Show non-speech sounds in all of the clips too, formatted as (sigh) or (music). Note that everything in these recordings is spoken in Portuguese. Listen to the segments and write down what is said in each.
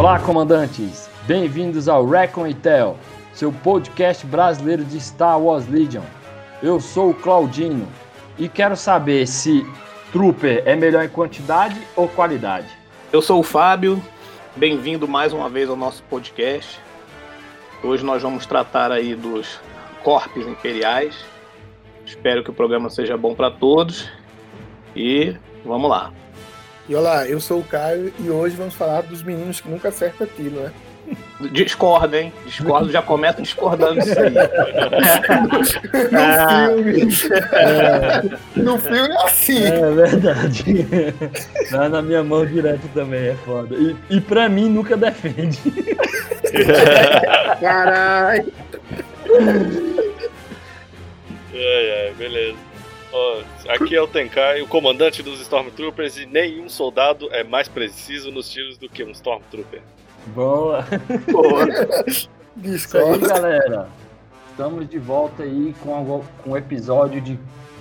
Olá, comandantes! Bem-vindos ao Recon e Tel, seu podcast brasileiro de Star Wars Legion. Eu sou o Claudino e quero saber se Trooper é melhor em quantidade ou qualidade. Eu sou o Fábio, bem-vindo mais uma vez ao nosso podcast. Hoje nós vamos tratar aí dos corpos imperiais. Espero que o programa seja bom para todos e vamos lá. E olá, eu sou o Caio e hoje vamos falar dos meninos que nunca acertam tiro, né? Discorda, hein? Discordo, já começa discordando disso aí. (laughs) no filme. É. (laughs) No filme é assim. É verdade. Tá na minha mão direto também, é foda. E, e pra mim nunca defende. Caralho. É, é, beleza. Ó, aqui é o Tenkai, o comandante dos Stormtroopers, e nenhum soldado é mais preciso nos tiros do que um Stormtrooper. Boa! Boa. (laughs) Isso aí, galera. Estamos de volta aí com, com o episódio de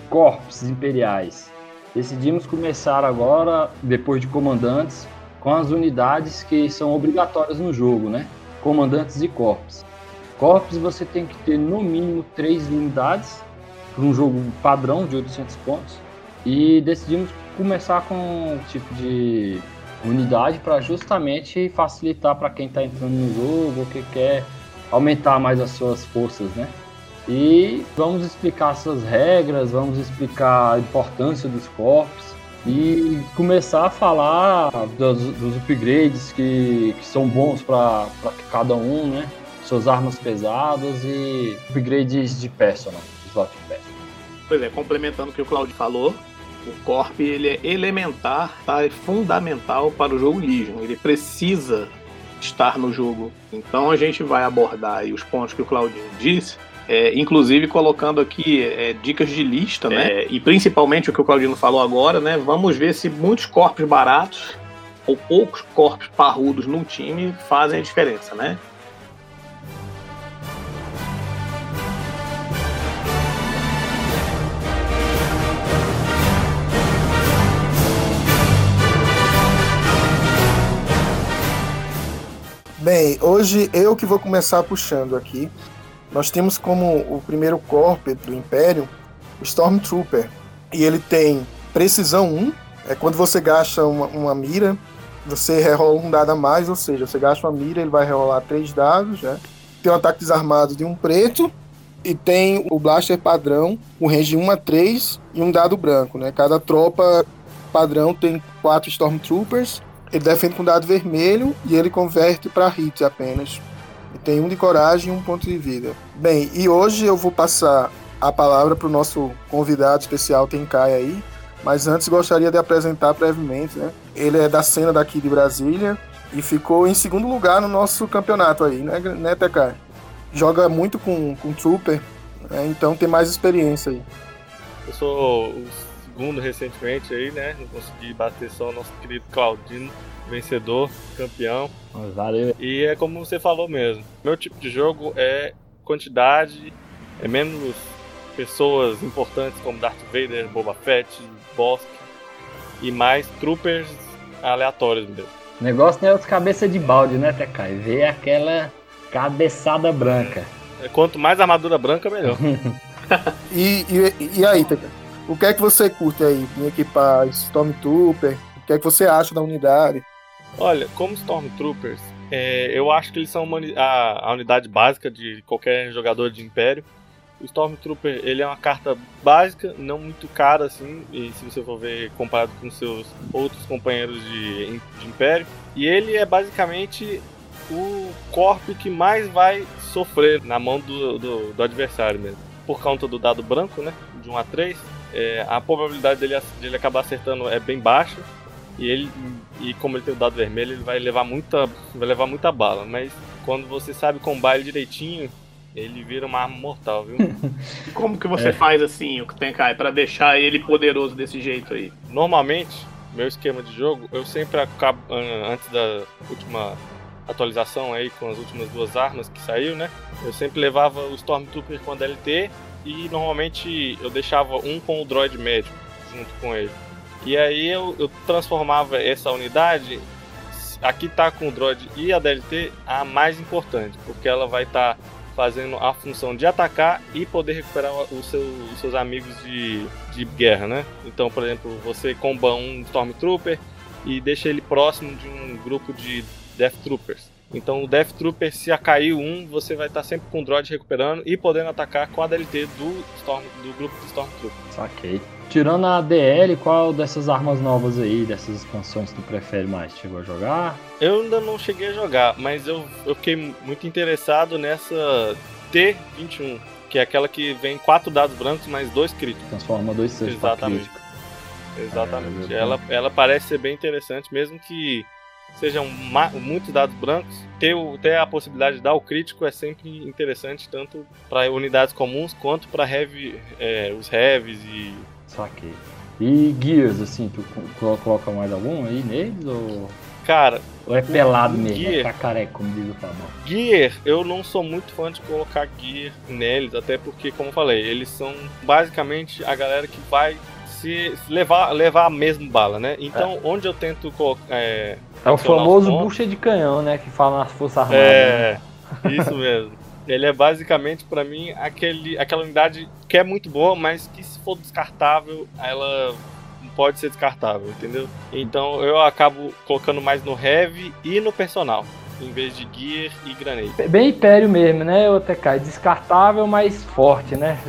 Corpos Imperiais. Decidimos começar agora, depois de comandantes, com as unidades que são obrigatórias no jogo, né? Comandantes e corpos. Corpos você tem que ter no mínimo três unidades para um jogo padrão de 800 pontos. E decidimos começar com um tipo de unidade para justamente facilitar para quem está entrando no jogo ou que quer aumentar mais as suas forças, né? E vamos explicar essas regras, vamos explicar a importância dos corpos e começar a falar dos, dos upgrades que, que são bons para cada um, né? Suas armas pesadas e upgrades de personal, slot personal. Pois é, complementando o que o Claudio falou, o Corp ele é elementar, tá? é fundamental para o jogo Legion. Ele precisa estar no jogo. Então a gente vai abordar os pontos que o Claudinho disse, é, inclusive colocando aqui é, dicas de lista, né? É, e principalmente o que o Claudino falou agora, né? Vamos ver se muitos corpos baratos ou poucos corpos parrudos num time fazem a diferença, né? Bem, hoje eu que vou começar puxando aqui. Nós temos como o primeiro corpo do Império o Stormtrooper. E ele tem precisão 1, é quando você gasta uma, uma mira, você rerola um dado a mais, ou seja, você gasta uma mira, ele vai rerolar três dados, né? Tem um ataque desarmado de um preto e tem o blaster padrão, com range de 1 a 3 e um dado branco, né? Cada tropa padrão tem quatro Stormtroopers ele defende com dado vermelho e ele converte para hit apenas. E tem um de coragem e um ponto de vida. Bem, e hoje eu vou passar a palavra para o nosso convidado especial, Tenkai aí. Mas antes gostaria de apresentar brevemente, né? Ele é da cena daqui de Brasília e ficou em segundo lugar no nosso campeonato aí, né, né? Joga muito com, com Trooper, né? então tem mais experiência aí. Eu sou segundo recentemente aí, né? Não consegui bater só o nosso querido Claudino, vencedor, campeão. Valeu. E é como você falou mesmo. Meu tipo de jogo é quantidade, é menos pessoas importantes como Darth Vader, Boba Fett, Bossk e mais troopers aleatórios mesmo. O negócio não é os cabeça de balde, né, Tekai? Ver aquela cabeçada branca. É, quanto mais armadura branca, melhor. (laughs) e, e, e aí, Tekai? O que é que você curte aí em equipar Stormtrooper? O que é que você acha da unidade? Olha, como Stormtroopers, é, eu acho que eles são uma, a, a, unidade básica de qualquer jogador de Império. O Stormtrooper ele é uma carta básica, não muito cara assim, e se você for ver comparado com seus outros companheiros de, de Império. E ele é basicamente o corp que mais vai sofrer na mão do, do, do adversário mesmo. Por conta do dado branco, né? De 1 a 3 é, a probabilidade dele, dele acabar acertando é bem baixa. E ele e como ele tem o dado vermelho, ele vai levar muita vai levar muita bala, mas quando você sabe combar ele direitinho, ele vira uma arma mortal, viu? (laughs) Como que você é. faz assim, o Tenkai, para deixar ele poderoso desse jeito aí? Normalmente, meu esquema de jogo, eu sempre acabo, antes da última atualização aí, com as últimas duas armas que saiu, né? Eu sempre levava o Stormtrooper com a DLT e normalmente eu deixava um com o droid médico junto com ele. E aí eu, eu transformava essa unidade. Aqui tá com o droid e a DLT a mais importante, porque ela vai estar tá fazendo a função de atacar e poder recuperar os seus, os seus amigos de, de guerra, né? Então, por exemplo, você comba um Stormtrooper e deixa ele próximo de um grupo de Death Troopers. Então o Death Trooper, se a cair um, você vai estar sempre com o droid recuperando e podendo atacar com a DLT do, Storm, do grupo de Stormtrooper. Saquei. Tirando a DL, qual dessas armas novas aí, dessas expansões tu prefere mais? Chegou a jogar? Eu ainda não cheguei a jogar, mas eu, eu fiquei muito interessado nessa T21, que é aquela que vem quatro dados brancos mais dois críticos. Transforma dois seis Exatamente. Exatamente. É, ela, ela parece ser bem interessante, mesmo que sejam muitos dados brancos, ter, o, ter a possibilidade de dar o crítico é sempre interessante, tanto para unidades comuns quanto para heavy, é, os heavies e. Saquei. E Gears, assim, tu coloca mais algum aí neles? Ou, Cara. Ou é pelado mesmo, Gear, é cacareco, como diz o Fabão? Gear, eu não sou muito fã de colocar Gear neles, até porque, como eu falei, eles são basicamente a galera que vai se levar, levar a mesma bala, né? Então, é. onde eu tento é, é o famoso bucha de canhão, né? Que fala nas Forças Armadas. É, né? (laughs) isso mesmo. Ele é basicamente, para mim, aquele, aquela unidade que é muito boa, mas que se for descartável, ela pode ser descartável, entendeu? Então eu acabo colocando mais no heavy e no personal, em vez de gear e granate. Bem império mesmo, né, o TK? Descartável, mas forte, né?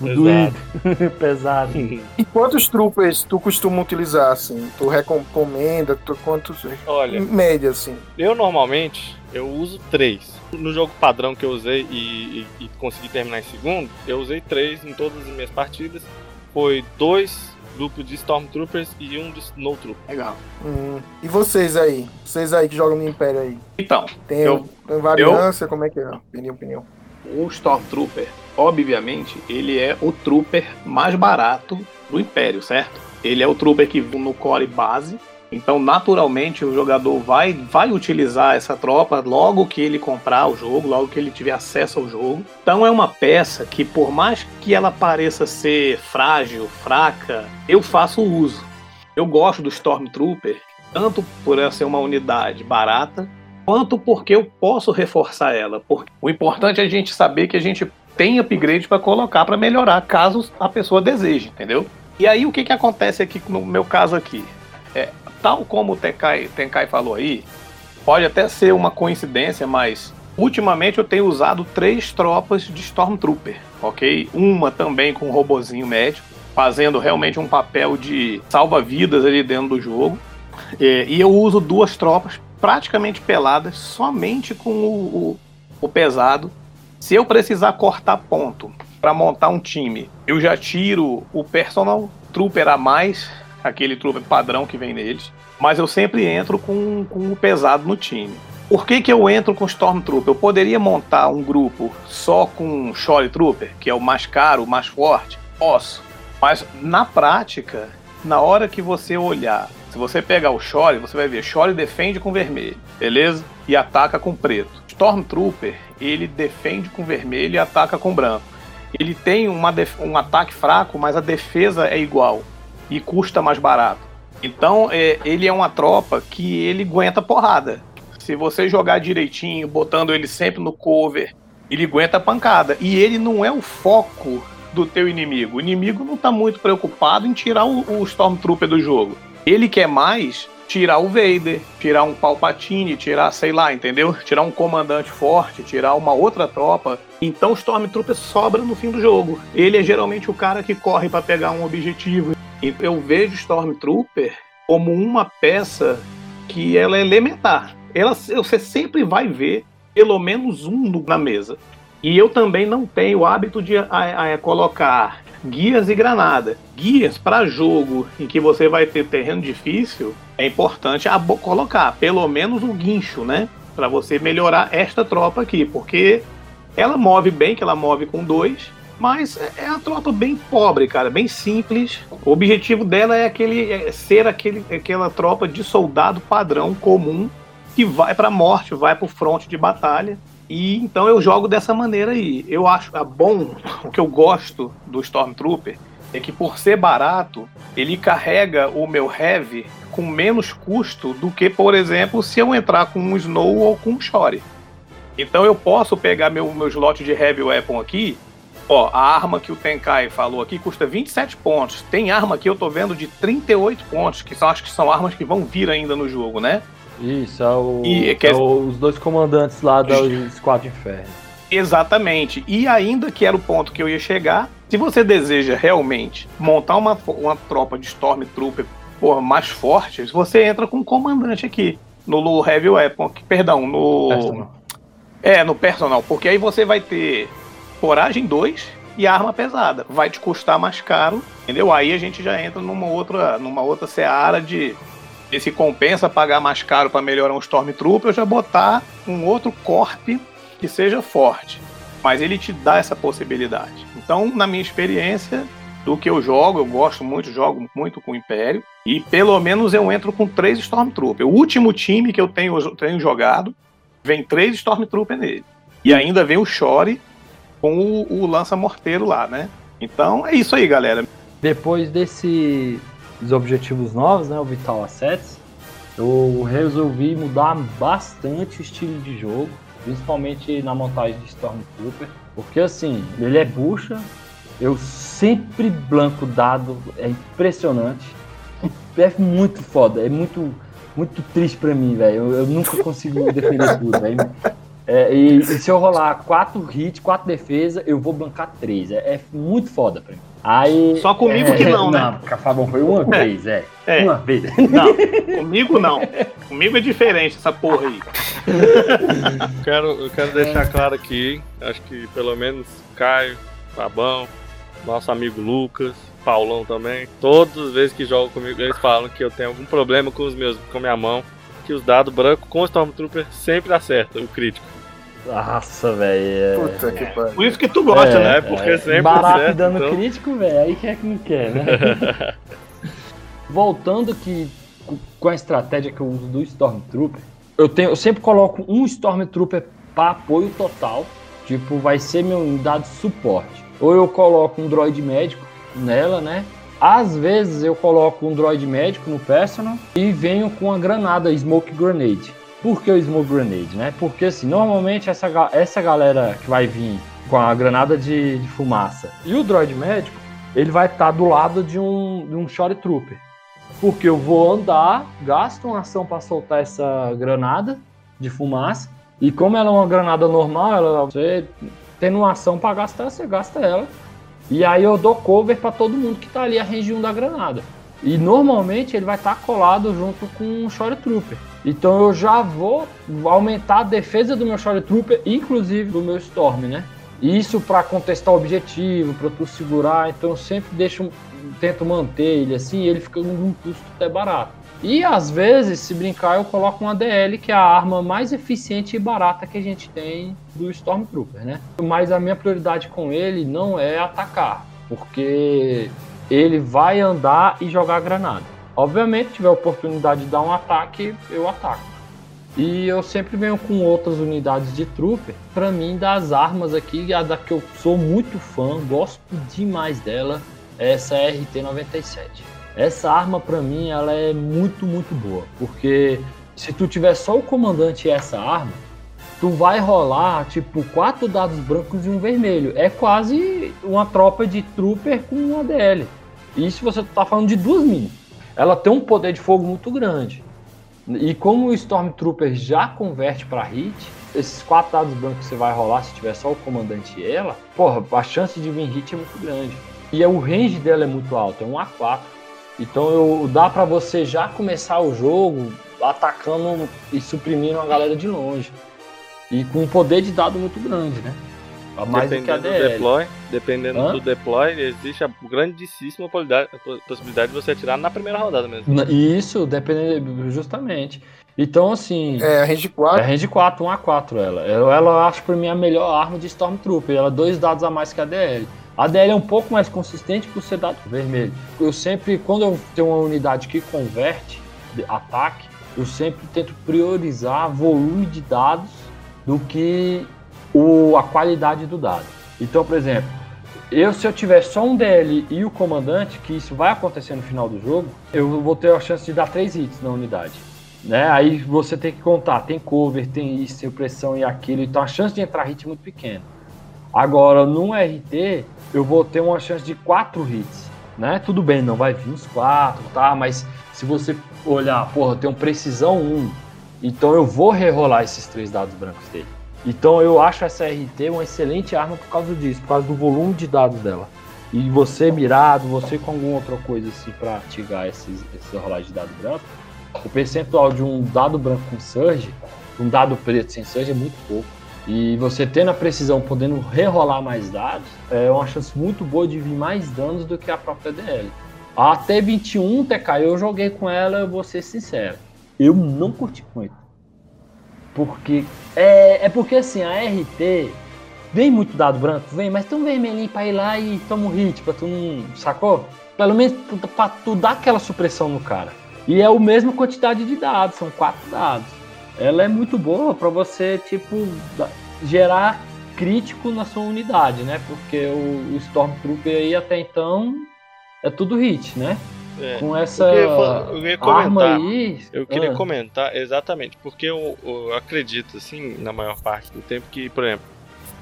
Doído, (laughs) pesado. E quantos troopers tu costuma utilizar, assim? Tu recomenda? Tu, quantos? Olha, em média, assim. Eu normalmente eu uso três. No jogo padrão que eu usei e, e, e consegui terminar em segundo, eu usei três em todas as minhas partidas. Foi dois grupos de Stormtroopers e um de Snowtrooper. Legal. Hum. E vocês aí? Vocês aí que jogam no Império aí? Então, tem, eu, tem variância? Eu, como é que é? Opinião, opinião. O Stormtrooper obviamente, ele é o trooper mais barato do Império, certo? Ele é o trooper que no core base. Então, naturalmente, o jogador vai, vai utilizar essa tropa logo que ele comprar o jogo, logo que ele tiver acesso ao jogo. Então, é uma peça que, por mais que ela pareça ser frágil, fraca, eu faço uso. Eu gosto do Stormtrooper, tanto por ela ser uma unidade barata, quanto porque eu posso reforçar ela. Porque o importante é a gente saber que a gente tem upgrade para colocar para melhorar, caso a pessoa deseje, entendeu? E aí o que, que acontece aqui no meu caso aqui? É, tal como o Tenkai, Tenkai falou aí, pode até ser uma coincidência, mas ultimamente eu tenho usado três tropas de Stormtrooper, ok? Uma também com um robozinho médico, fazendo realmente um papel de salva-vidas ali dentro do jogo. É, e eu uso duas tropas praticamente peladas, somente com o, o, o pesado, se eu precisar cortar ponto para montar um time, eu já tiro o personal trooper a mais, aquele trooper padrão que vem neles, mas eu sempre entro com, com o pesado no time. Por que, que eu entro com Stormtrooper? Eu poderia montar um grupo só com Shore Trooper, que é o mais caro, o mais forte? Posso. Mas na prática, na hora que você olhar, se você pegar o Shore, você vai ver Shore defende com vermelho, beleza? E ataca com preto. Stormtrooper, ele defende com vermelho e ataca com branco. Ele tem uma um ataque fraco, mas a defesa é igual e custa mais barato. Então, é, ele é uma tropa que ele aguenta porrada. Se você jogar direitinho, botando ele sempre no cover, ele aguenta pancada. E ele não é o foco do teu inimigo. O inimigo não está muito preocupado em tirar o, o Stormtrooper do jogo. Ele quer mais tirar o Vader, tirar um Palpatine, tirar, sei lá, entendeu? Tirar um comandante forte, tirar uma outra tropa. Então o Stormtrooper sobra no fim do jogo. Ele é geralmente o cara que corre para pegar um objetivo. Eu vejo Stormtrooper como uma peça que ela é elementar. Ela, você sempre vai ver pelo menos um na mesa. E eu também não tenho o hábito de a, a, colocar guias e granada. Guias para jogo em que você vai ter terreno difícil, é importante colocar pelo menos um guincho, né? Para você melhorar esta tropa aqui, porque Ela move bem, que ela move com dois, mas é, é uma tropa bem pobre, cara, bem simples. O objetivo dela é aquele é ser aquele, aquela tropa de soldado padrão comum que vai para a morte, vai para o fronte de batalha. E então eu jogo dessa maneira aí. Eu acho é bom, o que eu gosto do Stormtrooper é que por ser barato, ele carrega o meu heavy com menos custo do que, por exemplo, se eu entrar com um Snow ou com um Shore. Então eu posso pegar meu, meu slot de heavy weapon aqui Ó, a arma que o Tenkai falou aqui custa 27 pontos. Tem arma que eu tô vendo de 38 pontos, que são, acho que são armas que vão vir ainda no jogo, né? Isso, é, o, e, é o, os dois comandantes lá da Squad Inferno. Exatamente. E ainda que era o ponto que eu ia chegar, se você deseja realmente montar uma, uma tropa de Stormtrooper porra, mais forte, você entra com um comandante aqui. No Heavy Weapon, perdão, no. Personal. É, no personal, porque aí você vai ter coragem 2 e arma pesada. Vai te custar mais caro, entendeu? Aí a gente já entra numa outra, numa outra seara de se compensa pagar mais caro para melhorar um Stormtrooper ou já botar um outro corp que seja forte. Mas ele te dá essa possibilidade. Então, na minha experiência, do que eu jogo, eu gosto muito, jogo muito com o Império. E pelo menos eu entro com três Stormtrooper. O último time que eu tenho, tenho jogado, vem três Stormtrooper nele. E ainda vem o Shore com o, o lança-morteiro lá, né? Então é isso aí, galera. Depois desses objetivos novos, né, o Vital Assets, eu resolvi mudar bastante o estilo de jogo, principalmente na montagem de Stormtrooper, porque assim, ele é bucha, eu sempre blanco dado, é impressionante, é muito foda, é muito muito triste para mim, velho. Eu, eu, nunca consigo defender tudo, velho. É, e, e, se eu rolar quatro hits, quatro defesas, eu vou bancar três. É, é muito foda pra mim. Aí, Só comigo é, que não, né? Não, Fabão foi uma é. vez, é. é. Uma vez. Não, comigo não. Comigo é diferente essa porra aí. quero, eu quero deixar claro aqui, acho que pelo menos Caio, Fabão, nosso amigo Lucas, Paulão também, todas as vezes que jogam comigo, eles falam que eu tenho algum problema com os meus, com minha mão, que os dados branco com o Stormtrooper sempre acerta, o crítico. Nossa, velho. É... Puta que pariu. Por isso que tu gosta, é, né? Porque é, sempre barato certo, dando então... crítico, velho. Aí quem é que não quer, né? (laughs) Voltando que com a estratégia que eu uso do Stormtrooper, eu, tenho, eu sempre coloco um Stormtrooper para apoio total. Tipo, vai ser meu unidade de suporte. Ou eu coloco um droid médico nela, né? Às vezes eu coloco um droid médico no personal e venho com a granada Smoke Grenade. Por que o Smoke Grenade, né? Porque assim, normalmente essa, essa galera que vai vir com a granada de, de fumaça e o droid médico, ele vai estar tá do lado de um, de um Shore Trooper. Porque eu vou andar, gasto uma ação para soltar essa granada de fumaça. E como ela é uma granada normal, ela, você tendo uma ação para gastar, você gasta ela. E aí eu dou cover para todo mundo que tá ali a região da granada. E normalmente ele vai estar tá colado junto com um Shore Trooper. Então eu já vou aumentar a defesa do meu Shore Trooper, inclusive do meu Storm, né? Isso para contestar o objetivo, para tu segurar. Então eu sempre deixo, tento manter ele assim, ele fica num custo até barato. E às vezes, se brincar, eu coloco uma DL, que é a arma mais eficiente e barata que a gente tem do Stormtrooper, né? Mas a minha prioridade com ele não é atacar, porque ele vai andar e jogar granada. Obviamente, tiver oportunidade de dar um ataque, eu ataco. E eu sempre venho com outras unidades de trooper. Para mim, das armas aqui, a da que eu sou muito fã, gosto demais dela, é essa RT-97. Essa arma para mim ela é muito, muito boa, porque se tu tiver só o comandante e essa arma, tu vai rolar tipo quatro dados brancos e um vermelho. É quase uma tropa de trooper com um ADL. Isso você tá falando de duas mini. Ela tem um poder de fogo muito grande. E como o Stormtrooper já converte para hit, esses quatro dados brancos que você vai rolar se tiver só o comandante e ela, porra, a chance de vir hit é muito grande. E o range dela é muito alto, é um A4. Então eu, dá para você já começar o jogo atacando e suprimindo a galera de longe. E com um poder de dado muito grande, né? Mais do que a dependendo do DL. deploy, dependendo Hã? do deploy, existe a grandíssima possibilidade, de você atirar na primeira rodada mesmo. Isso, dependendo, justamente. Então, assim, É, a range 4. é range 4, 1x4 ela. Ela, ela eu acho pra mim a melhor arma de Stormtrooper. Ela é dois dados a mais que a DL. A DL é um pouco mais consistente por ser dado vermelho. Eu sempre, quando eu tenho uma unidade que converte de ataque, eu sempre tento priorizar volume de dados do que o, a qualidade do dado. Então, por exemplo, eu se eu tiver só um DL e o comandante, que isso vai acontecer no final do jogo, eu vou ter a chance de dar três hits na unidade. Né? Aí você tem que contar, tem cover, tem isso, tem pressão e aquilo, então a chance de entrar hit é muito pequena. Agora, num RT, eu vou ter uma chance de quatro hits, né? Tudo bem, não vai vir os quatro, tá? Mas se você olhar, porra, eu tenho precisão 1, então eu vou rerolar esses três dados brancos dele. Então eu acho essa RT uma excelente arma por causa disso, por causa do volume de dados dela. E você mirado, você com alguma outra coisa assim pra ativar esses, esses de dado branco, o percentual de um dado branco com surge, um dado preto sem surge é muito pouco. E você tendo a precisão, podendo rerolar mais dados, é uma chance muito boa de vir mais danos do que a própria DL. A T21 TK, eu joguei com ela, eu vou ser sincero. Eu não curti muito. Porque. É, é porque assim, a RT vem muito dado branco, vem, mas tem um vermelhinho pra ir lá e toma um hit pra tu não. Sacou? Pelo menos pra tu dar aquela supressão no cara. E é a mesma quantidade de dados, são quatro dados. Ela é muito boa pra você, tipo, gerar crítico na sua unidade, né? Porque o, o Stormtrooper aí até então é tudo hit, né? É. Com essa Eu queria- eu queria arma comentar. aí. Eu queria Ah, comentar exatamente, porque eu, eu acredito, assim, na maior parte do tempo, que, por exemplo,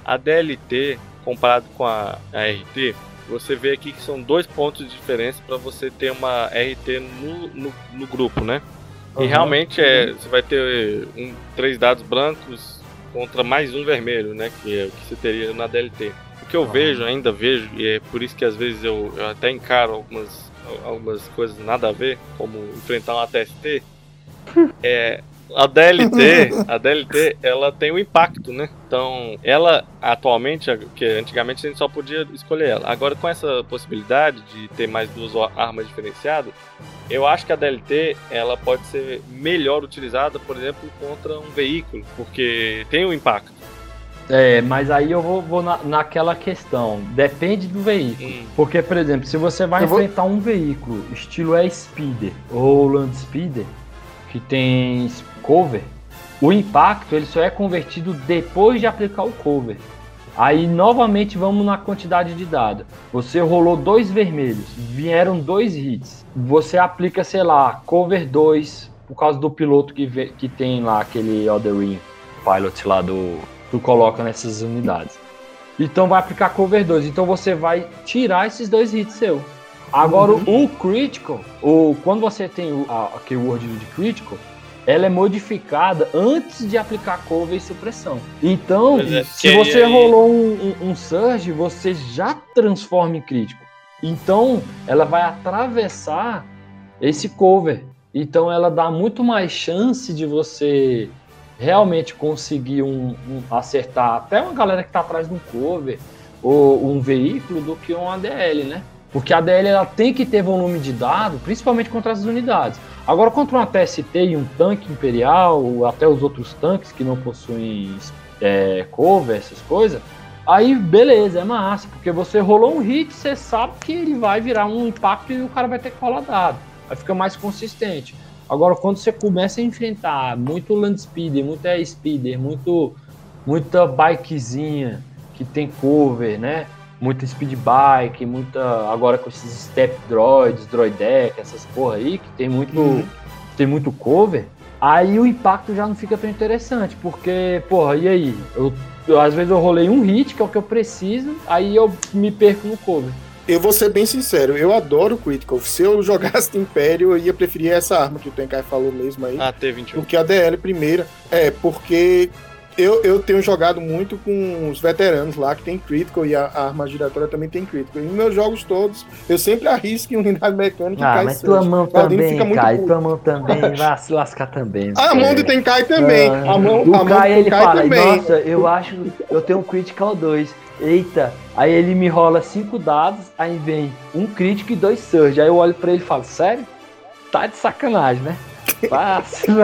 a DLT comparado com a, a RT, você vê aqui que são dois pontos de diferença para você ter uma RT no, no, no grupo, né? E Aham. realmente é, você vai ter um, três dados brancos contra mais um vermelho, né? Que é o que você teria na DLT. O que eu Aham. vejo, ainda vejo, e é por isso que às vezes eu, eu até encaro algumas, algumas coisas nada a ver, como enfrentar uma TST, é. A DLT, (laughs) a DLT, ela tem um impacto, né? Então, ela atualmente, que antigamente a gente só podia escolher ela. Agora, com essa possibilidade de ter mais duas armas diferenciadas, eu acho que a DLT ela pode ser melhor utilizada, por exemplo, contra um veículo, porque tem um impacto. É, mas aí eu vou, vou na- naquela questão. Depende do veículo. Porque, por exemplo, se você vai Eu vou- enfrentar um veículo estilo E-Speeder ou Land Speeder, que tem cover, o impacto ele só é convertido depois de aplicar o cover. Aí, novamente, vamos na quantidade de dado. Você rolou dois vermelhos, vieram dois hits. Você aplica, sei lá, cover 2, por causa do piloto que, vê- que tem lá aquele Other Ring Pilot lá do. Tu coloca nessas unidades. Então vai aplicar cover 2. Então você vai tirar esses dois hits seu. Agora o critical, ou quando você tem o, a, a keyword de critical, ela é modificada antes de aplicar cover e supressão. Então, é, se você aí- rolou um, um, um surge, você já transforma em crítico. Então, ela vai atravessar esse cover. Então, ela dá muito mais chance de você realmente conseguir um, um- acertar até uma galera que tá atrás de um cover ou um veículo do que um ADL, né? Porque a ADL ela tem que ter volume de dado, principalmente contra as unidades. Agora, contra uma TST e um tanque imperial, ou até os outros tanques que não possuem é, cover, essas coisas, aí beleza, é massa, porque você rolou um hit, você sabe que ele vai virar um impacto e o cara vai ter que rolar dado. Aí fica mais consistente. Agora, quando você começa a enfrentar muito land speeder, muito air speeder, muito, muita bikezinha que tem cover, né? Muita speed bike, muita. Agora com esses step droids, droideck, essas porra aí, que tem muito, Uhum. tem muito cover, aí o impacto já não fica tão interessante, porque, porra, e aí? Eu, eu- às vezes eu rolei um hit, que é o que eu preciso, aí eu me perco no cover. Eu vou ser bem sincero, eu adoro o Critical. Se eu jogasse de (laughs) Império, eu ia preferir essa arma que o Tenkai falou mesmo aí. Ah, T21. do que a DL primeira. É, porque eu, eu tenho jogado muito com os veteranos lá, que tem critical, e a, a arma giratória também tem critical. E nos meus jogos todos, eu sempre arrisco em unidade mecânica ah, e cai mas tua mão também fica muito cai, puto. tua mão também (laughs) vai se lascar também. A mão de tem cai também. Ah, a mão, a mão Kai, do ele fala, também. nossa, eu acho, eu tenho um critical 2. Eita, aí ele me rola cinco dados, aí vem um crítico e dois surge. Aí eu olho pra ele e falo, sério? Tá de sacanagem, né? Fácil.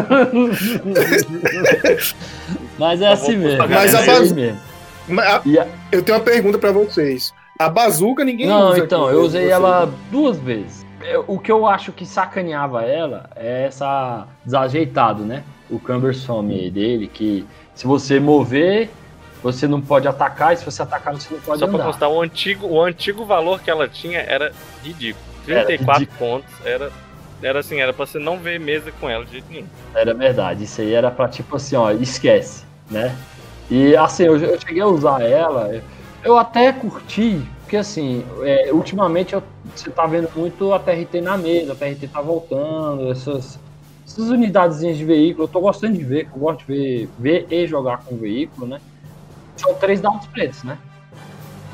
Mas é assim mesmo. Mas é a assim base- mesmo. Mas, a- a- Eu tenho uma pergunta pra vocês. A bazuca ninguém Não, usa. então, aqui, eu né? usei Você- ela duas vezes. Eu- O que eu acho que sacaneava ela é essa desajeitado, né? O cumbersome dele, que se você mover, você não pode atacar, e se você atacar, você não pode Só pra andar. constar, o antigo, o antigo valor que ela tinha era ridículo. Era 34 ridículo. pontos. Era, era assim, era pra você não ver mesa com ela de jeito nenhum. Era verdade, isso aí era pra tipo assim, ó, esquece, né? E assim, eu, eu cheguei a usar ela, eu até curti, porque assim, é, ultimamente eu- você tá vendo muito a TRT na mesa, a TRT tá voltando, essas, essas unidadezinhas de veículo, eu tô gostando de ver, eu gosto de ver, ver e jogar com o veículo, né? São três dados pretos, né?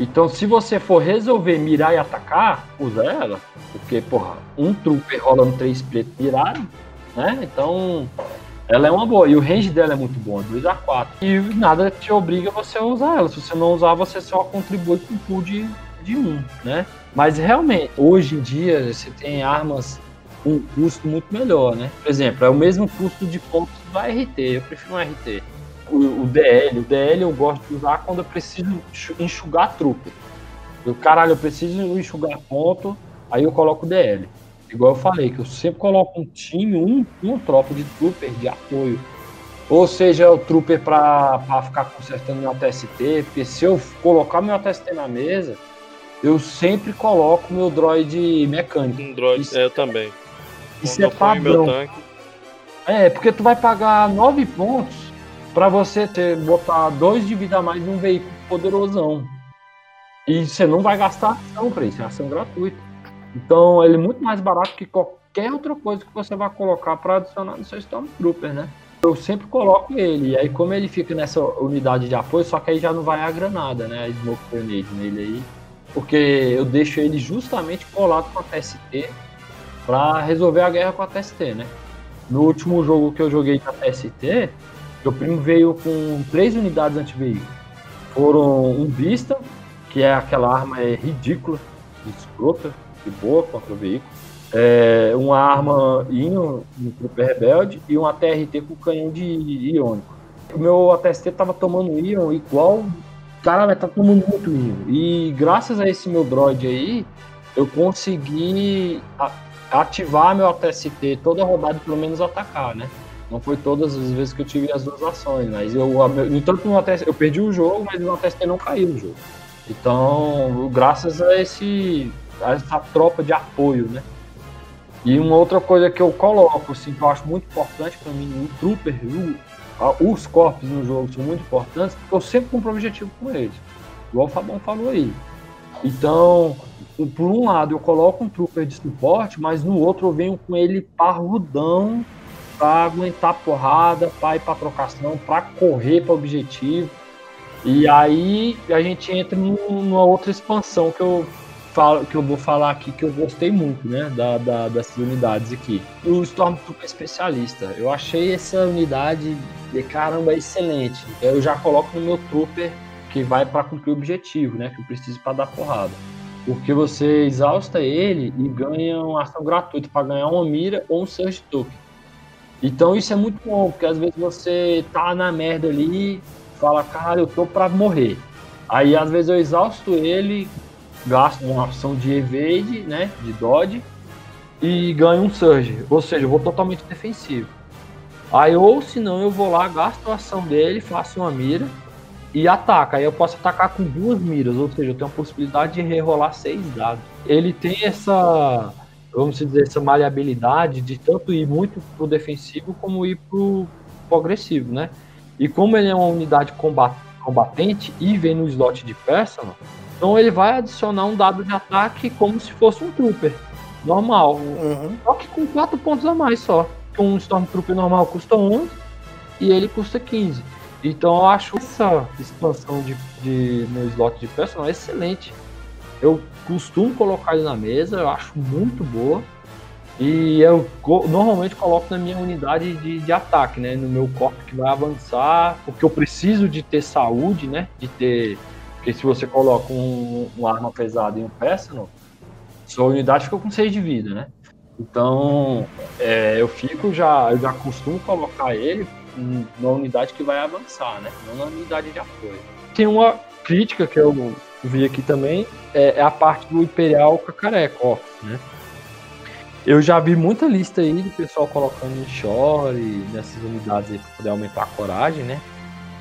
Então, se você for resolver mirar e atacar, usa ela. Porque, porra, um trooper rolando três pretos miraram, né? Então, ela é uma boa. E o range dela é muito bom, é 2 a 4 E nada te obriga você a usar ela. Se você não usar, você só contribui com o pool de, de 1, um, né? Mas realmente, hoje em dia, você tem armas com um custo muito melhor, né? Por exemplo, é o mesmo custo de pontos do RT. Eu prefiro um RT. O, o DL, o DL eu gosto de usar quando eu preciso enxu- enxugar trupe. Eu, caralho, eu preciso enxugar ponto, aí eu coloco o DL. Igual eu falei, que eu sempre coloco um time, um, uma tropa de trooper de apoio. Ou seja, o trooper pra, pra ficar consertando meu TST, porque se eu colocar meu TST na mesa, eu sempre coloco meu droid mecânico. Um droid, Isso- é, eu também. Isso Quando é padrão. É, porque tu vai pagar 9 pontos pra você ter, botar 2 de vida a mais num veículo poderosão. E você não vai gastar ação pra isso, é ação gratuita. Então ele é muito mais barato que qualquer outra coisa que você vai colocar pra adicionar no seu Stormtrooper, né? Eu sempre coloco ele, e aí como ele fica nessa unidade de apoio, só que aí já não vai a granada, né? A Smoke Grenade nele aí. Porque eu deixo ele justamente colado com a TST pra resolver a guerra com a TST, né? No último jogo que eu joguei com a TST, meu primo veio com três unidades anti-veículo. Foram um Vista, que é aquela arma é ridícula, escrota, de boa contra o veículo. É, uma arma Ion, um Trooper Rebelde, e um ATRT com canhão de iônico. O meu ATST tava tomando Ion igual. Cara, tá tomando muito Ion. E graças a esse meu droid aí, eu consegui ativar meu ATST toda rodada, pelo menos atacar, né? Não foi todas as vezes que eu tive as duas ações, mas eu, no entanto, no ATST, eu perdi o jogo, mas o ATST não caiu no jogo. Então, graças a esse a essa tropa de apoio, né? E uma outra coisa que eu coloco, assim, que eu acho muito importante para mim, o Trooper, o- os corpos no jogo são muito importantes, porque eu sempre cumpro objetivo com eles. Igual o Fabão falou aí. Então, por um lado eu coloco um Trooper de suporte, mas no outro eu venho com ele parrudão para aguentar porrada, para ir para trocação, para correr para objetivo. E aí a gente entra num- numa outra expansão que eu falo, que eu vou falar aqui que eu gostei muito, né, da, da- dessas unidades aqui. O Stormtrooper especialista, eu achei essa unidade de caramba excelente. Eu já coloco no meu Trooper que vai para cumprir o objetivo, né, que eu preciso para dar porrada. Porque você exausta ele e ganha uma ação gratuita para ganhar uma mira ou um Surge Token. Então isso é muito bom, porque às vezes você tá na merda ali, fala, cara, eu tô pra morrer. Aí às vezes eu exausto ele, gasto uma ação de evade, né, de dodge, e ganho um surge. Ou seja, eu vou totalmente defensivo. Aí ou se não, eu vou lá, gasto a ação dele, faço uma mira e ataca. Aí eu posso atacar com duas miras, ou seja, eu tenho a possibilidade de rerolar seis dados. Ele tem essa, vamos dizer, essa maleabilidade de tanto ir muito pro defensivo como ir pro, pro agressivo, né? E como ele é uma unidade comba- combatente e vem no slot de personal, então ele vai adicionar um dado de ataque como se fosse um trooper normal. Uhum. Só que com 4 pontos a mais só. Um Stormtrooper normal custa 11 e ele custa 15. Então eu acho essa expansão de, de, no slot de personal excelente. Eu costumo colocar ele na mesa, eu acho muito boa. E eu normalmente coloco na minha unidade de, de ataque, né? No meu corpo que vai avançar, porque eu preciso de ter saúde, né? De ter. Porque se você coloca um, uma arma pesada em um personal, sua unidade fica com 6 de vida, né? Então é, eu fico já. Eu já costumo colocar ele na unidade que vai avançar, né? Não na unidade de apoio. Tem uma crítica que eu vi aqui também, é, é a parte do Imperial Cacareco, né? Eu já vi muita lista aí do pessoal colocando em Shore nessas unidades aí para poder aumentar a coragem, né?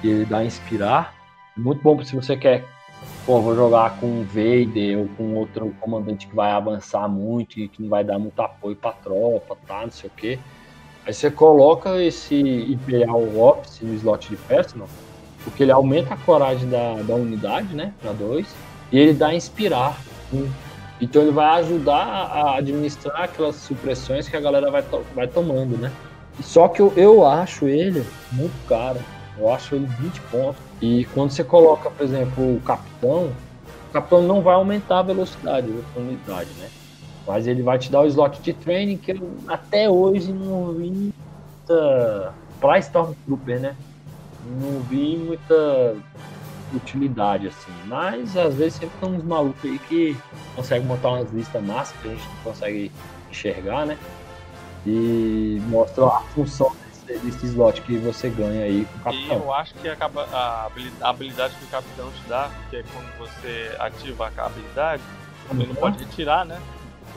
E dá inspirar. Muito bom se você quer, pô, vou jogar com o Vader ou com outro comandante que vai avançar muito e que não vai dar muito apoio para tropa, tá? Não sei o quê. Aí você coloca esse Imperial Office no slot de personal, porque ele aumenta a coragem da, da unidade, né? Para dois, e ele dá inspirar. Um. Então ele vai ajudar a administrar aquelas supressões que a galera vai, to vai tomando, né? Só que eu, eu acho ele muito caro. Eu acho ele 20 pontos. E quando você coloca, por exemplo, o capitão, o capitão não vai aumentar a velocidade da unidade, né? Mas ele vai te dar o slot de training que eu até hoje não vi muita. Pra Stormtrooper, né? Não vi muita utilidade assim. Mas às vezes sempre tem uns malucos aí que conseguem montar umas listas massas que a gente não consegue enxergar, né? E mostra a função desse, desse slot que você ganha aí com o capitão. E eu acho que a, a habilidade que o capitão te dá, que é quando você ativa a habilidade, ele não pode retirar, né?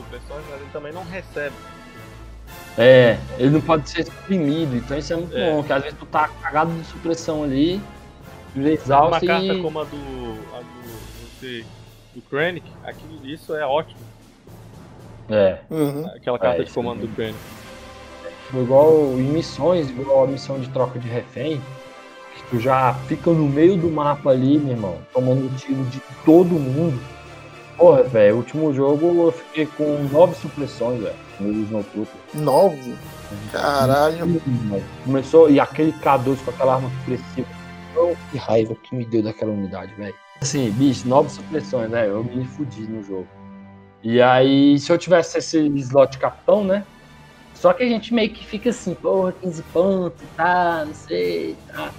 supressões, mas ele também não recebe. É, ele não pode ser exprimido, então isso é muito é. bom, que às vezes tu tá cagado de supressão ali, Uma carta e... como a do, a do, do Krennic, aquilo, isso é ótimo. É. Uhum. Aquela carta é, de comando do Krennic. Igual em missões, igual a missão de troca de refém, que tu já fica no meio do mapa ali, meu irmão, tomando tiro de todo mundo Porra, velho, o último jogo eu fiquei com nove supressões, velho, no Snowtrooper. Nove? Caralho. Começou, e aquele K2 com aquela arma supressiva. Oh, que raiva que me deu daquela unidade, velho. Assim, bicho, nove supressões, velho, eu me fudi no jogo. E aí, se eu tivesse esse slot capitão, né? Só que a gente meio que fica assim, porra, 15 pontos, tá, não sei, tá.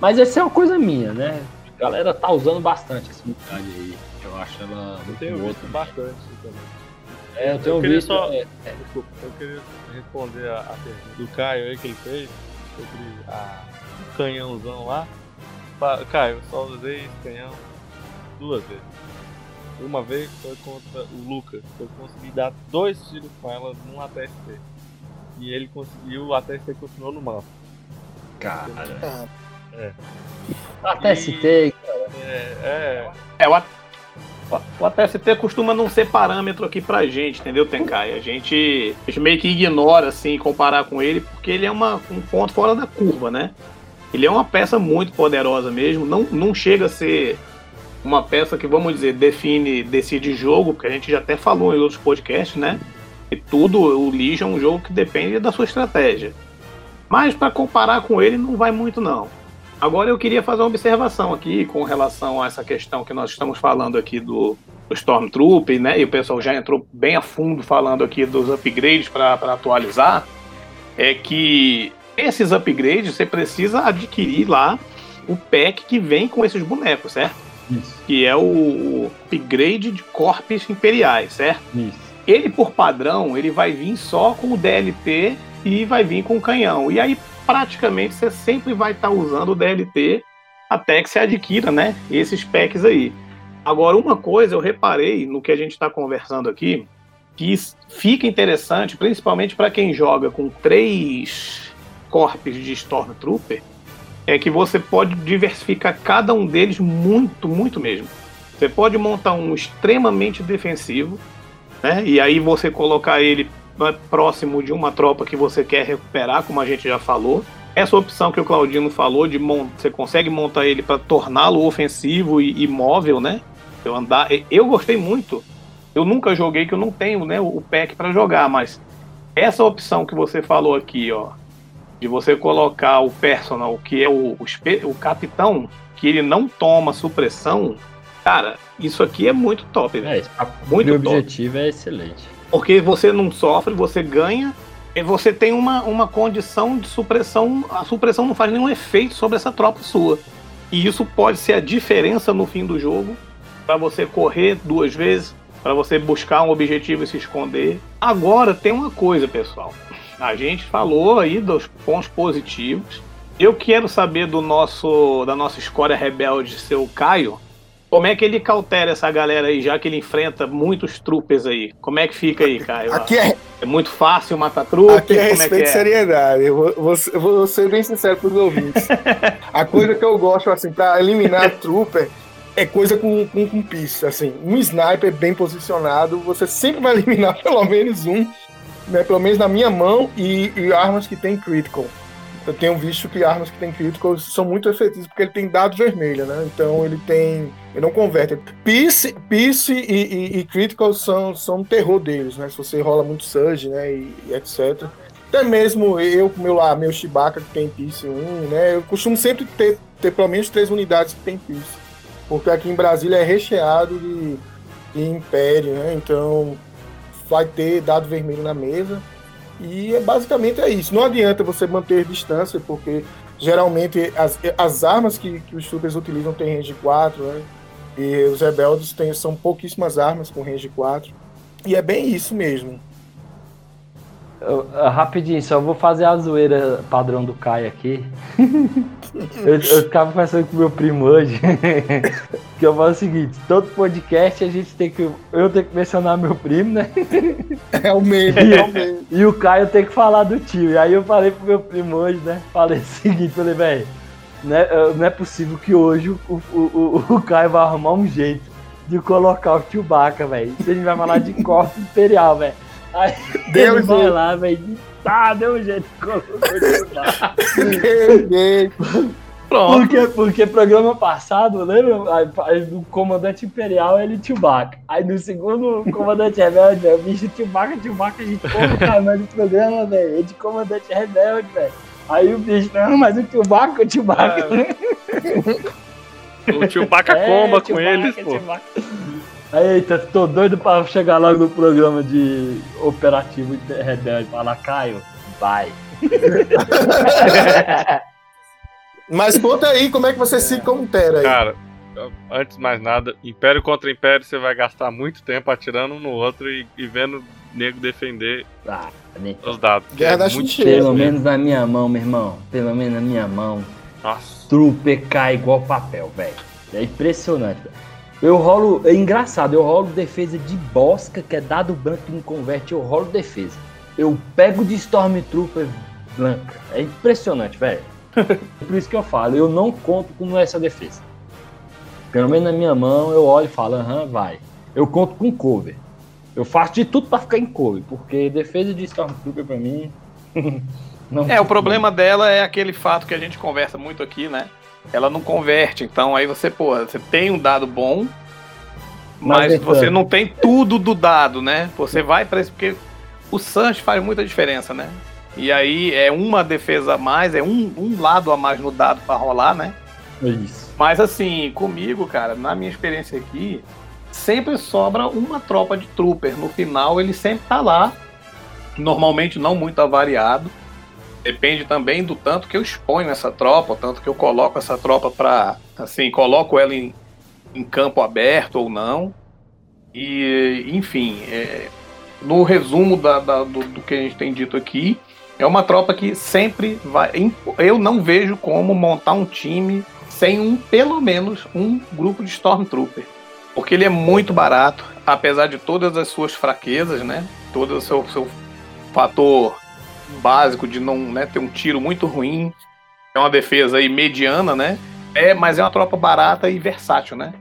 Mas essa é uma coisa minha, né? A galera tá usando bastante essa unidade aí. Eu acho ela muito tenho visto também. bastante também. É, eu tenho eu visto. Só, é, é. Desculpa, eu queria responder a, a pergunta do Caio aí que ele fez sobre a, o canhãozão lá. Caio, eu só usei esse canhão duas vezes. Uma vez foi contra o Lucas. Eu consegui dar dois tiros com ela num ATST. E ele conseguiu, o ATST continuou no mapa. Cara. É. ATST, e, cara. É, é. É, o o ATST costuma não ser parâmetro aqui pra gente, entendeu, Tenkai? A gente, a gente meio que ignora, assim, comparar com ele, porque ele é uma, um ponto fora da curva, né? Ele é uma peça muito poderosa mesmo, não, não chega a ser uma peça que, vamos dizer, define, decide jogo, porque a gente já até falou em outros podcasts, né? E tudo, o Legion é um jogo que depende da sua estratégia. Mas para comparar com ele não vai muito não. Agora eu queria fazer uma observação aqui com relação a essa questão que nós estamos falando aqui do, do Stormtrooper, né? E o pessoal já entrou bem a fundo falando aqui dos upgrades para atualizar. É que esses upgrades você precisa adquirir lá o pack que vem com esses bonecos, certo? Isso. Que é o upgrade de corpos imperiais, certo? Isso. Ele, por padrão, ele vai vir só com o DLT e vai vir com o canhão. E aí, praticamente você sempre vai estar tá usando o DLT até que você adquira, né, esses packs aí. Agora, uma coisa eu reparei no que a gente está conversando aqui, que fica interessante, principalmente para quem joga com três corpos de Stormtrooper, é que você pode diversificar cada um deles muito, muito mesmo. Você pode montar um extremamente defensivo, né? E aí você colocar ele é próximo de uma tropa que você quer recuperar, como a gente já falou. Essa opção que o Claudino falou de você consegue montar ele para torná-lo ofensivo e, e, móvel, né? Eu andar, eu gostei muito. Eu nunca joguei que eu não tenho, né, o pack para jogar, mas essa opção que você falou aqui, ó, de você colocar o personal, que é o, o, o capitão, que ele não toma supressão, cara, isso aqui é muito top, velho. É, muito o objetivo é excelente. Porque você não sofre, você ganha, e você tem uma, uma condição de supressão. A supressão não faz nenhum efeito sobre essa tropa sua. E isso pode ser a diferença no fim do jogo para você correr duas vezes, para você buscar um objetivo e se esconder. Agora tem uma coisa, pessoal. A gente falou aí dos pontos positivos. Eu quero saber do nosso da nossa escória rebelde, seu Caio. Como é que ele cautela essa galera aí, já que ele enfrenta muitos trupes aí? Como é que fica aí, Caio? Aqui é, é muito fácil matar trupes? Aqui é respeito é, é? seriedade. Eu vou, vou, vou, ser bem sincero pros ouvintes. (laughs) a coisa que eu gosto, assim, pra eliminar trooper é coisa com, com, com pista, assim. Um sniper bem posicionado, você sempre vai eliminar (laughs) pelo menos um, né? Pelo menos na minha mão, e, e armas que tem critical eu tenho visto que armas que tem critical são muito efetivas porque ele tem dado vermelho, né? Então ele tem. Ele não converte. Peace, Peace e, e, e critical são, são um terror deles, né? Se você rola muito surge, né? E, e etc. Até mesmo eu, meu lá, meu Chewbacca que tem Peace 1, né? Eu costumo sempre ter, ter pelo menos três unidades que tem Peace. Porque aqui em Brasília é recheado de, de Império, né? Então vai ter dado vermelho na mesa. E é, basicamente é isso. Não adianta você manter distância, porque geralmente as, as armas que, que os troopers utilizam têm range 4, né? E os rebeldes têm, são pouquíssimas armas com range 4. E é bem isso mesmo. Eu, rapidinho, só vou fazer a zoeira padrão do Caio aqui. (laughs) eu, eu ficava conversando com meu primo hoje. (laughs) que eu falo o seguinte: todo podcast a gente tem que. Eu tenho que mencionar meu primo, né? (laughs) É o mesmo, e, é o. E o Caio tem que falar do tio. E aí eu falei pro meu primo hoje, né? Falei o seguinte: falei, velho, não, é, não é possível que hoje o, o, o, o Caio vai arrumar um jeito de colocar o Chewbacca, velho. A gente vai falar de corte imperial, velho. Aí deu (laughs) ele vai lá, velho. Tá, deu um jeito. deu jeito. Pronto. Porque, porque programa passado, lembra? No comandante imperial ele Chewbacca. Aí no segundo comandante rebelde, o bicho Chewbacca, Chewbacca, a gente no canal do programa, velho. Ele de comandante rebelde, velho. Aí o bicho, não, mas o Chewbacca, o Chewbacca. É. O Chewbacca (laughs) é, comba com eles, pô. Eita, tô doido pra chegar logo no programa de operativo rebelde. Falar, Caio, vai. (laughs) Mas conta aí como é que você é. se compara aí. Cara, antes de mais nada, Império contra Império, você vai gastar muito tempo atirando um no outro e, e vendo nego defender ah, os dados. Guerra é da Pelo menos na minha mão, meu irmão. Pelo menos na minha mão. Nossa. Trooper cai igual papel, velho. É impressionante, velho. Eu rolo. É engraçado, eu rolo defesa de Bosca, que é dado branco que não converte, eu rolo defesa. Eu pego de Stormtrooper branca. É impressionante, velho. (laughs) Por isso que eu falo, eu não conto com essa defesa. Pelo menos na minha mão, eu olho e falo, aham, vai. Eu conto com cover. Eu faço de tudo para ficar em cover, porque defesa de Stormtrooper pra mim. (laughs) não é, o problema dela é aquele fato que a gente conversa muito aqui, né? Ela não converte. Então aí você, você tem um dado bom, mas, mas você não tem tudo do dado, né? Você vai para isso porque o Sanch faz muita diferença, né? E aí é uma defesa a mais, é um, um lado a mais no dado para rolar, né? Isso. Mas assim, comigo, cara, na minha experiência aqui, sempre sobra uma tropa de trooper. No final ele sempre tá lá. Normalmente não muito avariado. Depende também do tanto que eu exponho essa tropa, o tanto que eu coloco essa tropa para, assim, coloco ela em, em, campo aberto ou não. E, enfim, é, no resumo da, da, do, do, que a gente tem dito aqui, é uma tropa que sempre vai. Eu não vejo como montar um time sem um, pelo menos, um grupo de Stormtrooper. Porque ele é muito barato, apesar de todas as suas fraquezas, né? Todo o seu, seu fator básico de não né, ter um tiro muito ruim. É uma defesa aí mediana, né? É, mas é uma tropa barata e versátil, né?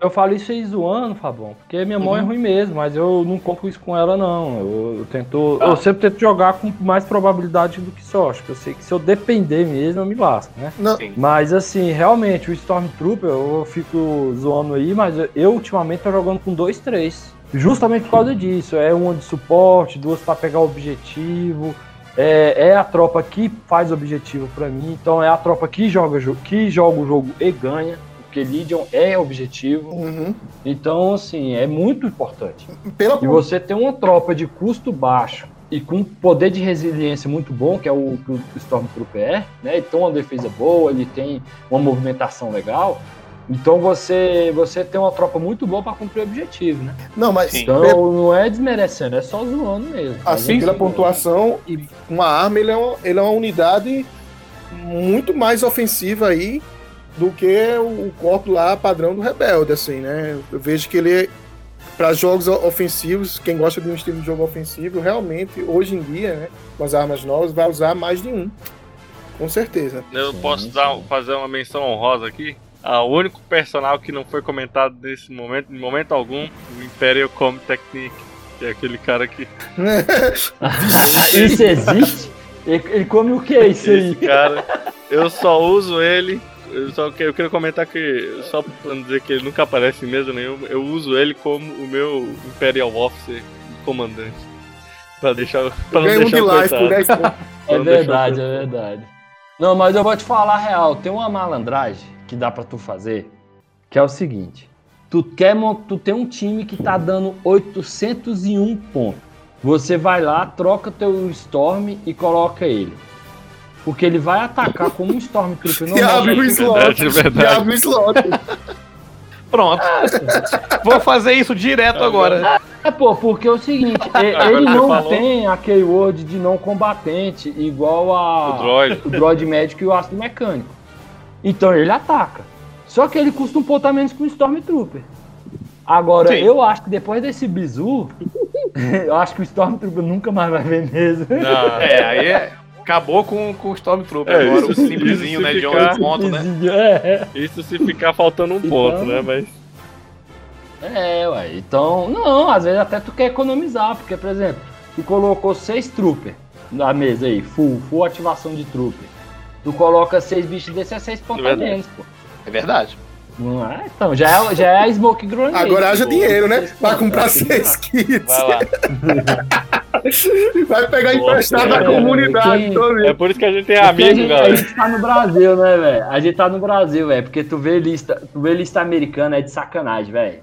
Eu falo isso aí zoando, Fabão, porque minha mão é uhum. é ruim mesmo, mas eu não compro isso com ela, não. Eu, eu tento. Ah. Eu sempre tento jogar com mais probabilidade do que sorte. Eu sei que se eu depender mesmo, eu me lasco, né? Não. Mas assim, realmente, o Stormtrooper, eu fico zoando aí, mas eu ultimamente tô jogando com dois, três. Justamente por causa disso. É uma de suporte, duas para pegar o objetivo É, é a tropa que faz objetivo pra mim, então é a tropa que joga, jo- que joga o jogo e ganha, porque Legion é objetivo. Uhum. Então, assim, é muito importante. Pela E você ter uma tropa de custo baixo e com poder de resiliência muito bom, que é o que o Stormtrooper é, né? Ele tem uma defesa boa, ele tem uma movimentação legal. Então você você tem uma tropa muito boa para cumprir o objetivo, né? Não, mas Sim. Então não é desmerecendo, é só zoando mesmo. assim, sim, pela pontuação e uma arma, ele é uma, ele é uma unidade muito mais ofensiva aí do que o, o corpo lá padrão do Rebelde, assim, né? Eu vejo que ele para jogos ofensivos, quem gosta de um estilo de jogo ofensivo, realmente hoje em dia, né, com as armas novas, vai usar mais de um. Com certeza. Eu Sim, posso sim. dar, fazer uma menção honrosa aqui? Ah, o único personal que não foi comentado nesse momento, em momento algum, o Imperial Com Technique, que é aquele cara que. (laughs) isso existe? Ele, come o que isso aí? Esse cara, eu só uso ele. Eu só eu quero comentar que, só pra não dizer que ele nunca aparece em mesa nenhuma, eu uso ele como o meu Imperial Officer comandante. Pra deixar. Pra não Ganha um de deixar o life por coitado. 10 pontos. É verdade, é verdade. Não, mas eu vou te falar a real. Tem uma malandragem que dá pra tu fazer, que é o seguinte. Tu, quer, tu tem um time que tá dando 801 pontos. Você vai lá, troca teu Storm e coloca ele. Porque ele vai atacar como um Stormtrooper (laughs) E abre o normal. slot. Verdade, verdade. E abre o slot. Pronto. Vou fazer isso direto agora. É, pô, porque é o seguinte, Agora ele não falou. tem aquele word de não combatente igual a O droid. o droid médico e o ácido mecânico. Então ele ataca. Só que ele custa um ponto a menos que um Stormtrooper. Agora, Sim. eu acho que depois desse bizu, (laughs) eu acho que o Stormtrooper nunca mais vai ver mesmo. Não, É, aí é- acabou com, com o Stormtrooper É, agora, o simplesinho, né, de 11 pontos, né? É, Isso se ficar faltando um Então- ponto, né? Mas. é, ué. Então, não, às vezes até tu quer economizar, porque, por exemplo, tu colocou seis trooper na mesa aí, full, full ativação de trooper. Tu coloca seis bichos desses, é seis pontos a Verdade. menos, pô. É verdade. Não é? Então, já é, já é a Smoke Grenade. Agora haja pô. dinheiro, né? Vai comprar é, seis kits. Vai lá. (laughs) Vai pegar emprestado da É, comunidade. vendo. É por isso que a gente tem a amigo, gente, a galera. gente tá no Brasil, né, velho? A gente tá no Brasil, velho. Porque tu vê lista, tu vê lista americana é de sacanagem, velho.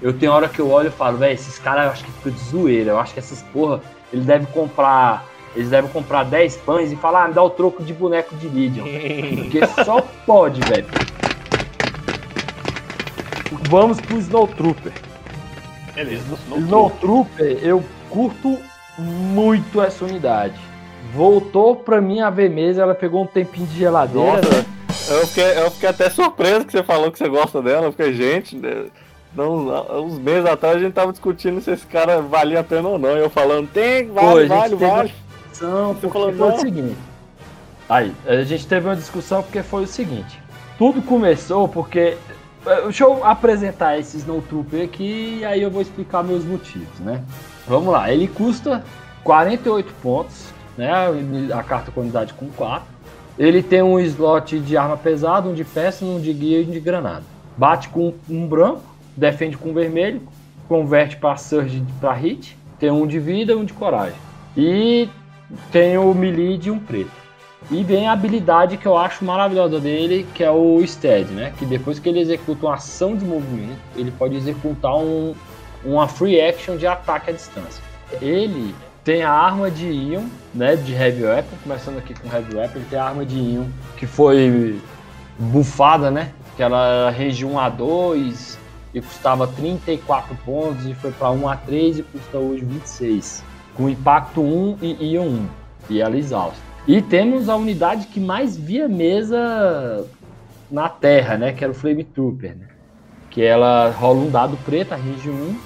Eu tenho hora que eu olho e falo, velho, esses caras eu acho que ficam de zoeira. Eu acho que essas porra, eles devem comprar. Eles devem comprar 10 pães e falar, ah, me dá o troco de boneco de Legion. Porque só pode, velho. Vamos pro Snowtrooper. Beleza. Snowtrooper, eu curto muito essa unidade. Voltou pra mim a ver mesa, ela pegou um tempinho de geladeira. Nossa. né? Eu fiquei, eu fiquei até surpreso que você falou que você gosta dela. Fiquei, gente, né, não, uns meses atrás a gente tava discutindo se esse cara valia a pena ou não. E eu falando, tem, Pô, vale, gente vale, teve vale. Discussão, porque falou, foi não. o seguinte. Aí, a gente teve uma discussão porque foi o seguinte. Tudo começou porque. eh, Deixa eu apresentar esse Snowtrooper aqui e aí eu vou explicar meus motivos, né? Vamos lá, ele custa 48 pontos, né? A carta com unidade com 4. Ele tem um slot de arma pesada, um de peça, um de guia e um de granada. Bate com um branco, defende com vermelho, converte para surge para hit, tem um de vida e um de coragem. E tem o melee de um preto. E vem a habilidade que eu acho maravilhosa dele, que é o Stead, né? Que depois que ele executa uma ação de movimento, ele pode executar um, uma free action de ataque à distância. Ele tem a arma de Ion, né? De Heavy Weapon, começando aqui com Heavy Weapon, ele tem a arma de Ion, que foi bufada, né? Que ela regi 1 a 2 e custava 34 pontos e foi para 1 a 3 e custa hoje 26. Com impacto 1 e Ion 1. E ela exausta. E temos a unidade que mais via mesa na Terra, né? Que era o Flame Trooper, né? Que ela rola um dado preto, a range 1.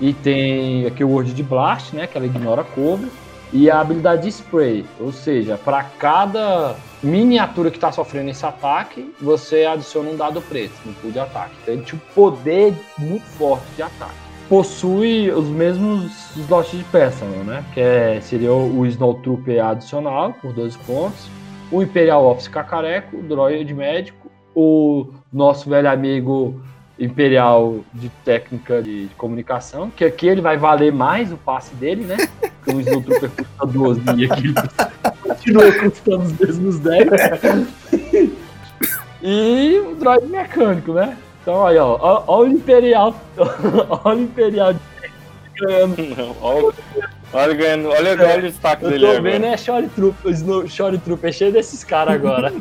E tem aqui o Word de Blast, né? Que ela ignora cover. E a habilidade de Spray. Ou seja, para cada miniatura que está sofrendo esse ataque, você adiciona um dado preto no pool de ataque. Então ele tinha um poder muito forte de ataque possui os mesmos slots de Personal, né? Que é, seria o Snowtrooper adicional, por 12 pontos, o Imperial Office Cacareco, o Droid Médico, o nosso velho amigo Imperial de Técnica de Comunicação, que aqui ele vai valer mais o passe dele, né? Porque o Snowtrooper custa 12 e aqui (laughs) continua custando os mesmos 10. e o droid mecânico, né? Então aí, ó, ó, ó o Imperial. (laughs) ó o Imperial ganhando. olha, olha, ganhando, olha, olha o destaque dele. Eu tô vendo é Shore Trooper, Shore Trooper cheio desses caras agora. (laughs)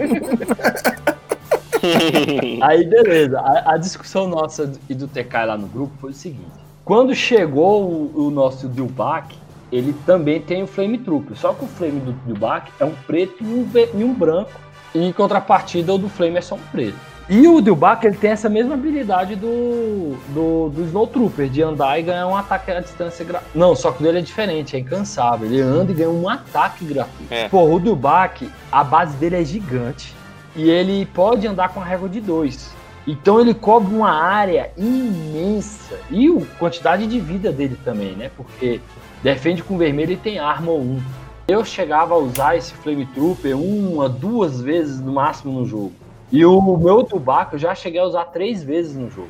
aí beleza, a, a, discussão nossa e do TK lá no grupo foi o seguinte: quando chegou o, o nosso Dilbach, ele também tem o Flame Trooper, só que o Flame do Dilbach é um preto e um, e um branco, e em contrapartida o do Flame é só um preto. E o Dilbach, ele tem essa mesma habilidade do, do, do Snowtrooper, de andar e ganhar um ataque à distância gratuito. Não, só que o dele é diferente, é incansável. Ele anda e ganha um ataque gratuito. É. Pô, o Dilbach, a base dele é gigante. E ele pode andar com a régua de 2. Então ele cobre uma área imensa. E a quantidade de vida dele também, né? Porque defende com vermelho e tem arma 1. Eu chegava a usar esse Flame Trooper uma, duas vezes no máximo no jogo. E o meu Tubaco eu já cheguei a usar três vezes no jogo,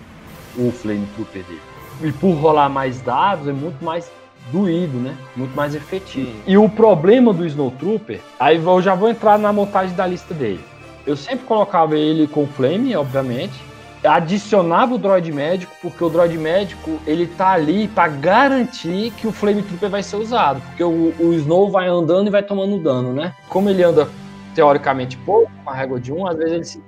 o Flame Trooper dele. E por rolar mais dados é muito mais doído, né? Muito mais efetivo. Sim. E o problema do Snow Trooper, aí eu já vou entrar na montagem da lista dele. Eu sempre colocava ele com Flame, obviamente. Adicionava o droid médico, porque o droid médico ele tá ali para garantir que o Flame Trooper vai ser usado. Porque o, o Snow vai andando e vai tomando dano, né? Como ele anda teoricamente pouco, com a régua de um, às vezes ele se,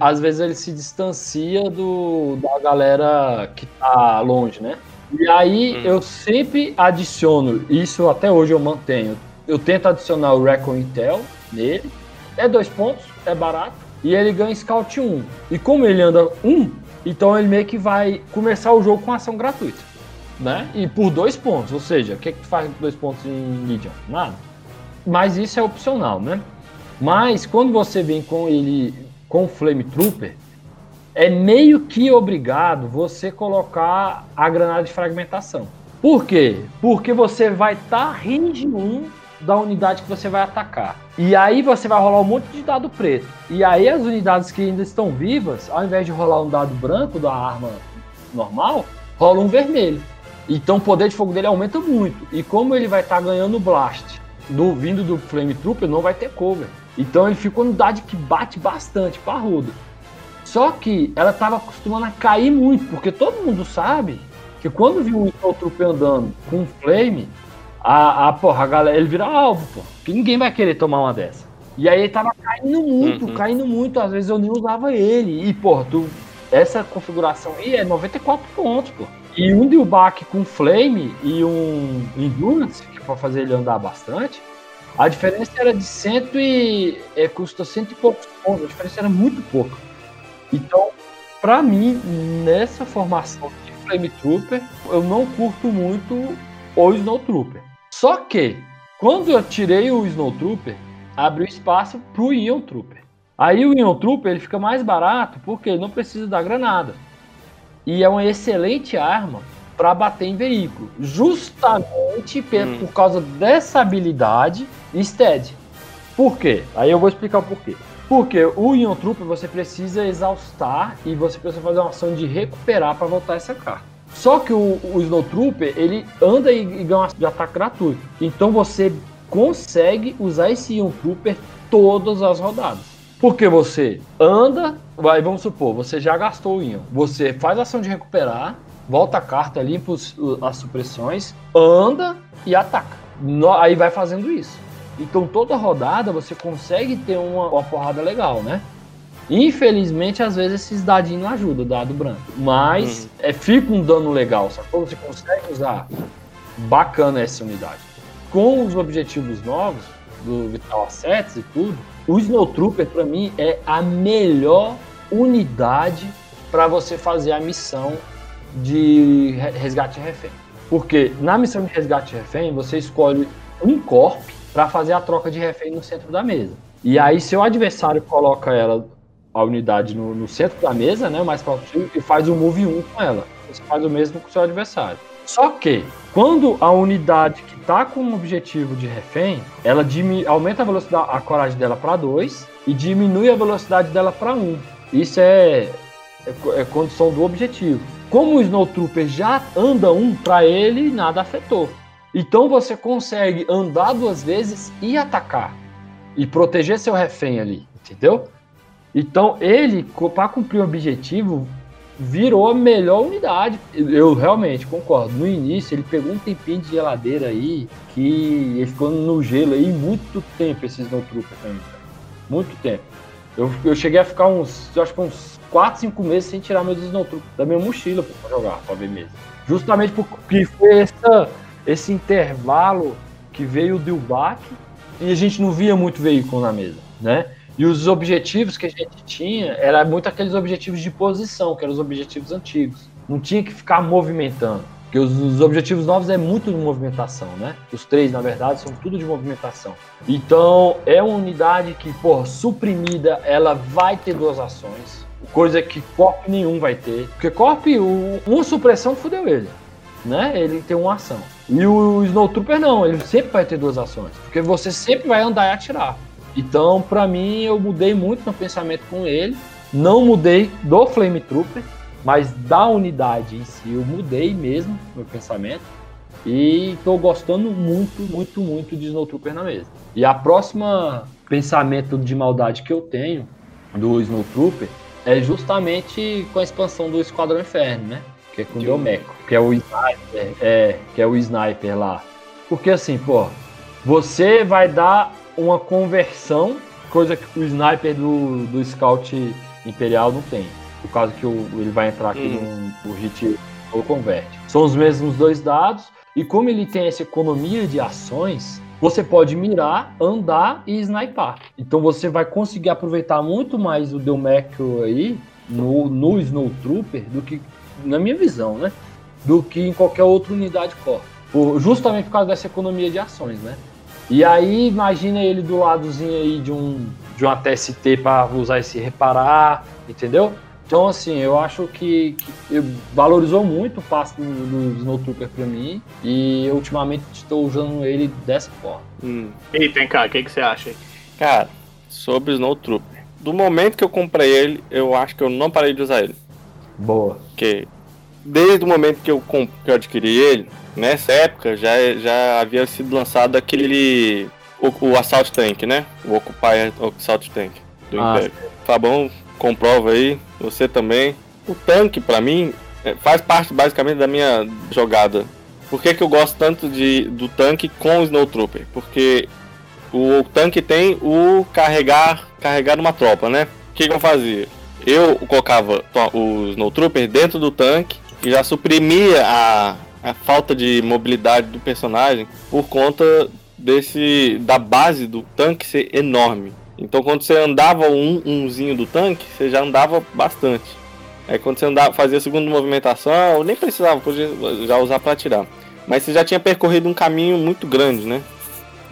às vezes ele se distancia do, da galera que tá longe, né? E aí hum. eu sempre adiciono, isso até hoje eu mantenho. Eu tento adicionar o Recon Intel nele. É dois pontos, é barato. E ele ganha Scout 1. E como ele anda um, então ele meio que vai começar o jogo com ação gratuita. Né? E por dois pontos. Ou seja, o que, é que tu faz com dois pontos em Legion? Nada. Mas isso é opcional, né? Mas quando você vem com ele com Flame Trooper, é meio que obrigado você colocar a granada de fragmentação. Por quê? Porque você vai estar tá range 1 da unidade que você vai atacar. E aí você vai rolar um monte de dado preto. E aí as unidades que ainda estão vivas, ao invés de rolar um dado branco da arma normal, rola um vermelho. Então o poder de fogo dele aumenta muito. E como ele vai estar tá ganhando blast do vindo do Flame Trooper, não vai ter cover. Então ele ficou no unidade que bate bastante, parrudo. Só que ela estava acostumando a cair muito, porque todo mundo sabe que quando viu um Snowtrooper andando com um Flame, a, a, porra, a galera, ele vira alvo, pô. Que ninguém vai querer tomar uma dessa. E aí ele tava caindo muito, uhum. caindo muito. Às vezes eu nem usava ele. E, porra, tu, essa configuração aí é 94 pontos, pô. E um Dilbach com Flame e um Endurance, que é pra fazer ele andar bastante, a diferença era de cento e. É, custa cento e poucos pontos. A diferença era muito pouca. Então, para mim, nessa formação de Flame Trooper, eu não curto muito o Snow Trooper. Só que, quando eu tirei o Snow Trooper, abriu espaço pro Ion Trooper. Aí o Ion Trooper ele fica mais barato porque ele não precisa da granada. E é uma excelente arma para bater em veículo. Justamente hum. por causa dessa habilidade Stead. Por quê? Aí eu vou explicar o porquê. Porque o Ion Trooper você precisa exaustar e você precisa fazer uma ação de recuperar para voltar essa carta. Só que o, o Snow Trooper, ele anda e, e ganha de ataque gratuito. Então você consegue usar esse Ion Trooper todas as rodadas. Porque você anda, vai, vamos supor, você já gastou o Ion. Você faz a ação de recuperar, volta a carta, limpa os, as supressões, anda e ataca. No, aí vai fazendo isso. Então toda rodada você consegue ter uma, uma porrada legal, né? Infelizmente, às vezes esses dadinhos não ajudam, dado branco. Mas uhum. é, fica um dano legal, sacou? Você consegue usar bacana essa unidade. Com os objetivos novos, do Vital Assets e tudo, o Snow Trooper, para mim, é a melhor unidade para você fazer a missão de resgate refém. Porque na missão de resgate refém, você escolhe um corp para fazer a troca de refém no centro da mesa. E aí, seu adversário coloca ela, a unidade, no, no centro da mesa, né, mais próximo, e faz o move 1 com ela. Você faz o mesmo com o seu adversário. Só que, quando a unidade que está com o objetivo de refém, ela aumenta a velocidade, a coragem dela para 2 e diminui a velocidade dela para 1. Um. Isso é, é, é, condição do objetivo. Como o Snowtrooper já anda um, para ele nada afetou. Então você consegue andar duas vezes e atacar. e proteger seu refém ali, entendeu? Então ele, para cumprir o objetivo, virou a melhor unidade. Eu realmente concordo. No início ele pegou um tempinho de geladeira aí, que ele ficou no gelo aí muito tempo esses Snowtrooper também. Muito tempo. Eu, eu cheguei a ficar uns, acho que uns 4, 5 meses sem tirar meus Snowtrooper da minha mochila pra jogar, pra ver mesmo. Justamente porque foi essa, esse intervalo que veio o Dilbach e a gente não via muito veículo na mesa, né? E os objetivos que a gente tinha era muito aqueles objetivos de posição, que eram os objetivos antigos. Não tinha que ficar movimentando. Porque os, os, objetivos novos é muito de movimentação, né? Os três, na verdade, são tudo de movimentação. Então, é uma unidade que, por suprimida, ela vai ter duas ações. Coisa que Corp nenhum vai ter. Porque Corp, o, uma supressão fudeu ele. Né? Ele tem uma ação. E o Snowtrooper não, ele sempre vai ter duas ações. Porque você sempre vai andar e atirar. Então, para mim, eu mudei muito meu pensamento com ele. Não mudei do Flame Trooper, mas da unidade em si, eu mudei mesmo meu pensamento. E estou gostando muito, muito, muito de Snowtrooper na mesa. E a próxima pensamento de maldade que eu tenho do Snowtrooper é justamente com a expansão do Esquadrão Inferno, né? Que é com o Delmeco, que é o sniper, é, que é o sniper lá. Porque assim, pô, você vai dar uma conversão, coisa que o sniper do, do Scout Imperial não tem. Por causa que o, ele vai entrar aqui hum. no, no hit ou converte. São os mesmos dois dados, e como ele tem essa economia de ações, você pode mirar, andar e sniper. Então você vai conseguir aproveitar muito mais o Delmecro aí no, no Snow Trooper do que, na minha visão, né? Do que em qualquer outra unidade core. Por, justamente por causa dessa economia de ações, né? E aí, imagina ele do ladozinho aí de um de uma TST para usar esse reparar, entendeu? Então, assim, eu acho que, que valorizou muito o passe do, do Snowtrooper para mim e ultimamente estou usando ele dessa forma. Hum. E tem cá, o que, que você acha aí? Cara, sobre o Snowtrooper, do momento que eu comprei ele, eu acho que eu não parei de usar ele. Boa. Porque desde o momento que eu, que eu adquiri ele, nessa época já, já havia sido lançado aquele. O, o Assault Tank, né? O Occupy Assault Tank do ah. Império. Fabão, comprova aí, você também. O tanque, para mim, é, faz parte basicamente da minha jogada. Por que, que eu gosto tanto de, do tanque com o Snowtrooper? Porque o, o tanque tem o carregar, carregar uma tropa, né? O que, que eu fazia? Eu colocava o Snowtrooper dentro do tanque e já suprimia a, a falta de mobilidade do personagem por conta desse da base do tanque ser enorme. Então quando você andava um umzinho do tanque, você já andava bastante. Aí quando você andava, fazia a segunda movimentação, nem precisava, podia já usar para atirar. Mas você já tinha percorrido um caminho muito grande, né?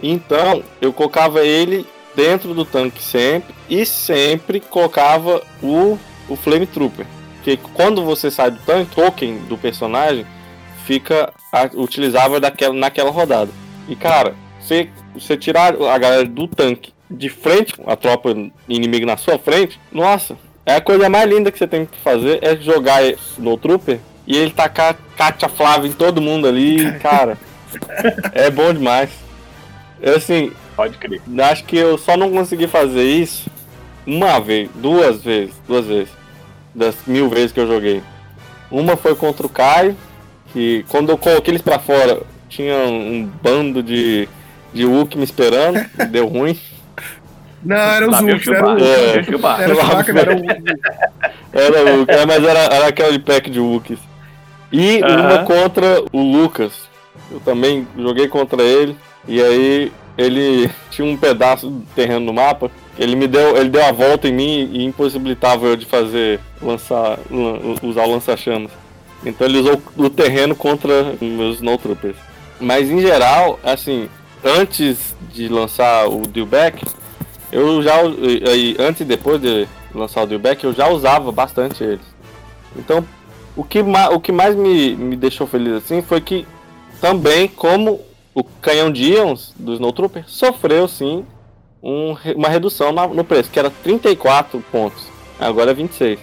Então eu colocava ele dentro do tanque sempre e sempre colocava o, o Flame Trooper. Porque quando você sai do tanque, token do personagem fica utilizável daquela, naquela rodada. E cara, você, você tirar a galera do tanque de frente, a tropa inimiga na sua frente, nossa, é a coisa mais linda que você tem que fazer é jogar no Trooper e ele tacar Katia Flávia em todo mundo ali, cara. é bom demais. Eu assim, pode crer. Acho que eu só não consegui fazer isso uma vez, duas vezes, duas vezes. Das mil vezes que eu joguei. Uma foi contra o Caio, que quando eu coloquei eles pra fora, tinha um bando de, de Hulk me esperando, (laughs) deu ruim. Não, era os Hulk, era o é, Era o Chewbacca, era o Era o Hulk, é, mas era, era aquele pack de Hulks. E uh -huh. uma contra o Lucas. Eu também joguei contra ele. E aí ele (laughs) tinha um pedaço de terreno no mapa. Ele me deu, ele deu a volta em mim e impossibilitava eu de fazer lançar, usar o lança-chamas. Então ele usou o terreno contra meus Snowtroopers. Mas em geral, assim, antes de lançar o Dillback, eu já antes e depois de lançar o Dillback, eu já usava bastante eles. Então, o que, o que mais me, me deixou feliz assim foi que também como o canhão de íons do Snowtrooper sofreu sim um, uma redução no preço, que era 34 pontos, agora é 26.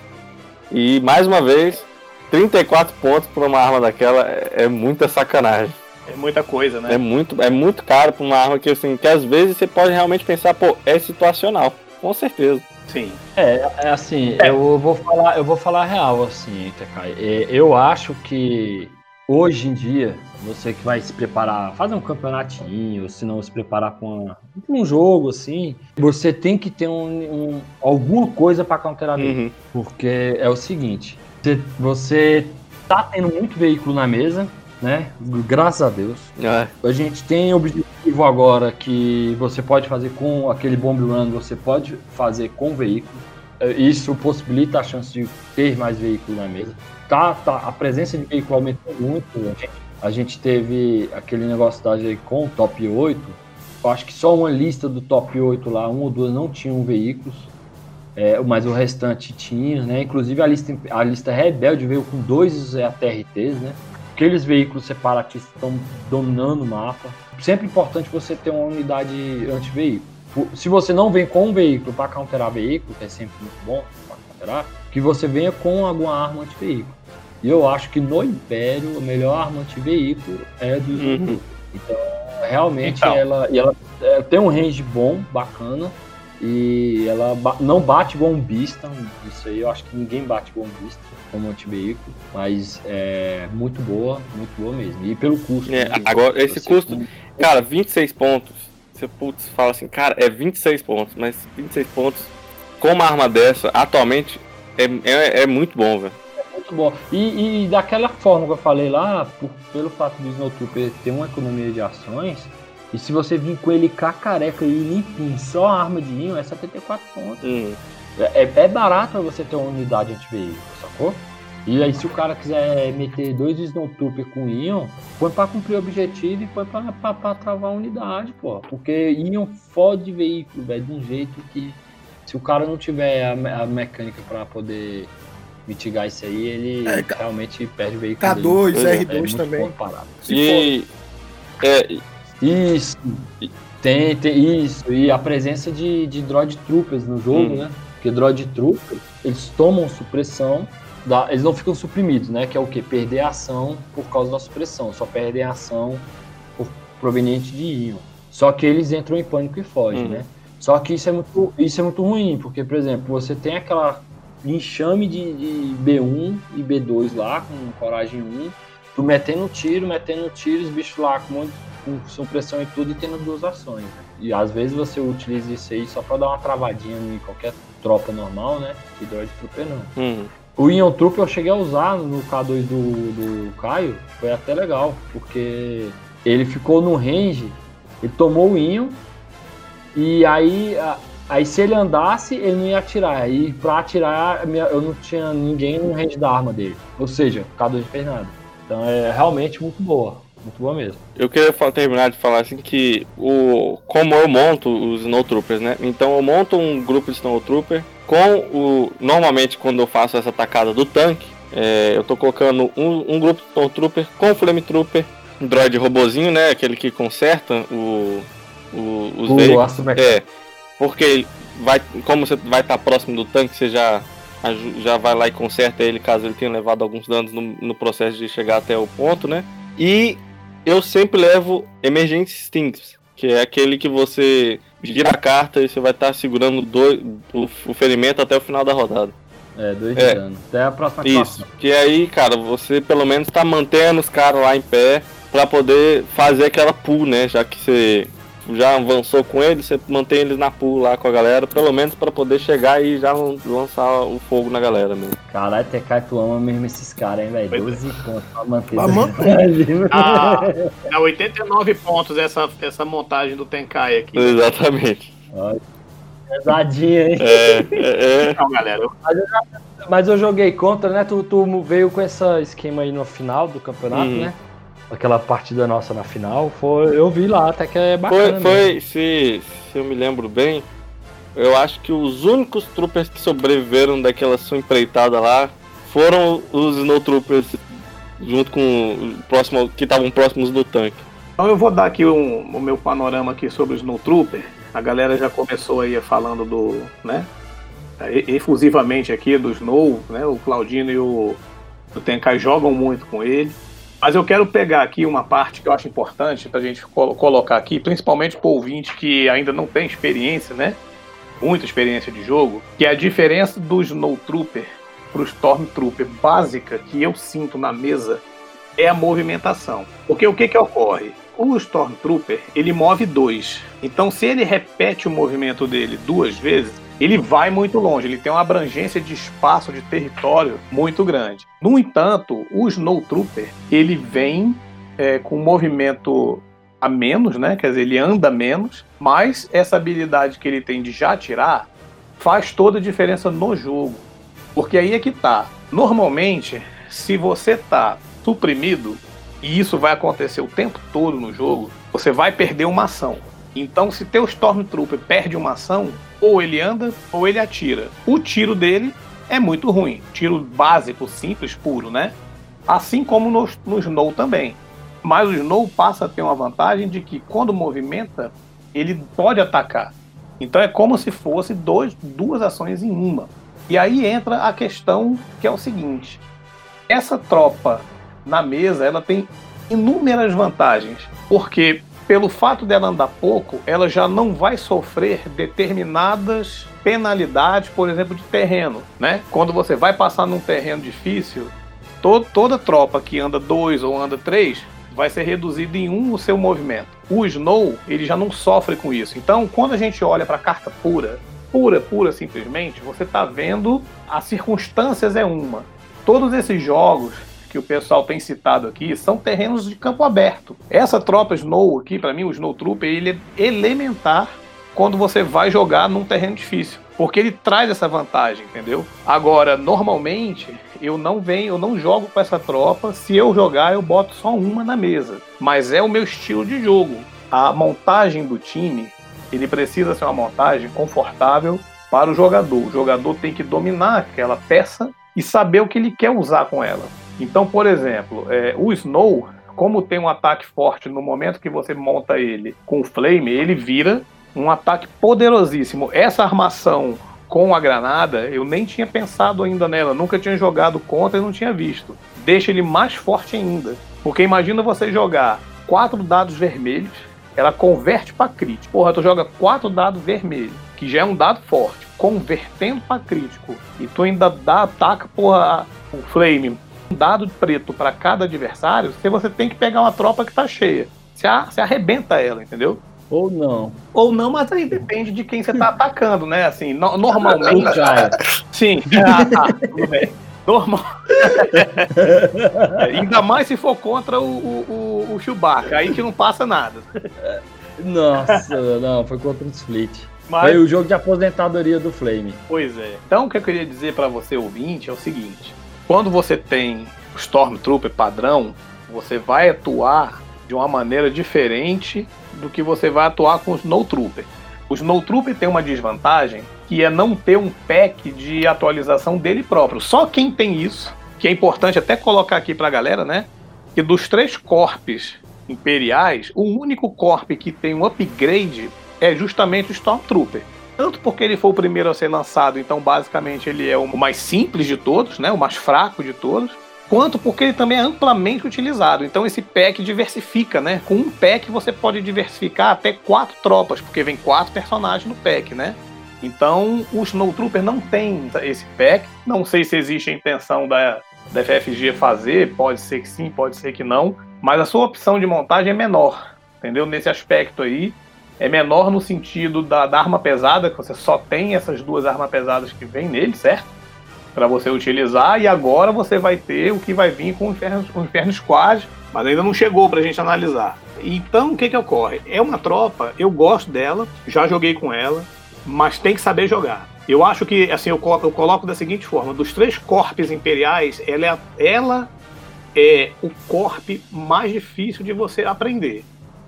E mais uma vez, 34 pontos por uma arma daquela é, é muita sacanagem. É muita coisa, né? É muito, é muito caro pra uma arma que, assim, que às vezes você pode realmente pensar, pô, é situacional. Com certeza. Sim. É, é assim, eu vou falar, eu vou falar real assim, Tekai. É, eu acho que hoje em dia, você que vai se preparar, fazer um campeonatinho, se não se preparar com um jogo assim, você tem que ter um, um alguma coisa para counterar dele. Uhum. Porque é o seguinte, você, você tá tendo muito veículo na mesa, né? Graças a Deus. É. A gente tem objetivo agora que você pode fazer com aquele bomb run, você pode fazer com veículo. É, Isso possibilita a chance de ter mais veículo na mesa. Tá, tá, a presença de veículo aumentou muito. A gente, a gente teve aquele negócio da com top 8. Eu acho que só uma lista do top 8 lá, um ou duas não tinham veículos. É, mas o restante tinha, né? Inclusive a lista, a lista rebelde veio com dois ATRTs, né? Aqueles veículos separatistas estão dominando o mapa. Sempre importante você ter uma unidade anti-veículo. Se você não vem com um veículo para counterar veículo, que é sempre muito bom para counterar, que você venha com alguma arma anti-veículo. E eu acho que no Império a melhor arma anti-veículo é do Uhum. Então, realmente Então. ela, e ela é, tem um range bom, bacana. E ela ba- não bate bombista. Isso aí eu acho que ninguém bate bombista como anti-veículo. Mas é muito boa, muito boa mesmo. E pelo custo. É, né, agora, esse custo- Cara, 26 pontos. Você putz, fala assim, cara, é 26 pontos, mas 26 pontos com uma arma dessa, atualmente, é, é, é muito bom, velho. Muito bom. E, e daquela forma que eu falei lá, por- pelo fato do Snowtrooper ter uma economia de ações, e se você vir com ele cacareca e limpinho, só a arma de íon, é 74 pontos. Hum, É, é barato pra você ter uma unidade anti-veículo, sacou? E aí se o cara quiser meter dois Snowtrooper com Ion, põe pra cumprir o objetivo e põe pra, pra, pra travar a unidade, pô. Porque Ion fode veículo, velho, de um jeito que se o cara não tiver a, a mecânica pra poder mitigar isso aí, ele É, realmente perde o veículo dele. K2, Pois é, R2 É muito também. e. É, Isso. Tem, tem isso. E a presença de, de Droid Troopers no jogo, Hum. né? Porque Droid Troopers, eles tomam supressão, da, eles não ficam suprimidos, né? Que é o quê? Perder a ação por causa da supressão. Só perdem a ação por, proveniente de Ion. Só que eles entram em pânico e fogem, Hum. né? Só que isso é, muito, isso é muito ruim, porque, por exemplo, você tem aquela enxame de, de B1 e B2 lá, com coragem 1, tu metendo tiro, metendo tiro, os bichos lá com, monte, com supressão e tudo, e tendo duas ações. né? E às vezes você utiliza isso aí só pra dar uma travadinha em qualquer tropa normal, né? E Droid Trooper não. hum, O Ion Trooper eu cheguei a usar no K2 do, do Caio, foi até legal, porque ele ficou no range, ele tomou o Ion, e aí, aí se ele andasse, ele não ia atirar. E pra atirar, eu não tinha ninguém no range da arma dele. Ou seja, o K2 não fez nada. Então é realmente muito boa, muito boa mesmo. eu queria terminar de falar assim que o como eu monto os Snowtroopers, né? Então eu monto um grupo de Snowtrooper com o. Normalmente quando eu faço essa atacada do tanque, é, eu tô colocando um, um grupo de Snowtrooper com Flame Trooper, um droid robozinho, né? Aquele que conserta o, o- os O veículos. É, porque vai, como você vai estar próximo do tanque, você já, já vai lá e conserta ele caso ele tenha levado alguns danos no, no processo de chegar até o ponto, né? E eu sempre levo Emergency Stinks, que é aquele que você gira a carta e você vai estar segurando dois, o, o ferimento até o final da rodada. É, dois É. de dano. Até a próxima Isso. Que aí, cara, você pelo menos tá mantendo os caras lá em pé pra poder fazer aquela pool, né? Já que você já avançou com eles, você mantém eles na pool lá com a galera, pelo menos pra poder chegar e já lan- lançar o fogo na galera mesmo. Caralho, TK, tu ama mesmo esses caras, hein, velho? Pois é. 12 pontos pra manter. Pra (laughs) Ah, é 89 pontos essa, essa montagem do Tenkai aqui. Exatamente. Olha, Pesadinha, hein? É, é, é. Então, galera, eu- Mas eu joguei contra, né? Tu, tu veio com esse esquema aí no final do campeonato, Uhum. né? Aquela partida nossa na final. Foi, eu vi lá, até que é bacana. Foi, foi se, se eu me lembro bem, eu acho que os únicos troopers que sobreviveram daquela sua empreitada lá foram os Snowtroopers junto com o próximo, que estavam próximos do tanque. Então eu vou dar aqui um- o meu panorama aqui sobre o Snowtrooper. A galera já começou aí falando do, né, e- efusivamente aqui do Snow, né, o Claudino e o, o Tenkai jogam muito com ele. Mas eu quero pegar aqui uma parte que eu acho importante para a gente colocar aqui, principalmente para o ouvinte que ainda não tem experiência, né? Muita experiência de jogo, que é a diferença do Snow Trooper para o Stormtrooper básica que eu sinto na mesa é a movimentação. Porque o que, que ocorre? O Stormtrooper, ele move dois. Então, se ele repete o movimento dele duas vezes, ele vai muito longe, ele tem uma abrangência de espaço, de território muito grande. No entanto, o Snowtrooper, ele vem é, com um movimento a menos, né? Quer dizer, ele anda menos, mas essa habilidade que ele tem de já atirar faz toda a diferença no jogo. Porque aí é que tá. Normalmente, se você tá suprimido, e isso vai acontecer o tempo todo no jogo, você vai perder uma ação. Então, se teu Stormtrooper perde uma ação, ou ele anda ou ele atira. O tiro dele é muito ruim. Tiro básico, simples, puro, né? Assim como no, no Snow também. Mas o Snow passa a ter uma vantagem de que quando movimenta, ele pode atacar. Então é como se fosse dois, duas ações em uma. E aí entra a questão que é o seguinte: essa tropa na mesa ela tem inúmeras vantagens, porque pelo fato dela andar pouco, ela já não vai sofrer determinadas penalidades, por exemplo, de terreno, né? Quando você vai passar num terreno difícil, to toda tropa que anda dois ou anda três vai ser reduzida em um o seu movimento. O Snow, ele já não sofre com isso. Então, quando a gente olha para a carta pura, pura, pura simplesmente, você está vendo as circunstâncias é uma. Todos esses jogos que o pessoal tem citado aqui são terrenos de campo aberto. Essa tropa Snow aqui, para mim, o Snow Trooper, ele é elementar quando você vai jogar num terreno difícil, porque ele traz essa vantagem, entendeu? Agora, normalmente, eu não venho, eu não jogo com essa tropa. Se eu jogar, eu boto só uma na mesa. Mas é o meu estilo de jogo. A montagem do time, ele precisa ser uma montagem confortável para o jogador. O jogador tem que dominar aquela peça e saber o que ele quer usar com ela. Então, por exemplo, é, o Snow, como tem um ataque forte no momento que você monta ele com o Flame, ele vira um ataque poderosíssimo. Essa armação com a granada, eu nem tinha pensado ainda nela, nunca tinha jogado contra e não tinha visto. Deixa ele mais forte ainda. Porque imagina você jogar quatro dados vermelhos, ela converte para crítico. Porra, tu joga quatro dados vermelhos, que já é um dado forte, convertendo para crítico, e tu ainda dá, ataca porra, o Flame um dado preto para cada adversário, se você tem que pegar uma tropa que tá cheia. Você, você arrebenta ela, entendeu? Ou não. Ou não, mas aí depende de quem você tá atacando, né? Assim, no, normalmente. Sim. (laughs) Ah, tá, tudo bem. Normal. Ainda mais se for contra o, o, o, Chewbacca, aí que não passa nada. Nossa, não, foi contra o Split. Mas... Foi o jogo de aposentadoria do Flame. Pois é. Então o que eu queria dizer para você, ouvinte, é o seguinte: quando você tem Stormtrooper padrão, você vai atuar de uma maneira diferente do que você vai atuar com o Snowtrooper. O Snowtrooper tem uma desvantagem que é não ter um pack de atualização dele próprio. Só quem tem isso, que é importante até colocar aqui pra galera, né? Que dos três corpos imperiais, o único corpo que tem um upgrade é justamente o Stormtrooper tanto porque ele foi o primeiro a ser lançado, então basicamente ele é o mais simples de todos, né, o mais fraco de todos, quanto porque ele também é amplamente utilizado. Então esse pack diversifica, né? Com um pack você pode diversificar até quatro tropas, porque vem quatro personagens no pack, né? Então o Snowtrooper não tem esse pack. Não sei se existe a intenção da, da FFG fazer, pode ser que sim, pode ser que não, mas a sua opção de montagem é menor, entendeu? Nesse aspecto aí é menor no sentido da, da, arma pesada, que você só tem essas duas armas pesadas que vem nele, certo? Para você utilizar, e agora você vai ter o que vai vir com o Inferno, o Inferno Squad, mas ainda não chegou para a gente analisar. Então, o que que ocorre? É uma tropa, eu gosto dela, já joguei com ela, mas tem que saber jogar. Eu acho que, assim, eu coloco, eu coloco da seguinte forma: dos três corpos imperiais, ela é, ela é o corpo mais difícil de você aprender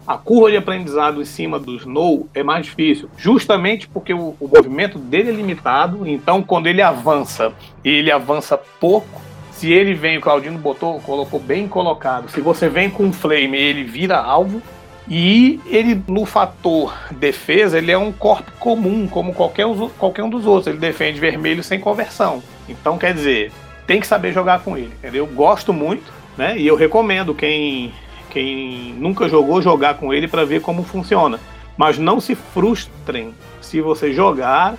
a curva de aprendizado em cima do Snow é mais difícil, justamente porque o, o, movimento dele é limitado. Então, quando ele avança, ele avança pouco. Se ele vem, o Claudino botou, colocou bem colocado. Se você vem com um flame, ele vira alvo. E ele, no fator defesa, ele é um corpo comum, como qualquer, qualquer um dos outros. Ele defende vermelho sem conversão. Então, quer dizer, tem que saber jogar com ele, entendeu? Gosto muito né? E eu recomendo quem, quem nunca jogou jogar com ele para ver como funciona. Mas não se frustrem se você jogar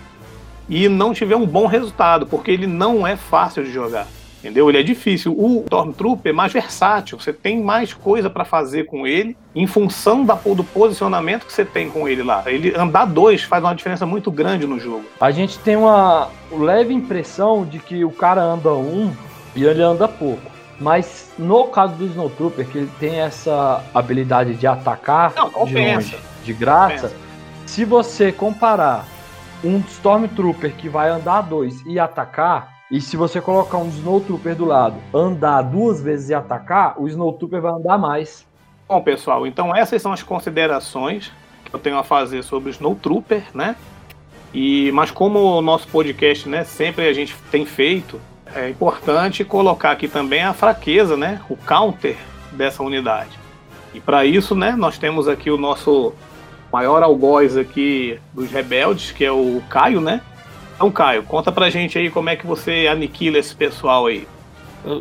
e não tiver um bom resultado, porque ele não é fácil de jogar. Entendeu? Ele é difícil. O Stormtrooper é mais versátil. Você tem mais coisa para fazer com ele em função da, do posicionamento que você tem com ele lá. Ele andar dois faz uma diferença muito grande no jogo. A gente tem uma leve impressão de que o cara anda um e ele anda pouco. Mas no caso do Snowtrooper, que ele tem essa habilidade de atacar Não, de longe, de graça, compensa. se você comparar um Stormtrooper que vai andar dois e atacar, e se você colocar um Snowtrooper do lado, andar duas vezes e atacar, o Snowtrooper vai andar mais. Bom, pessoal, então essas são as considerações que eu tenho a fazer sobre o Snowtrooper, né? E, mas como o nosso podcast, né, sempre a gente tem feito, é importante colocar aqui também a fraqueza, né, o counter dessa unidade. E para isso, né, nós temos aqui o nosso maior algoz aqui dos rebeldes, que é o Caio, né? Então, Caio, conta pra gente aí como é que você aniquila esse pessoal aí.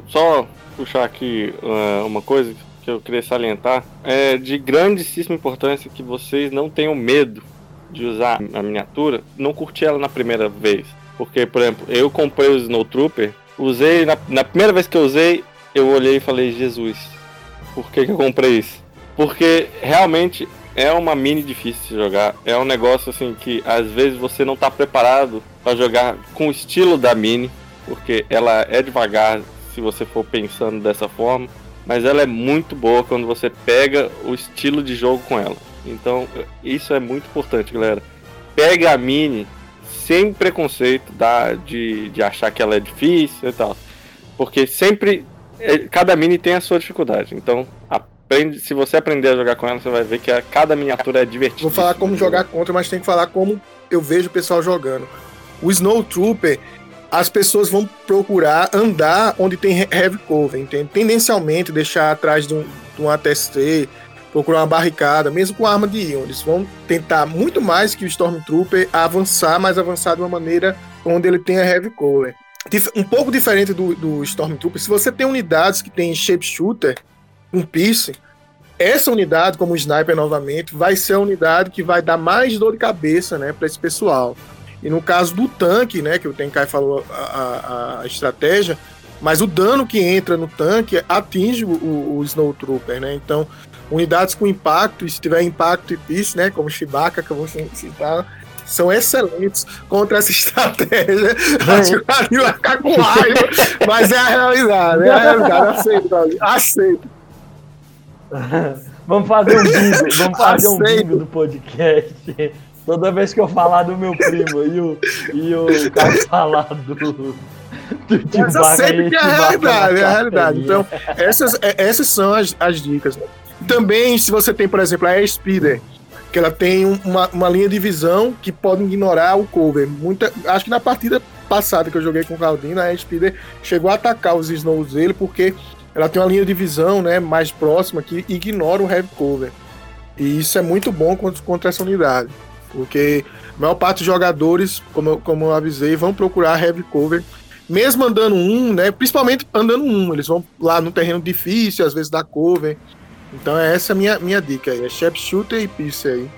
Só puxar aqui uh, uma coisa que eu queria salientar. É de grandíssima importância que vocês não tenham medo de usar a miniatura, não curti ela na primeira vez. Porque, por exemplo, eu comprei o Snow Trooper, usei, na, na primeira vez que eu usei, eu olhei e falei, Jesus, por que, que eu comprei isso? Porque realmente é uma mini difícil de jogar. É um negócio assim que às vezes você não está preparado para jogar com o estilo da mini, porque ela é devagar se você for pensando dessa forma, mas ela é muito boa quando você pega o estilo de jogo com ela. Então, isso é muito importante, galera. Pega a mini sem preconceito da, de, de achar que ela é difícil e tal. Porque sempre. É, cada mini tem a sua dificuldade. Então, aprende, se você aprender a jogar com ela, você vai ver que a, cada miniatura é divertida. Vou falar como jogar contra, mas tem que falar como eu vejo o pessoal jogando. O Snow Trooper, as pessoas vão procurar andar onde tem heavy cover, entende? Tendencialmente deixar atrás de um, de um ATST, procurar uma barricada, mesmo com arma de íon. Eles vão tentar muito mais que o Stormtrooper avançar, mas avançar de uma maneira onde ele tenha heavy cover. Um pouco diferente do, do Stormtrooper, se você tem unidades que tem shape shooter, um piercing, essa unidade, como o sniper novamente, vai ser a unidade que vai dar mais dor de cabeça, né, para esse pessoal. E no caso do tanque, né, que o Tenkai falou a, a, a, estratégia, mas o dano que entra no tanque atinge o, o Snowtrooper, né? Então, unidades com impacto, se tiver impacto e piercing, né, como Chewbacca, que eu vou citar, são excelentes contra essa (laughs) estratégia. Acho que o cara vai ficar com raiva, (laughs) mas é a realidade, é a realidade. Aceito, aceito. (laughs) vamos fazer um bingo, vamos fazer um bingo do podcast. Toda vez que eu falar do meu primo e o, e o cara falar do. do Mas sei que é a realidade, é a realidade. Então, essas, é, essas são as, as dicas. Também, se você tem, por exemplo, a Air Speeder, que ela tem uma, uma linha de visão que pode ignorar o cover. Muita, acho que na partida passada que eu joguei com o Claudino, a Air Speeder chegou a atacar os Snows dele porque ela tem uma linha de visão né, mais próxima que ignora o heavy cover. E isso é muito bom contra, contra essa unidade. Porque a maior parte dos jogadores, como eu, como eu avisei, vão procurar heavy cover. Mesmo andando um, né? Principalmente andando um. Eles vão lá no terreno difícil, às vezes dá cover. Então é essa minha, minha dica aí. É Shooter e Pierce aí.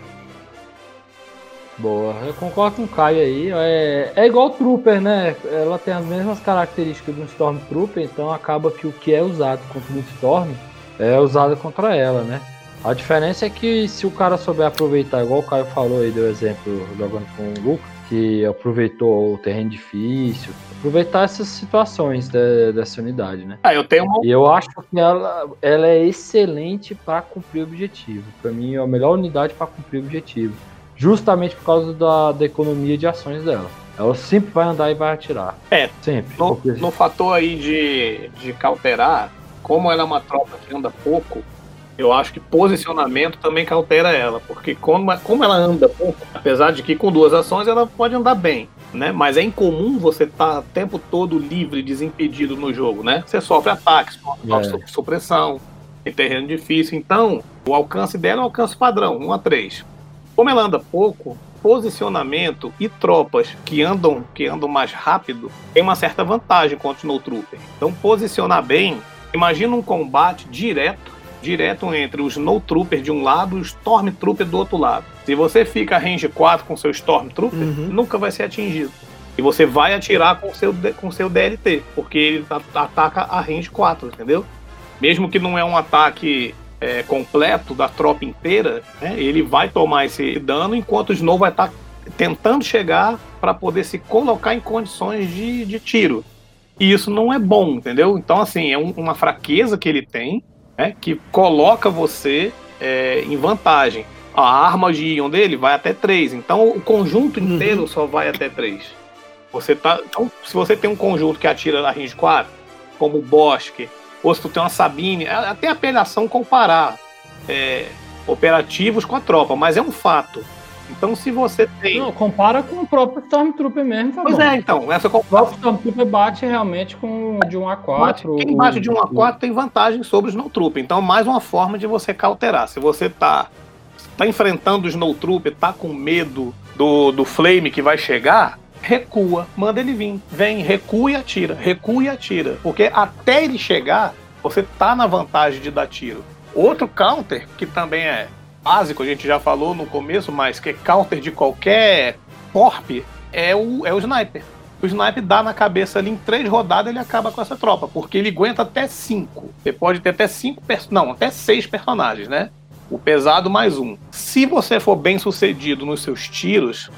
Boa, eu concordo com o Caio aí. É, é igual o Trooper, né? Ela tem as mesmas características do Stormtrooper, então acaba que o que é usado contra o Storm é usado contra ela, né? A diferença é que se o cara souber aproveitar, igual o Caio falou aí, deu exemplo jogando com o Luca, que aproveitou o terreno difícil, aproveitar essas situações de, dessa unidade, né? Ah, eu tenho uma... E eu acho que ela, ela é excelente para cumprir o objetivo. Para mim, é a melhor unidade para cumprir o objetivo justamente por causa da, da economia de ações dela. Ela sempre vai andar e vai atirar. É, sempre. No, porque... no fator aí de, de cauterar, como ela é uma tropa que anda pouco, eu acho que posicionamento também cautera ela, porque como, como ela anda pouco, apesar de que com duas ações ela pode andar bem, né? Mas é incomum você estar tá o tempo todo livre, desimpedido no jogo, né? Você sofre ataques, sofre é. supressão, em terreno difícil. Então, o alcance dela é um alcance padrão, 1 a 3. Como ela anda pouco, posicionamento e tropas que andam que andam mais rápido tem uma certa vantagem contra o Snow Trooper. Então posicionar bem Imagina um combate direto, direto entre o Snowtrooper de um lado e o Stormtrooper do outro lado. Se você fica range 4 com seu Stormtrooper, Uhum. nunca vai ser atingido. E você vai atirar com seu, com seu DLT, porque ele ataca a range 4, entendeu? Mesmo que não é um ataque é, completo da tropa inteira, né, ele vai tomar esse dano enquanto o Snow vai estar tentando chegar para poder se colocar em condições de, de tiro. E isso não é bom, entendeu? Então, assim, é um- uma fraqueza que ele tem, né, que coloca você é, em vantagem. A arma de Ion dele vai até 3, então o conjunto Uhum. inteiro só vai até 3. Você tá, então, se você tem um conjunto que atira na range 4, como o Bosque, ou se tu tem uma Sabine, é até apelação comparar é, operativos com a tropa, mas é um fato. Então, se você tem. Não, compara com o próprio Stormtrooper mesmo, tá pois bom. é, então, essa O comparação. próprio Stormtrooper bate realmente com o de 1 a 4. Quem bate de 1 a 4 tem vantagem sobre o Snowtrooper. Então, mais uma forma de você cauterar. Se você tá, tá enfrentando o Snowtrooper, tá com medo do, do Flame que vai chegar, recua, manda ele vir. Vem, recua e atira. Recua e atira. Porque até ele chegar, você tá na vantagem de dar tiro. Outro counter, que também é básico, a gente já falou no começo, mas que é counter de qualquer corp, é o, é o sniper. O sniper dá na cabeça ali em três rodadas ele acaba com essa tropa, porque ele aguenta até cinco. Você pode ter até cinco, não, até seis personagens, né? O pesado mais um. Se você for bem sucedido nos seus tiros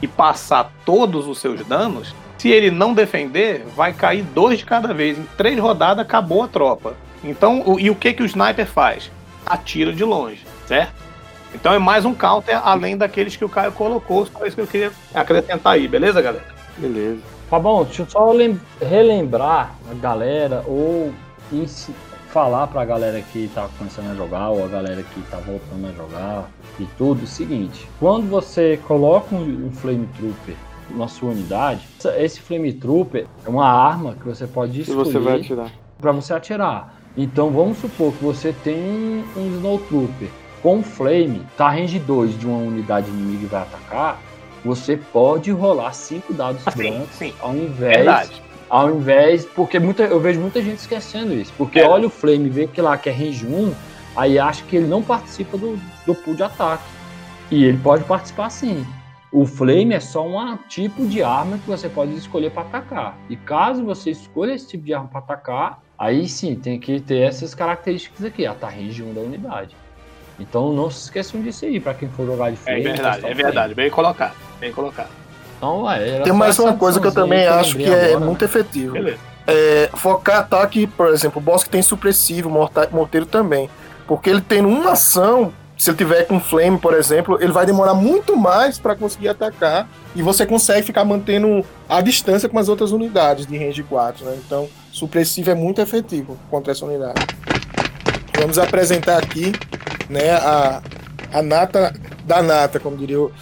e passar todos os seus danos, se ele não defender, vai cair dois de cada vez. Em três rodadas acabou a tropa. Então, o- e o que que o sniper faz? Atira de longe, certo? Então é mais um counter além daqueles que o Caio colocou. Só isso que eu queria acrescentar aí, beleza, galera? Beleza. Fabão, deixa eu só lem- relembrar a galera ou ensi- falar pra galera que tá começando a jogar ou a galera que tá voltando a jogar e tudo o seguinte: quando você coloca um, um Flame Trooper na sua unidade, esse Flame Trooper é uma arma que você pode escolher você vai atirar. para você atirar. Então vamos supor que você tem um Snowtrooper com Flame, tá range 2 de uma unidade inimiga e vai atacar, você pode rolar 5 dados Assim, brancos sim. ao invés Verdade. Ao invés, porque muita, eu vejo muita gente esquecendo isso, porque É. olha o Flame, vê que lá que é range 1, aí acha que ele não participa do, do pool de ataque. E ele pode participar sim. O Flame é só um tipo de arma que você pode escolher para atacar. E caso você escolha esse tipo de arma para atacar, aí sim tem que ter essas características aqui, a tá range 1 da unidade. Então não se esqueçam disso aí, para quem for jogar de É Flame. verdade, testar é verdade. Bem colocado. Bem colocado. Então, é, era Tem mais uma coisa que eu também acho que é agora, né? muito efetivo. Beleza. É, focar ataque, por exemplo, o boss que tem supressivo, morteiro também. Porque ele tendo uma ação, se ele tiver com flame, por exemplo, ele vai demorar muito mais para conseguir atacar. E você consegue ficar mantendo a distância com as outras unidades de range 4, né? Então, supressivo é muito efetivo contra essa unidade. Vamos apresentar aqui né, a, a nata da nata, como diria o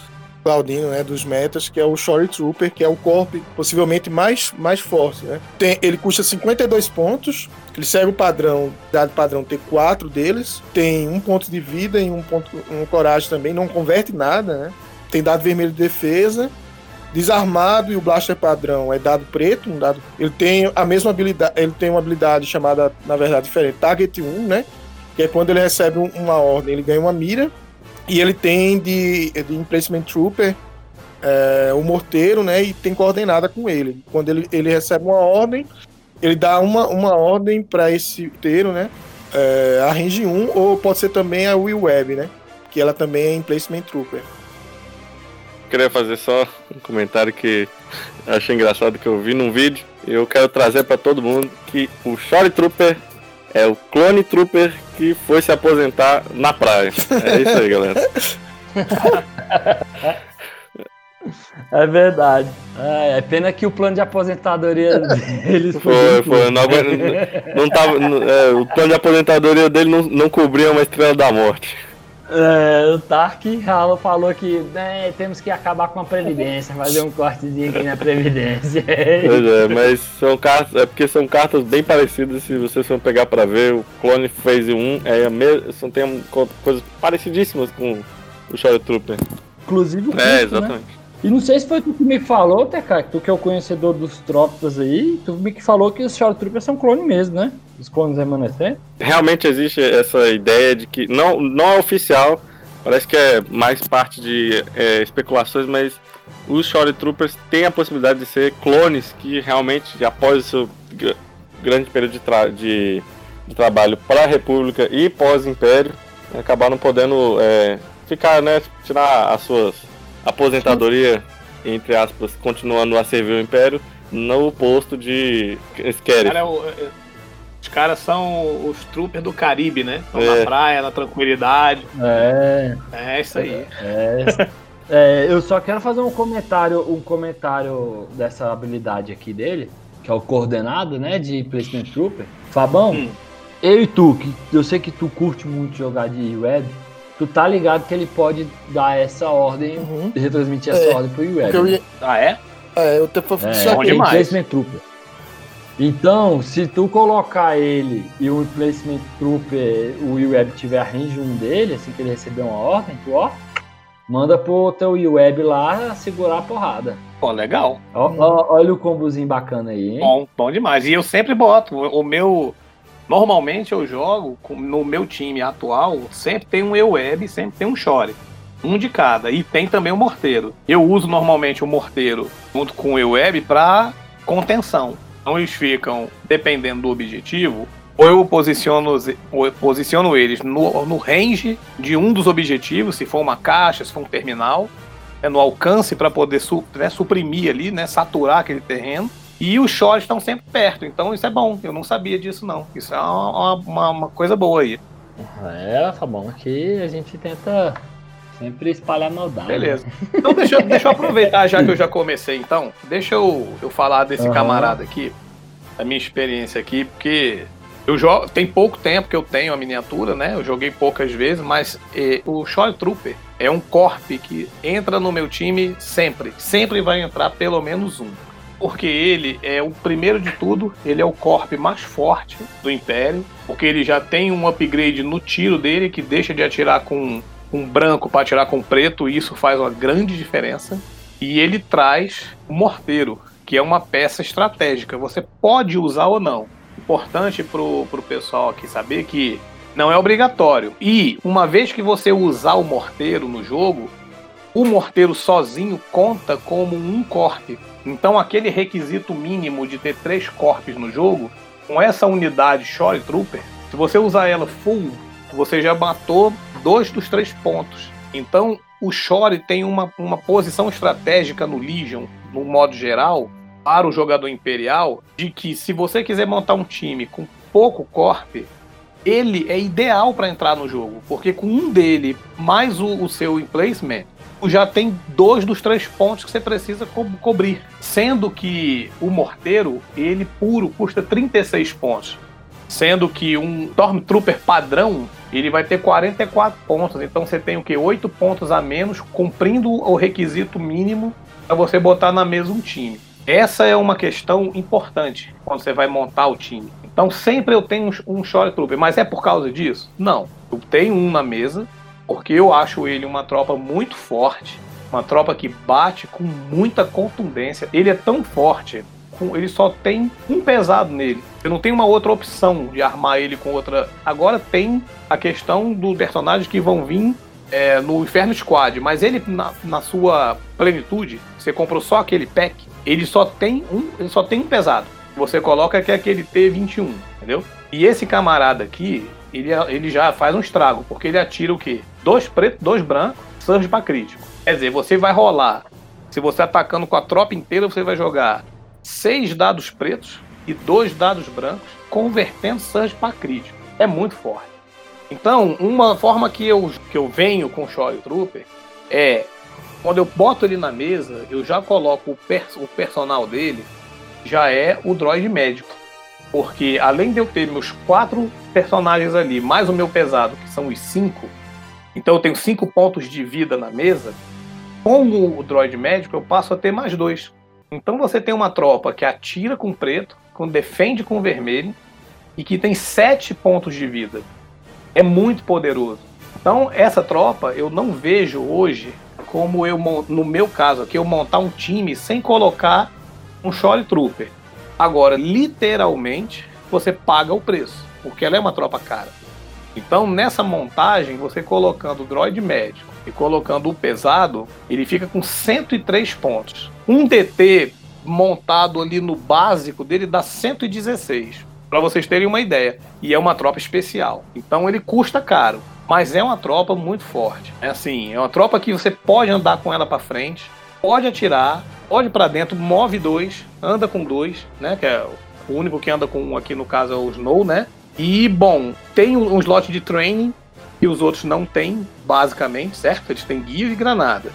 Claudino, né, dos metas, que é o Shore Trooper, que é o corp possivelmente mais, mais forte. Né? Tem, ele custa 52 pontos, ele segue o padrão, dado padrão ter quatro deles, tem um ponto de vida e um ponto um coragem também, não converte nada, né? Tem dado vermelho de defesa, desarmado e o blaster padrão é dado preto, um dado. Ele tem a mesma habilidade, ele tem uma habilidade chamada, na verdade, diferente, Target 1, né? Que é quando ele recebe um- uma ordem, ele ganha uma mira. E ele tem de, de Emplacement Trooper é, o morteiro, né? E tem coordenada com ele. Quando ele, ele recebe uma ordem, ele dá uma, uma ordem para esse morteiro, né? É, a range 1, ou pode ser também a Will Web, né? Que ela também é Emplacement Trooper. Queria fazer só um comentário que achei engraçado que eu vi num vídeo. E eu quero trazer pra todo mundo que o Shore Trooper é o clone Trooper que foi se aposentar na praia. É isso aí, galera. (laughs) É verdade. É, é pena que o plano de aposentadoria (laughs) deles Foi, foi. Não, aguento- não tava, não- é, o plano de aposentadoria dele não, não cobria uma estrela da morte. É, o Tark Halo falou que né, temos que acabar com a Previdência, fazer um cortezinho aqui na Previdência. Pois é, mas são cartas, é porque são cartas bem parecidas, se vocês vão pegar pra ver, o Clone Phase 1 é a me... são, tem co- coisas parecidíssimas com o Shore Trooper. Inclusive o É, custo, né? exatamente. E não sei se foi tu que me falou, TK, tu que é o conhecedor dos trópicos aí, tu me que falou que os Short Troopers são clone mesmo, né? Os clones remanescentes. Realmente existe essa ideia de que. Não, não é oficial, parece que é mais parte de é, especulações, mas os Short Troopers têm a possibilidade de ser clones que realmente, após o seu grande período de, tra de, de trabalho para a República e pós-Império, acabaram podendo é, ficar, né? Tirar as suas aposentadoria, entre aspas, continuando a servir o Império, no posto de Skerry. Cara, é, os caras são os troopers do Caribe, né? Estão é. na praia, na tranquilidade. É. É isso aí. É. é. eu só quero fazer um comentário, um comentário dessa habilidade aqui dele, que é o coordenado, né, de Placement Trooper. Fabão, hum. eu e tu, que eu sei que tu curte muito jogar de web, tu tá ligado que ele pode dar essa ordem, uhum. retransmitir essa é, ordem pro web. Ia... Ah, é? É, eu te é, bom demais. Placement Trooper. Então, se tu colocar ele e o Placement Trooper, o web tiver a range 1 dele, assim que ele receber uma ordem, tu ó, manda pro teu web lá segurar a porrada. Pô, legal. Ó, ó, olha o combozinho bacana aí, hein? Bom, bom demais. E eu sempre boto o meu Normalmente eu jogo no meu time atual, sempre tem um E-Web, sempre tem um Shore. Um de cada. E tem também o morteiro. Eu uso normalmente o morteiro junto com o E-Web para contenção. Eles ficam, dependendo do objetivo, ou eu posiciono, ou eu posiciono eles no, no range de um dos objetivos, se for uma caixa, se for um terminal, é no alcance para poder su, né, suprimir ali, né, saturar aquele terreno. E os shorts estão sempre perto, então isso é bom. Eu não sabia disso, não. Isso é uma, uma, uma coisa boa aí. É, tá bom. Aqui a gente tenta sempre espalhar maldade. Beleza. Então deixa, deixa eu aproveitar, já que eu já comecei, então. Deixa eu, eu falar desse uhum. camarada aqui, a minha experiência aqui, porque eu jogo, tem pouco tempo que eu tenho a miniatura, né? Eu joguei poucas vezes, mas eh, o Shoy Trooper é um corp que entra no meu time sempre. Sempre vai entrar pelo menos um porque ele é o primeiro de tudo, ele é o corp mais forte do Império, porque ele já tem um upgrade no tiro dele que deixa de atirar com um branco para atirar com preto, e isso faz uma grande diferença. E ele traz o morteiro, que é uma peça estratégica. Você pode usar ou não. Importante pro, pro pessoal aqui saber que não é obrigatório. E uma vez que você usar o morteiro no jogo, o morteiro sozinho conta como um corp. Então, aquele requisito mínimo de ter três corpos no jogo, com essa unidade Shore Trooper, se você usar ela full, você já matou dois dos três pontos. Então, o Shore tem uma, uma posição estratégica no Legion, no modo geral, para o jogador imperial, de que se você quiser montar um time com pouco corp, ele é ideal para entrar no jogo, porque com um dele mais o, o seu emplacement, já tem dois dos três pontos que você precisa co cobrir. Sendo que o morteiro, ele puro, custa 36 pontos. Sendo que um Stormtrooper padrão, ele vai ter 44 pontos. Então você tem o que? 8 pontos a menos, cumprindo o requisito mínimo para você botar na mesa um time. Essa é uma questão importante quando você vai montar o time. Então sempre eu tenho um, um Shore Trooper, mas é por causa disso? Não. Eu tenho um na mesa, porque eu acho ele uma tropa muito forte, uma tropa que bate com muita contundência. Ele é tão forte, ele só tem um pesado nele. Eu não tenho uma outra opção de armar ele com outra. Agora tem a questão dos personagens que vão vir é, no Inferno Squad, mas ele na, na, sua plenitude, você comprou só aquele pack, ele só tem um, ele só tem um pesado. Você coloca que é aquele T21, entendeu? E esse camarada aqui, ele, ele já faz um estrago, porque ele atira o quê? Dois pretos, dois brancos, surge para crítico. Quer dizer, você vai rolar. Se você atacando com a tropa inteira, você vai jogar seis dados pretos e dois dados brancos, convertendo surge para crítico. É muito forte. Então, uma forma que eu, que eu venho com o Shory Trooper é quando eu boto ele na mesa, eu já coloco o, pers o personal dele, já é o droid médico. Porque além de eu ter meus quatro personagens ali, mais o meu pesado, que são os cinco, então eu tenho cinco pontos de vida na mesa. Com o droid médico, eu passo a ter mais dois. Então você tem uma tropa que atira com preto, que defende com vermelho e que tem sete pontos de vida. É muito poderoso. Então essa tropa eu não vejo hoje como eu, no meu caso aqui, eu montar um time sem colocar um Shore Trooper. Agora, literalmente, você paga o preço, porque ela é uma tropa cara. Então, nessa montagem, você colocando o droid médico e colocando o pesado, ele fica com 103 pontos. Um DT montado ali no básico dele dá 116, para vocês terem uma ideia. E é uma tropa especial. Então, ele custa caro, mas é uma tropa muito forte. É assim, é uma tropa que você pode andar com ela para frente, pode atirar, pode para dentro, move dois, anda com dois, né? Que é o único que anda com um aqui no caso é o Snow, né? E bom, tem um, um slot de training que os outros não têm, basicamente, certo? Eles têm guia e granada.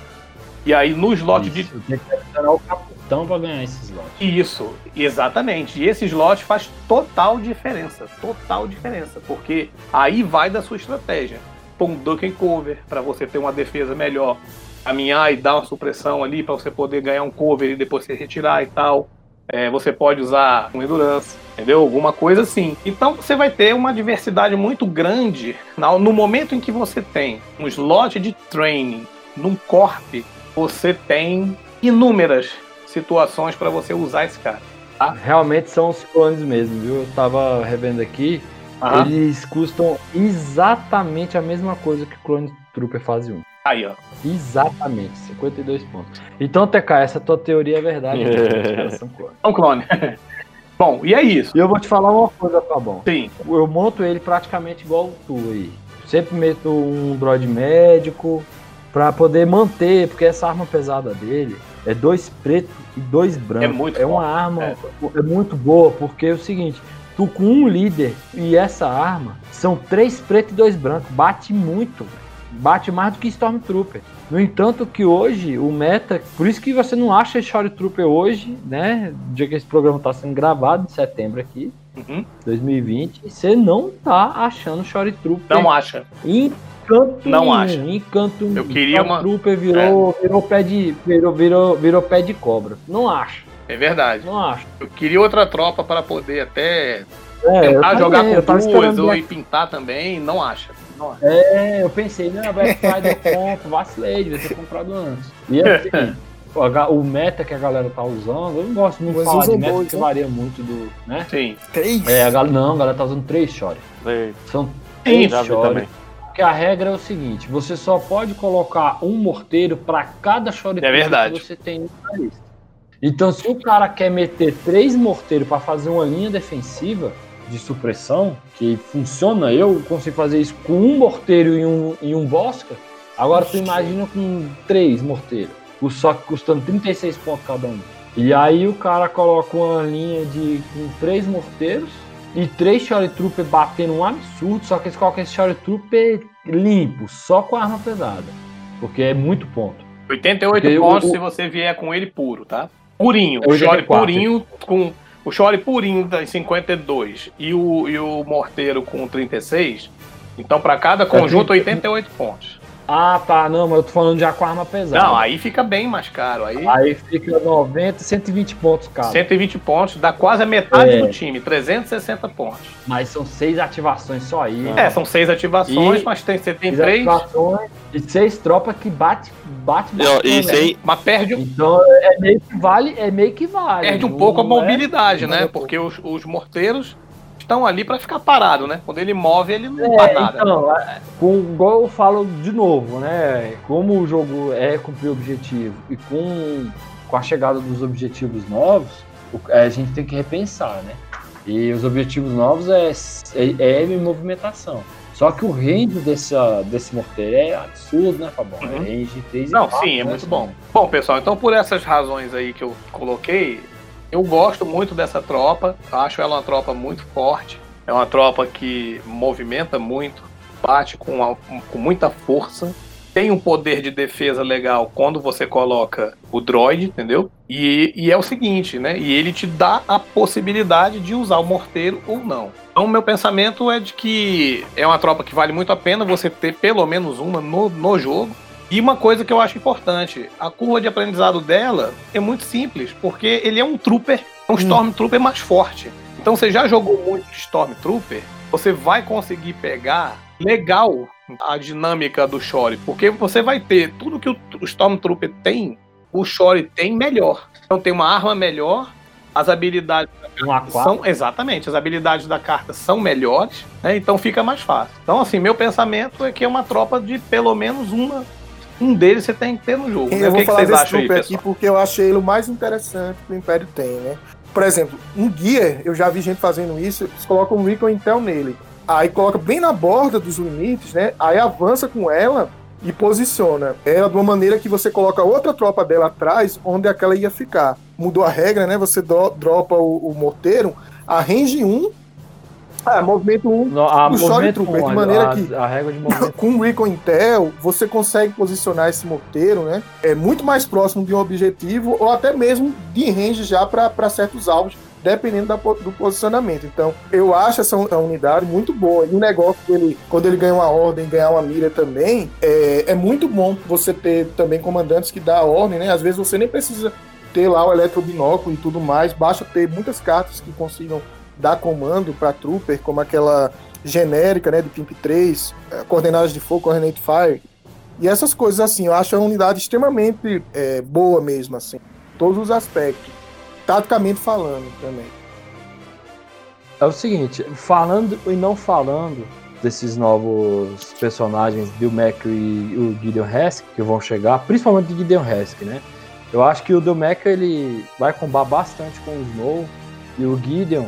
E aí no slot de Isso, tem que esperar o capitão pra ganhar esse slot. isso, exatamente. E esse slot faz total diferença, total diferença, porque aí vai da sua estratégia. Põe um duck and cover para você ter uma defesa melhor, caminhar e dar uma supressão ali para você poder ganhar um cover e depois se retirar e tal. É, você pode usar um endurance, entendeu? Alguma coisa assim. Então você vai ter uma diversidade muito grande no momento em que você tem um slot de training num corp, você tem inúmeras situações para você usar esse cara. Realmente são os clones mesmo, viu? Eu tava revendo aqui. Eles custam exatamente a mesma coisa que o Clone Trooper fase 1. Aí, ó. Exatamente, 52 pontos. Então, TK, essa tua teoria é verdade. (laughs) caras são clones. É um clone. (laughs) Bom, e é isso. E eu vou te falar uma coisa, Fabão. Sim. Eu monto ele praticamente igual tu aí. Sempre meto um droid médico pra poder manter, porque essa arma pesada dele é dois pretos e dois brancos. É muito É uma forte, arma é. muito boa, porque é o seguinte, tu com um líder e essa arma são três pretos e dois brancos, bate muito, velho. Bate mais do que Stormtrooper. No entanto, que hoje o meta, por isso que você não acha Stormtrooper hoje, né? No dia que esse programa está sendo gravado, em setembro aqui, Uhum. 2020, você não tá achando Shore Trooper Não acha. em canto Não nenhum, acha. em canto Eu queria uma- É. Trooper virou, virou pé de virou, virou, virou pé de cobra. Não acho, É verdade. não acho. Eu queria outra tropa para poder até É, tentar jogar com duas ou e pintar também. Não acha. É, eu pensei, não, Black Friday eu compro, vacilei, devia ter comprado antes. E assim, (laughs) o meta que a galera tá usando, eu não gosto muito de falar de meta porque né? varia muito do, né? Sim. Três? É, a galera, não, a galera tá usando três Shore. Ei, São três também. Porque a regra é o seguinte: você só pode colocar um morteiro para cada short É verdade. que você tem na lista. Então, se o cara quer meter três morteiros para fazer uma linha defensiva de supressão, que funciona, eu consigo fazer isso com um morteiro e um, e um Bosca. Agora, tu imagina com três morteiros, o- só que custando 36 pontos cada um. E aí o cara coloca uma linha de com três morteiros e três Shore Trooper batendo um absurdo, só que eles colocam esse Shore Trooper limpo, só com arma pesada. Porque é muito ponto. 88 Porque pontos o- se você vier com ele puro, tá? Purinho. É O Shore 84. purinho com. O Shore purinho tá em 52 e o, e o Morteiro com 36. Então, para cada conjunto, 88 pontos. Ah, tá, não, mas eu tô falando já com arma pesada. Não, aí fica bem mais caro. Aí, Aí fica 90, 120 pontos cada. 120 pontos, dá quase a metade É. do time, 360 pontos. Mas são seis ativações só aí. É, são seis ativações, E- mas tem, você tem três, ativações e seis tropas que bate, bate, E, ó, bate, e sem, mas perde, Então é meio que vale, é meio que vale. perde um Não pouco a é- mobilidade, não né? é- Porque os, os morteiros estão ali para ficar parado, né? Quando ele move, ele não É, faz nada. então, é, com, igual eu falo de novo, né? Como o jogo é cumprir objetivo e com, com a chegada dos objetivos novos, é, a gente tem que repensar, né? E os objetivos novos é, é, é movimentação. Só que o range dessa, desse morteiro é absurdo, né, Fabão? É Uhum. range 3 e Não, 4, sim, é né? muito bom. Bom, pessoal, então por essas razões aí que eu coloquei, eu gosto muito dessa tropa. Acho ela uma tropa muito forte. É uma tropa que movimenta muito, bate com, a- com muita força. Tem um poder de defesa legal quando você coloca o droid, entendeu? E, e é o seguinte, né? E ele te dá a possibilidade de usar o morteiro ou não. Então, meu pensamento é de que é uma tropa que vale muito a pena você ter pelo menos uma no, no jogo. E uma coisa que eu acho importante, a curva de aprendizado dela é muito simples, porque ele é um trooper, é um Stormtrooper mais forte. Então você já jogou muito de Stormtrooper, você vai conseguir pegar legal a dinâmica do Shore, porque você vai ter tudo que o Stormtrooper tem, o Shore tem melhor. Então tem uma arma melhor, as habilidades Um são exatamente, as habilidades da carta são melhores, né? Então fica mais fácil. Então assim, meu pensamento é que é uma tropa de pelo menos uma um deles você tem que ter no jogo. Né? Eu O vou que, que falar vocês desse acham aí, aqui porque eu achei ele o mais interessante que o Império tem, né? Por exemplo, um Gear, eu já vi gente fazendo isso, eles colocam um Recon Intel nele. Aí coloca bem na borda dos limites, né? Aí avança com ela e posiciona ela de uma maneira que você coloca outra tropa dela atrás, onde aquela ia ficar. Mudou a regra, né? Você dropa o, o morteiro, a range 1, ah, movimento 1, No- A O Shore movimento Trooper, um, de maneira a, que- a regra de movimento. com o Recon Intel, você consegue posicionar esse morteiro, né? É muito mais próximo de um objetivo ou até mesmo de range já para certos alvos, dependendo da do posicionamento. Então, eu acho essa unidade muito boa. E o negócio dele, quando ele ganha uma ordem, ganhar uma mira também, é, é muito bom você ter também comandantes que dá a ordem, né? Às vezes você nem precisa ter lá o eletrobinóculo e tudo mais, basta ter muitas cartas que consigam dar comando para trooper, como aquela genérica, né, de Pimp 3, eh, coordenadas de fogo, coordinate fire. E essas coisas assim, eu acho a unidade extremamente eh, boa mesmo, assim, todos os aspectos, taticamente falando também. É o seguinte, falando e não falando desses novos personagens, Bill Mack e o Gideon Hask, que vão chegar, principalmente o Gideon Hask, né? Eu acho que o Bill Mack ele vai combar bastante com o Snow e o Gideon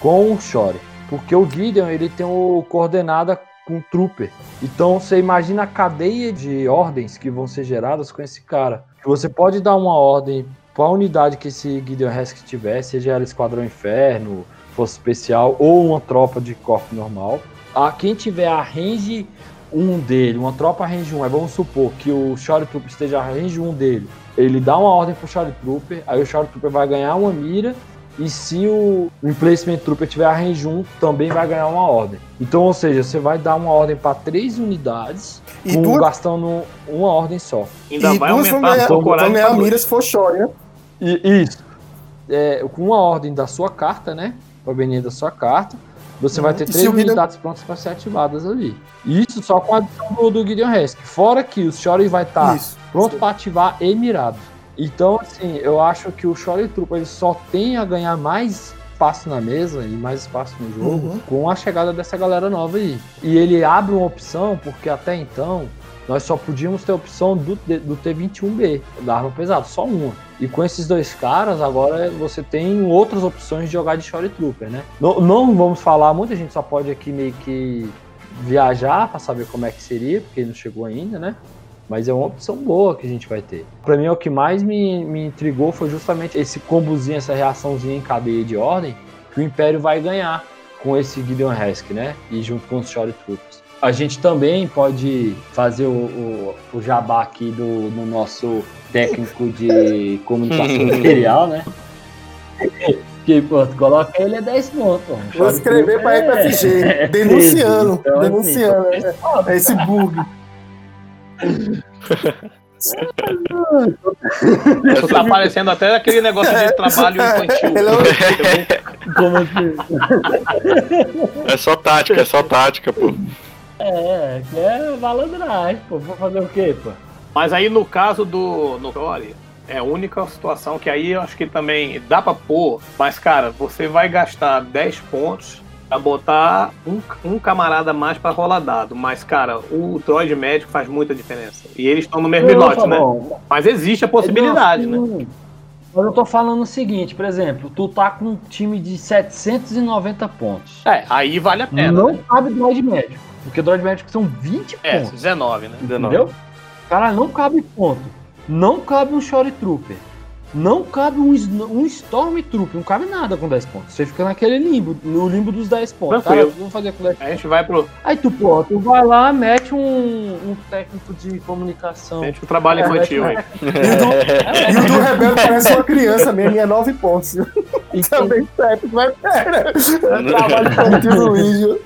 com o Shore. Porque o Gideon ele tem o coordenada com o Trooper. Então você imagina a cadeia de ordens que vão ser geradas com esse cara. Você pode dar uma ordem para a unidade que esse Gideon Hask tiver, seja ela Esquadrão Inferno, Força Especial ou uma tropa de corpo normal. A quem tiver a range 1 dele, uma tropa range 1, aí vamos supor que o Shore Trooper esteja a range 1 dele, ele dá uma ordem pro Shore Trooper, aí o Shore Trooper vai ganhar uma mira, e se o Replacement Trooper tiver a range 1, também vai ganhar uma ordem. Então, ou seja, você vai dar uma ordem para três unidades, E com- duas, gastando uma ordem só. Ainda e vai duas aumentar a ganhar, vão ganhar dois. mira se for short, né? E, isso. É, com uma ordem da sua carta, né? Proveniente da sua carta, você vai Uhum. ter três Gideon- unidades prontas para ser ativadas ali. Isso só com a adição do, do Gideon. Fora que o Shore vai estar Isso. pronto para ativar e mirado. Então, assim, eu acho que o Shore Trooper ele só tem a ganhar mais espaço na mesa e mais espaço no jogo Uhum. com a chegada dessa galera nova aí. E ele abre uma opção, porque até então nós só podíamos ter a opção do, do T21B, da arma pesada, só uma. E com esses dois caras, agora você tem outras opções de jogar de Shore Trooper, né? Não, não vamos falar, muita gente só pode aqui meio que viajar para saber como é que seria, porque não chegou ainda, né? Mas é uma opção boa que a gente vai ter. Pra mim, o que mais me, me intrigou foi justamente esse combozinho, essa reaçãozinha em cadeia de ordem que o Império vai ganhar com esse Gideon Hask, né? E junto com os Shore Troopers. A gente também pode fazer o, o, o jabá aqui do, do nosso técnico de comunicação (laughs) imperial, né? Que, pô, coloca ele é 10 pontos. Vou escrever pra é- FFG, (laughs) é denunciando, 13. Então, assim, denunciando, né? É esse bug. Isso tá parecendo até aquele negócio de trabalho infantil. É Como assim? É só tática, é só tática, pô. É, que é malandragem, pô. Vou fazer o quê, pô? Mas aí no caso do no Core, é a única situação que aí eu acho que também dá pra pôr, mas cara, você vai gastar 10 pontos pra botar um, um camarada a mais pra rolar dado. Mas, cara, o droid médico faz muita diferença. E eles estão no mesmo slot, tá né? bom. Mas existe a possibilidade, Não, né? sim. Mas eu tô falando o seguinte, por exemplo, tu tá com um time de 790 pontos. É, aí vale a pena. não né? cabe droid médico. Porque droid médico são 20 É, pontos. 19, né? Entendeu? Caralho, não cabe ponto. Não cabe um Shore Trooper. Não cabe um, um Stormtrooper. Não cabe nada com 10 pontos. Você fica naquele limbo, no limbo dos 10 pontos. Tranquilo. vamos fazer com 10 A gente vai pro. Aí tu, pô, tu vai lá, mete um, um técnico de comunicação. Gente pro trabalho infantil aí. (laughs) E o do Rebelo parece uma criança mesmo, e é 9 pontos. E (laughs) Também técnico, vai. (laughs) É, trabalho infantil Luigi.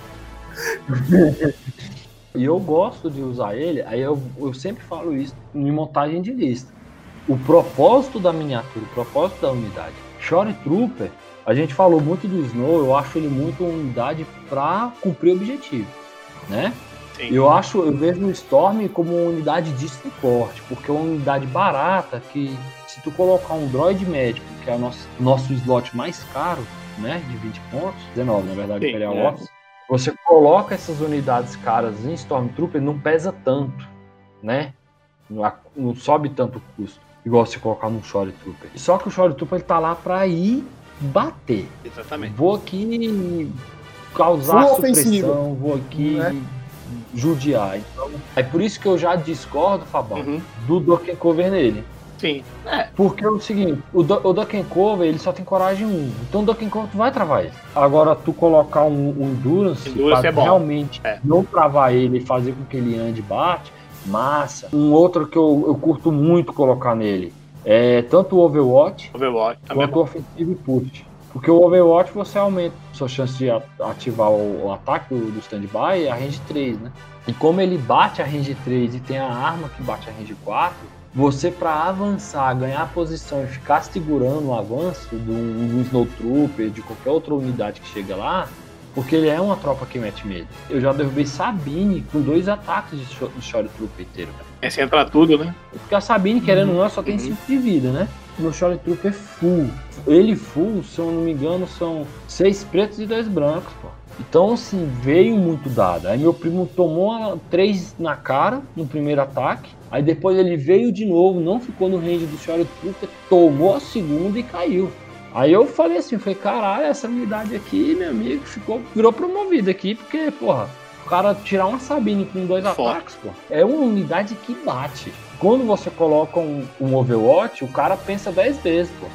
E eu gosto de usar ele, aí eu, eu sempre falo isso em montagem de lista. O propósito da miniatura, o propósito da unidade. Shore Trooper, a gente falou muito do Snow, eu acho ele muito uma unidade para cumprir objetivo, né? Sim. Eu acho, eu vejo o Storm como uma unidade de suporte, porque é uma unidade barata que se tu colocar um droid médico, que é o nosso, nosso slot mais caro, né, de 20 pontos, 19 na verdade, Sim, Imperial é. Você coloca essas unidades caras em Stormtrooper, não pesa tanto, né? Não, não sobe tanto o custo, igual se colocar num Shore Trooper. Só que o Shore Trooper ele tá lá pra ir bater. Exatamente. Vou aqui causar Full supressão, ofensivo. vou aqui Né? judiar. Então, é por isso que eu já discordo, Fabão, Uhum. do Dokken Cover nele. Sim. É, Porque é o seguinte, o, do, o Dokken Cover, ele só tem coragem 1. Então o Dokken Cover tu vai travar ele. Agora, tu colocar um, um Endurance, Endurance pra é bom. realmente É. não travar ele e fazer com que ele ande e bate, massa. Um outro que eu, eu curto muito colocar nele é tanto o Overwatch Overwatch é quanto o ofensivo e push. Porque o Overwatch você aumenta sua chance de ativar o, o ataque do, do standby a range 3, né? E como ele bate a range 3 e tem a arma que bate a range 4, você para avançar, ganhar posição e ficar segurando o avanço do, do Snowtrooper, de qualquer outra unidade que chega lá, porque ele é uma tropa que mete medo. Eu já derrubei Sabine com dois ataques de, de Shore Trooper inteiro. É se entrar tudo, né? Porque a Sabine, querendo ou não, só tem Uhum. 5 de vida, né? Meu Shore Trooper é full. Ele full, se eu não me engano, são seis pretos e dois brancos, pô. Então, assim, veio muito dado. Aí meu primo tomou três na cara no primeiro ataque. Aí depois ele veio de novo, não ficou no range do Shore Trooper, tomou a segunda e caiu. Aí eu falei assim, falei, caralho, essa unidade aqui, meu amigo, ficou, virou promovida aqui, porque, porra, o cara tirar uma Sabine com dois ataques, pô, é uma unidade que bate. Quando você coloca um, um Overwatch, o cara pensa 10 vezes, pô.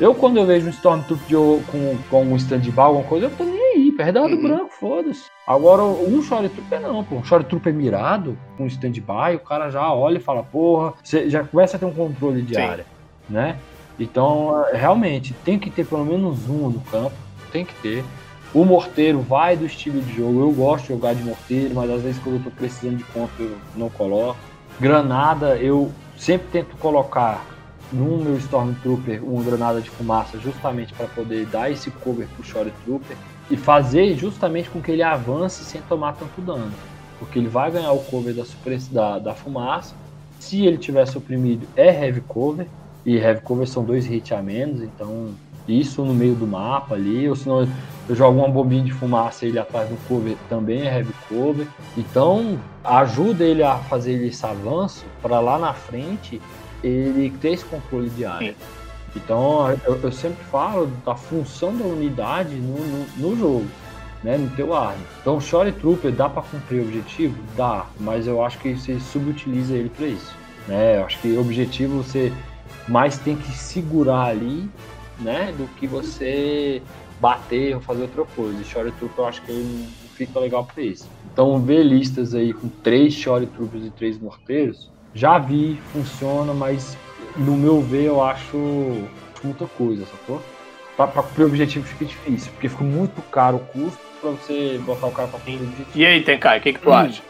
Eu, quando eu vejo um Stormtrooper com, com um stand-by, alguma coisa, eu tô nem aí, perde dado Uhum. branco, foda-se. Agora, um Shore Trooper não, pô. Um Trooper mirado, com stand-by, o cara já olha e fala, porra, você já começa a ter um controle de Sim. área, né? Então, é, realmente, tem que ter pelo menos um no campo, tem que ter. O morteiro vai do estilo de jogo. Eu gosto de jogar de morteiro, mas às vezes quando eu tô precisando de ponto eu não coloco. Granada, eu sempre tento colocar no meu Stormtrooper uma granada de fumaça justamente para poder dar esse cover pro Shore Trooper e fazer justamente com que ele avance sem tomar tanto dano. Porque ele vai ganhar o cover da, da, da fumaça. Se ele tiver suprimido, é heavy cover. E heavy cover são dois hits a menos, então isso no meio do mapa ali, ou senão eu jogo uma bombinha de fumaça ele atrás do cover, também é heavy cover. Então ajuda ele a fazer esse avanço para lá na frente ele ter esse controle de área. Então eu, eu sempre falo da função da unidade no, no, no jogo. Né, no teu arma. Então, Shore Trooper dá para cumprir o objetivo? Dá, mas eu acho que você subutiliza ele para isso. Né? Eu acho que o objetivo você mais tem que segurar ali, né, do que você bater ou fazer outra coisa. E Shore Trooper eu acho que não fica legal para isso. Então, ver listas aí com três Shore Troopers e três morteiros, já vi, funciona, mas no meu ver eu acho muita coisa, sacou? Pra, pra cumprir o objetivo fica difícil, porque fica muito caro o custo pra você botar o cara pra cumprir o objetivo. E aí, Tenkai, o que, que tu Hum. acha?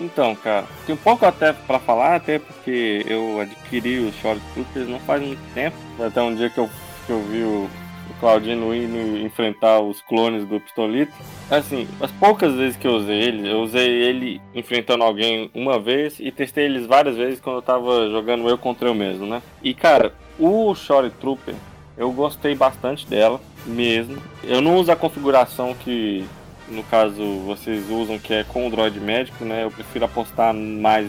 Então, cara, tem um pouco até pra falar, até porque eu adquiri os Short Troopers não faz muito tempo. Até um dia que eu, que eu vi o, o Claudino indo enfrentar os clones do Pistolito. Assim, as poucas vezes que eu usei ele, eu usei ele enfrentando alguém uma vez e testei eles várias vezes quando eu tava jogando eu contra eu mesmo, né? E cara, o Short Trooper, eu gostei bastante dela mesmo. Eu não uso a configuração que no caso vocês usam, que é com o droid médico, né? Eu prefiro apostar mais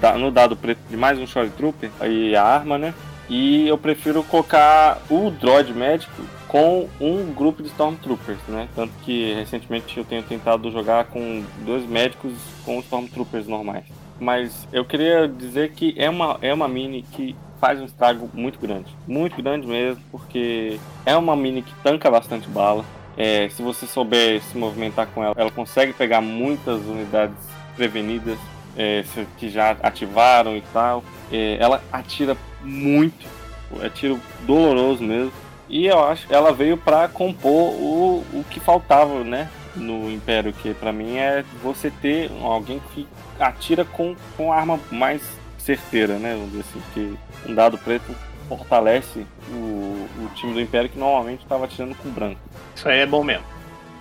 da- no dado preto de mais um Shore Trooper, aí a arma, né? E eu prefiro colocar o droid médico com um grupo de Stormtroopers, né? Tanto que recentemente eu tenho tentado jogar com dois médicos com Stormtroopers normais. Mas eu queria dizer que é uma, é uma mini que faz um estrago muito grande. Muito grande mesmo, porque é uma mini que tanca bastante bala. É, se você souber se movimentar com ela, ela consegue pegar muitas unidades prevenidas é, que já ativaram e tal. É, ela atira muito, é tiro doloroso mesmo. E eu acho que ela veio para compor o, o que faltava, né? No Império, que para mim é você ter alguém que atira com, com arma mais certeira, né? Vamos dizer assim, que um dado preto fortalece o, o time do Império que normalmente estava atirando com branco. Isso aí é bom mesmo.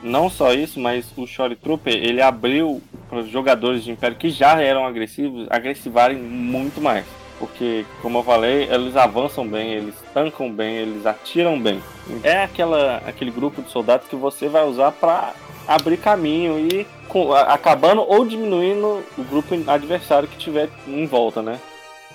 Não só isso, mas o Shore Trooper ele abriu os jogadores de Império que já eram agressivos agressivarem muito mais. Porque, como eu falei, eles avançam bem, eles tancam bem, eles atiram bem. É aquela, aquele grupo de soldados que você vai usar para abrir caminho e com, acabando ou diminuindo o grupo adversário que tiver em volta, né?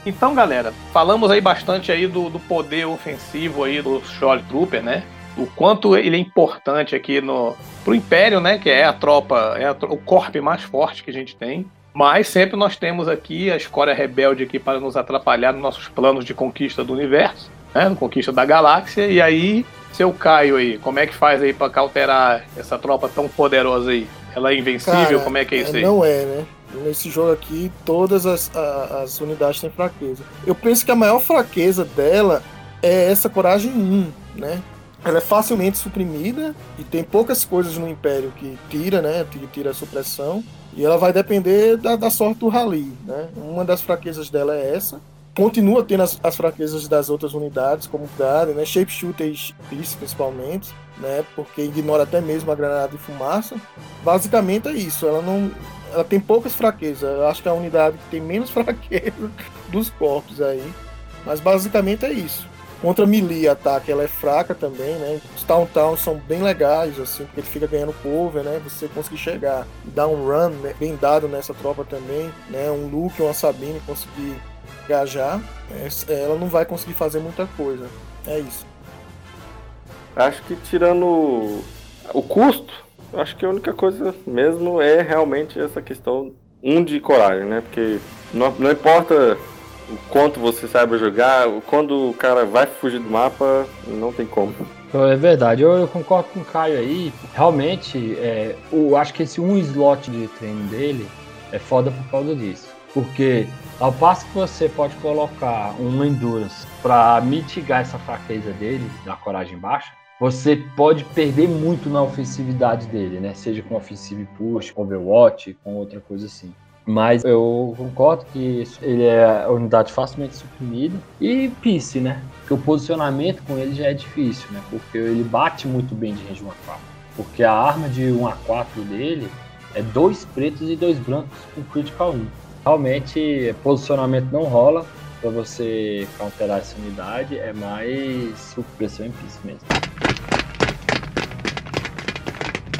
Então, galera, falamos aí bastante aí do, do poder ofensivo aí do Shory Trooper, né? O quanto ele é importante aqui no pro Império, né? Que é a tropa, é a, o corpo mais forte que a gente tem. Mas sempre nós temos aqui a escória rebelde aqui para nos atrapalhar nos nossos planos de conquista do universo, né? Conquista da galáxia. E aí, seu Caio aí, como é que faz aí para cauterar essa tropa tão poderosa aí? Ela é invencível? Cara, como é que é isso aí? Não é, né? Nesse jogo aqui, todas as, a, as unidades têm fraqueza. Eu penso que a maior fraqueza dela é essa coragem 1, né? Ela é facilmente suprimida e tem poucas coisas no Império que tira, né? Que tira a supressão. E ela vai depender da, da sorte do rally, né? Uma das fraquezas dela é essa. Continua tendo as, as fraquezas das outras unidades, como Garden, né? Shapeshooter Peace, principalmente, né? Porque ignora até mesmo a granada de fumaça. Basicamente é isso. Ela não, ela tem poucas fraquezas. Eu acho que é a unidade que tem menos (laughs) fraqueza dos corpos aí. Mas basicamente é isso. Contra melee ataque, ela é fraca também, né? Os Town são bem legais, assim, porque ele fica ganhando cover, né? Você conseguir chegar e dar um run né? bem dado nessa tropa também, né? Um Luke, uma Sabine conseguir engajar, é, ela não vai conseguir fazer muita coisa. É isso. Acho que tirando o custo, acho que a única coisa mesmo é realmente essa questão um de coragem, né? Porque não, não importa o quanto você saiba jogar, quando o cara vai fugir do mapa, não tem como. É verdade, eu, eu concordo com o Caio aí. Realmente, é, eu acho que esse um slot de treino dele é foda por causa disso. Porque ao passo que você pode colocar um Endurance para mitigar essa fraqueza dele, da coragem baixa, você pode perder muito na ofensividade dele, né? Seja com offensive push, overwatch, com outra coisa assim. Mas eu concordo que ele é a unidade facilmente suprimida. E Peace, né? Porque o posicionamento com ele já é difícil, né? Porque ele bate muito bem de range 1 a 4. Porque a arma de 1 a 4 dele é dois pretos e dois brancos com critical 1. Realmente, posicionamento não rola para você counterar essa unidade, é mais supressão em Peace mesmo.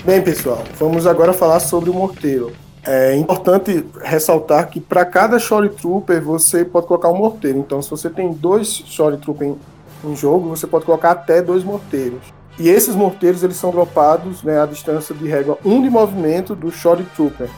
Bem, pessoal, vamos agora falar sobre o morteiro. É importante ressaltar que para cada Shore Trooper você pode colocar um morteiro. Então, se você tem dois Shore Trooper em, em jogo, você pode colocar até dois morteiros. E esses morteiros eles são dropados né, à distância de régua 1 de movimento do Shore Trooper,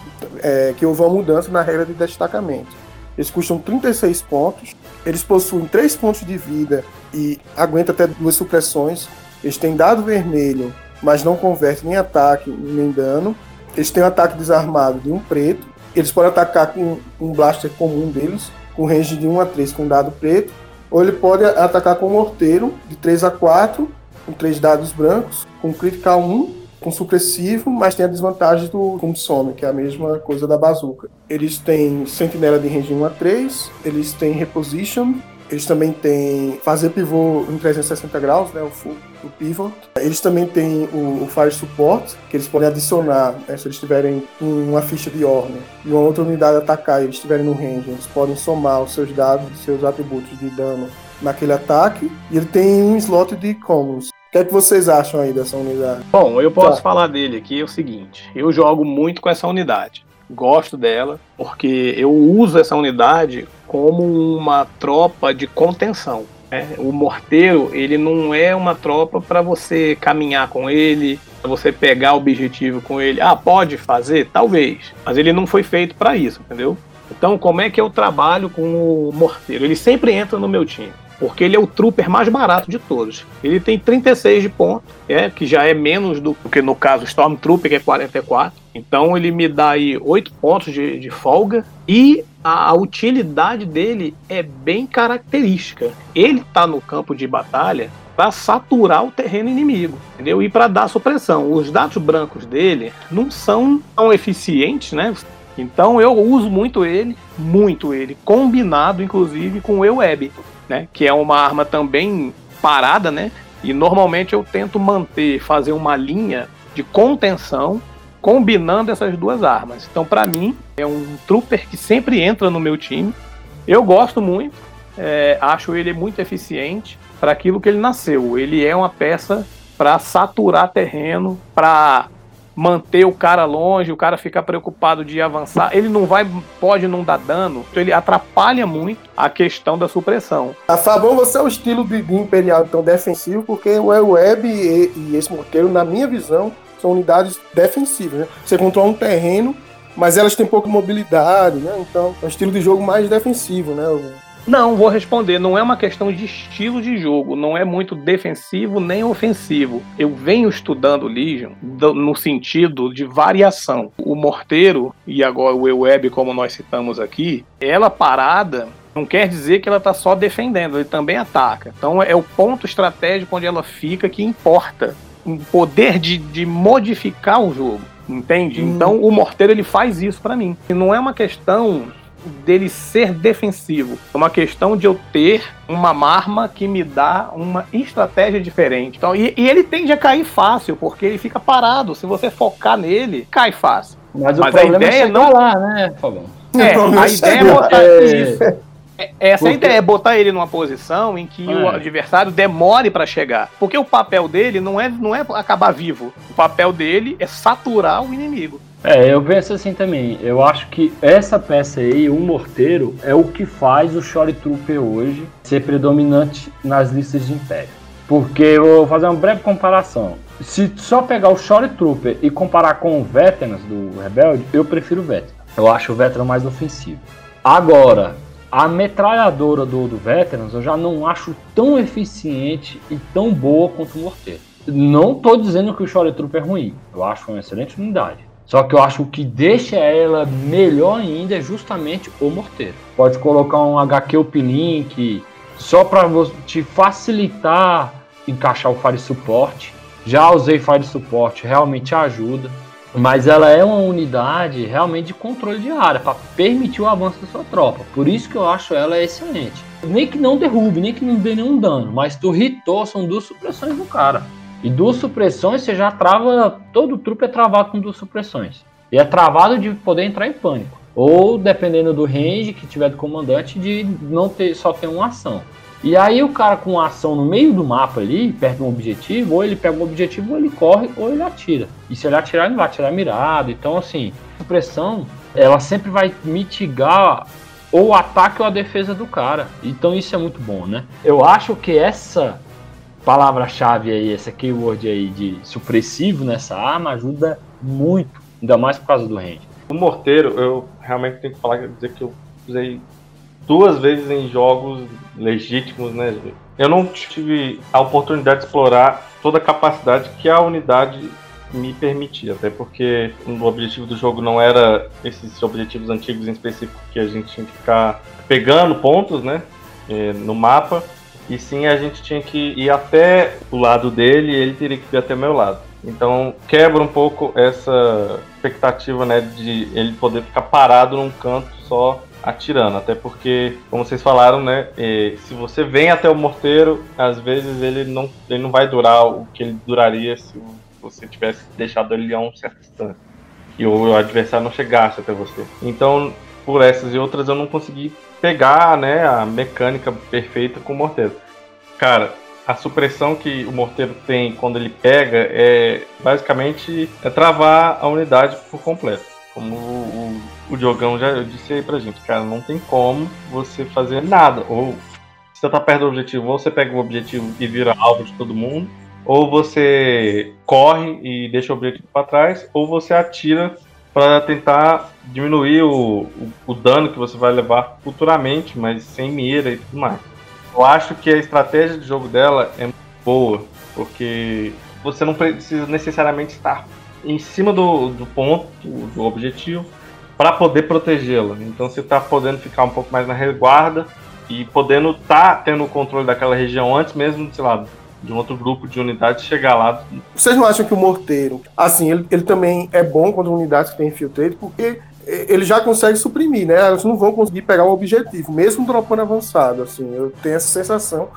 é, que houve uma mudança na regra de destacamento. Eles custam 36 pontos, eles possuem 3 pontos de vida e aguentam até duas supressões. Eles têm dado vermelho, mas não convertem em ataque nem dano. Eles têm um ataque desarmado de um preto. Eles podem atacar com um blaster comum deles, com range de 1 a 3 com dado preto. Ou ele pode atacar com um morteiro de 3 a 4, com 3 dados brancos, com critical 1, com supressivo, mas tem a desvantagem do Some, que é a mesma coisa da bazuca. Eles têm sentinela de range 1 a 3, eles têm reposition, eles também têm fazer pivô em 360 graus, né, o, full, o pivot. Eles também têm o, o Fire Support, que eles podem adicionar, né, se eles tiverem uma ficha de Orne e uma outra unidade atacar e eles estiverem no range, eles podem somar os seus dados, seus atributos de dano naquele ataque. E ele tem um slot de commons. O que é que vocês acham aí dessa unidade? Bom, eu posso tá. falar dele aqui é o seguinte: eu jogo muito com essa unidade gosto dela, porque eu uso essa unidade como uma tropa de contenção. Né? O morteiro, ele não é uma tropa para você caminhar com ele, para você pegar objetivo com ele. Ah, pode fazer? Talvez, mas ele não foi feito para isso, entendeu? Então, como é que eu trabalho com o morteiro? Ele sempre entra no meu time porque ele é o trooper mais barato de todos. Ele tem 36 de ponto, é, que já é menos do que no caso Stormtrooper, que é 44. Então ele me dá aí 8 pontos de, de folga e a, a, utilidade dele é bem característica. Ele tá no campo de batalha para saturar o terreno inimigo, entendeu? E para dar supressão. Os dados brancos dele não são tão eficientes, né? Então eu uso muito ele, muito ele, combinado inclusive com o E-Web né? Que é uma arma também parada, né? E normalmente eu tento manter, fazer uma linha de contenção combinando essas duas armas. Então, para mim, é um trooper que sempre entra no meu time. Eu gosto muito, é, acho ele muito eficiente para aquilo que ele nasceu. Ele é uma peça para saturar terreno, para manter o cara longe, o cara ficar preocupado de avançar, ele não vai, pode não dar dano, então ele atrapalha muito a questão da supressão. A Fabão, você é o estilo de Imperial tão defensivo, porque o Web e, e esse morteiro, na minha visão, são unidades defensivas. Né? Você controla um terreno, mas elas têm pouca mobilidade, né? Então é um estilo de jogo mais defensivo, né? Não, vou responder. Não é uma questão de estilo de jogo. Não é muito defensivo nem ofensivo. Eu venho estudando Legion no sentido de variação. O Morteiro e agora o E-Web, como nós citamos aqui, ela parada não quer dizer que ela está só defendendo, ele também ataca. Então é o ponto estratégico onde ela fica que importa. O poder de, de modificar o jogo. Entende? Hum. Então o Morteiro ele faz isso para mim. E não é uma questão dele ser defensivo. É uma questão de eu ter uma arma que me dá uma estratégia diferente. Então, e, e, ele tende a cair fácil, porque ele fica parado. Se você focar nele, cai fácil. Mas, Mas a ideia é não lá, né, Fabão? É, a ideia é botar é... isso. (laughs) É, essa Porque... ideia é botar ele numa posição em que é. o adversário demore para chegar. Porque o papel dele não é, não é acabar vivo. O papel dele é saturar o inimigo. É, eu penso assim também. Eu acho que essa peça aí, o morteiro, é o que faz o Shore Trooper hoje ser predominante nas listas de Império. Porque eu vou fazer uma breve comparação. Se só pegar o Shore Trooper e comparar com o Veterans do Rebelde, eu prefiro o Veteran. Eu acho o Veteran mais ofensivo. Agora, a metralhadora do, do Veterans eu já não acho tão eficiente e tão boa quanto o Morteiro. Não estou dizendo que o Shore Trooper é ruim. Eu acho uma excelente unidade. Só que eu acho que o que deixa ela melhor ainda é justamente o morteiro. Pode colocar um HQ Uplink só para te facilitar encaixar o Fire Support. Já usei Fire Support, realmente ajuda. Mas ela é uma unidade realmente de controle de área, para permitir o avanço da sua tropa. Por isso que eu acho ela excelente. Nem que não derrube, nem que não dê nenhum dano, mas tu hitou são duas supressões do cara. E duas supressões você já trava. Todo trupe é travado com duas supressões. E é travado de poder entrar em pânico. Ou, dependendo do range que tiver do comandante, de não ter só ter uma ação. E aí o cara com uma ação no meio do mapa ali, perto de um objetivo, ou ele pega um objetivo, ou ele corre, ou ele atira. E se ele atirar, ele vai atirar mirado. Então, assim, a supressão, ela sempre vai mitigar ou o ataque ou a defesa do cara. Então isso é muito bom, né? Eu acho que essa palavra-chave aí, essa keyword aí de supressivo nessa arma ajuda muito, ainda mais por causa do range. O morteiro, eu realmente tenho que falar, dizer que eu usei duas vezes em jogos legítimos, né? Eu não tive a oportunidade de explorar toda a capacidade que a unidade me permitia, até porque o objetivo do jogo não era esses objetivos antigos em específico que a gente tinha que ficar pegando pontos, né, eh, no mapa, e sim a gente tinha que ir até o lado dele e ele teria que ir até o meu lado. Então quebra um pouco essa expectativa né, de ele poder ficar parado num canto só atirando, até porque, como vocês falaram, né, se você vem até o morteiro, às vezes ele não, ele não vai durar o que ele duraria se você tivesse deixado ele a um certo distância e o adversário não chegasse até você. Então, por essas e outras, eu não consegui pegar né, a mecânica perfeita com o morteiro. Cara, a supressão que o morteiro tem quando ele pega é basicamente é travar a unidade por completo. Como o, o, Diogão já disse aí pra gente, cara, não tem como você fazer nada. Ou se você tá perto do objetivo, ou você pega o objetivo e vira alvo de todo mundo, ou você corre e deixa o objetivo para trás, ou você atira para tentar diminuir o, o, o, dano que você vai levar futuramente, mas sem mira e tudo mais. Eu acho que a estratégia de jogo dela é boa, porque você não precisa necessariamente estar em cima do, do ponto, do objetivo, para poder protegê-la. Então você está podendo ficar um pouco mais na reguarda e podendo estar tá tendo o controle daquela região antes mesmo, sei lá, de um outro grupo de unidades chegar lá. Vocês não acham que o morteiro, assim, ele, ele também é bom contra unidades que tem infiltrate, porque ele já consegue suprimir, né? Elas não vão conseguir pegar o objetivo, mesmo dropando avançado, assim. Eu tenho essa sensação.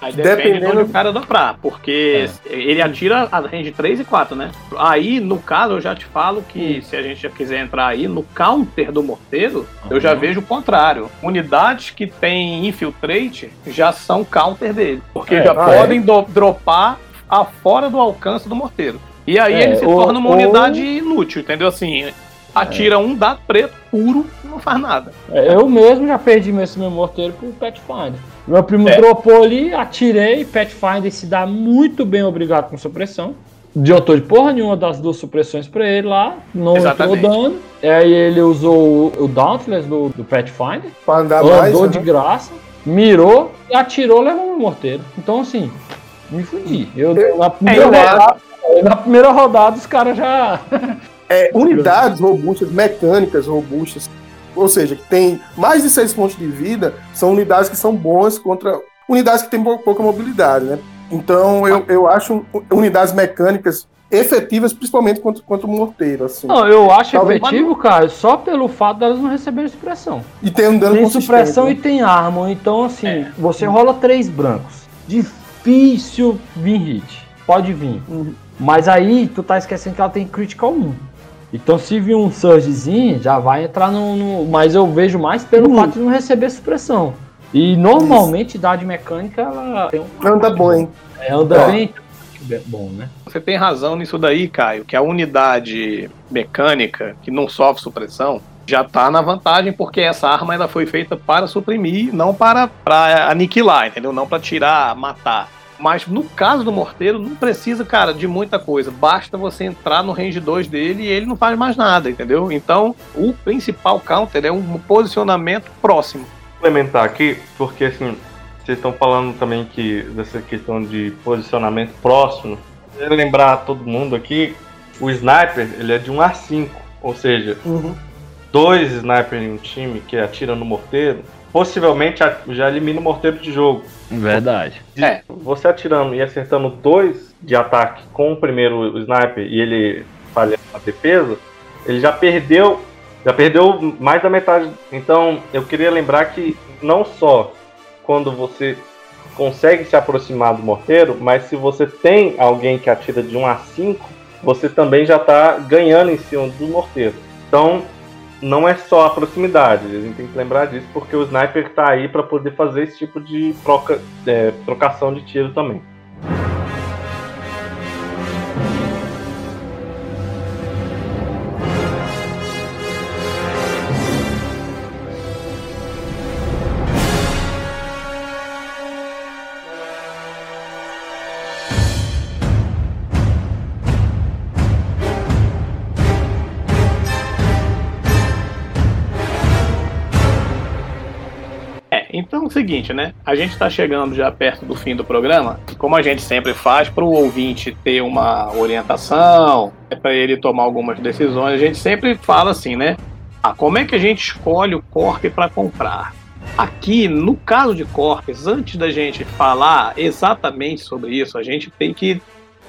Aí depende Dependendo- de onde o cara doprar, porque ele atira a range 3 e 4, né? Aí, no caso, eu já te falo que se a gente já quiser entrar aí, no counter do morteiro, eu já Uhum. vejo o contrário. Unidades que tem infiltrate já são counter dele, porque É, já ah, podem do- dropar a fora do alcance do morteiro. E aí É, ele se ou- torna uma ou- unidade inútil, entendeu? Assim, atira um dado preto puro não faz nada. É, Eu mesmo já perdi meu- esse meu morteiro pro Pathfinder. Meu primo É. dropou ali, atirei, Pathfinder se dá muito bem obrigado com supressão. Adiantou de porra nenhuma das duas supressões pra ele lá, não Exatamente. entrou dano. Aí ele usou o, o Dauntless do, do Pathfinder, Pra andar andou mais. de né? graça, mirou, atirou, levou meu morteiro. Então assim, me fudi. Eu, na, primeira eu rodada, na primeira rodada os caras já... É, (laughs) unidades robustas, mecânicas robustas, ou seja, que tem mais de 6 pontos de vida, são unidades que são boas contra unidades que têm pou- pouca mobilidade, né? Então eu, eu acho unidades mecânicas efetivas, principalmente contra, contra o morteiro, assim. Não, eu acho Talvez- efetivo, cara, só pelo fato delas não receberem supressão. E tem um dano Tem supressão né? e tem arma. Então, assim, É. você rola três brancos. Difícil vir hit. Pode vir. Uhum. Mas aí, tu tá esquecendo que ela tem critical 1. Então, se vir um surgezinho, já vai entrar no. no- Mas eu vejo mais pelo Uhum. fato de não receber supressão. E normalmente, idade mecânica, ela tem um. Anda bom, hein? É, anda É. bem. Bom, né? Você tem razão nisso daí, Caio, que a unidade mecânica que não sofre supressão já tá na vantagem porque essa arma ela foi feita para suprimir, não para, para aniquilar, entendeu? Não para tirar, matar. Mas no caso do morteiro, não precisa, cara, de muita coisa. Basta você entrar no range 2 dele e ele não faz mais nada, entendeu? Então, o principal counter é um posicionamento próximo. complementar aqui, porque assim, vocês estão falando também que dessa questão de posicionamento próximo. Eu lembrar a todo mundo aqui, o sniper, ele é de 1 a 5, ou seja, Uhum. dois snipers em um time que atira no morteiro, possivelmente já elimina o morteiro de jogo. Verdade. De- É. Você atirando e acertando dois de ataque com o primeiro sniper e ele falhando a defesa, ele já perdeu, já perdeu mais da metade. Então, eu queria lembrar que não só quando você consegue se aproximar do morteiro, mas se você tem alguém que atira de 1 a 5, você também já está ganhando em cima do morteiro. Então, não é só a proximidade, a gente tem que lembrar disso, porque o sniper está aí para poder fazer esse tipo de troca, é, trocação de tiro também. Seguinte, né? A gente está chegando já perto do fim do programa, como a gente sempre faz para o ouvinte ter uma orientação, é para ele tomar algumas decisões, a gente sempre fala assim, né? Ah, como é que a gente escolhe o corp para comprar? Aqui, no caso de corpos, antes da gente falar exatamente sobre isso, a gente tem que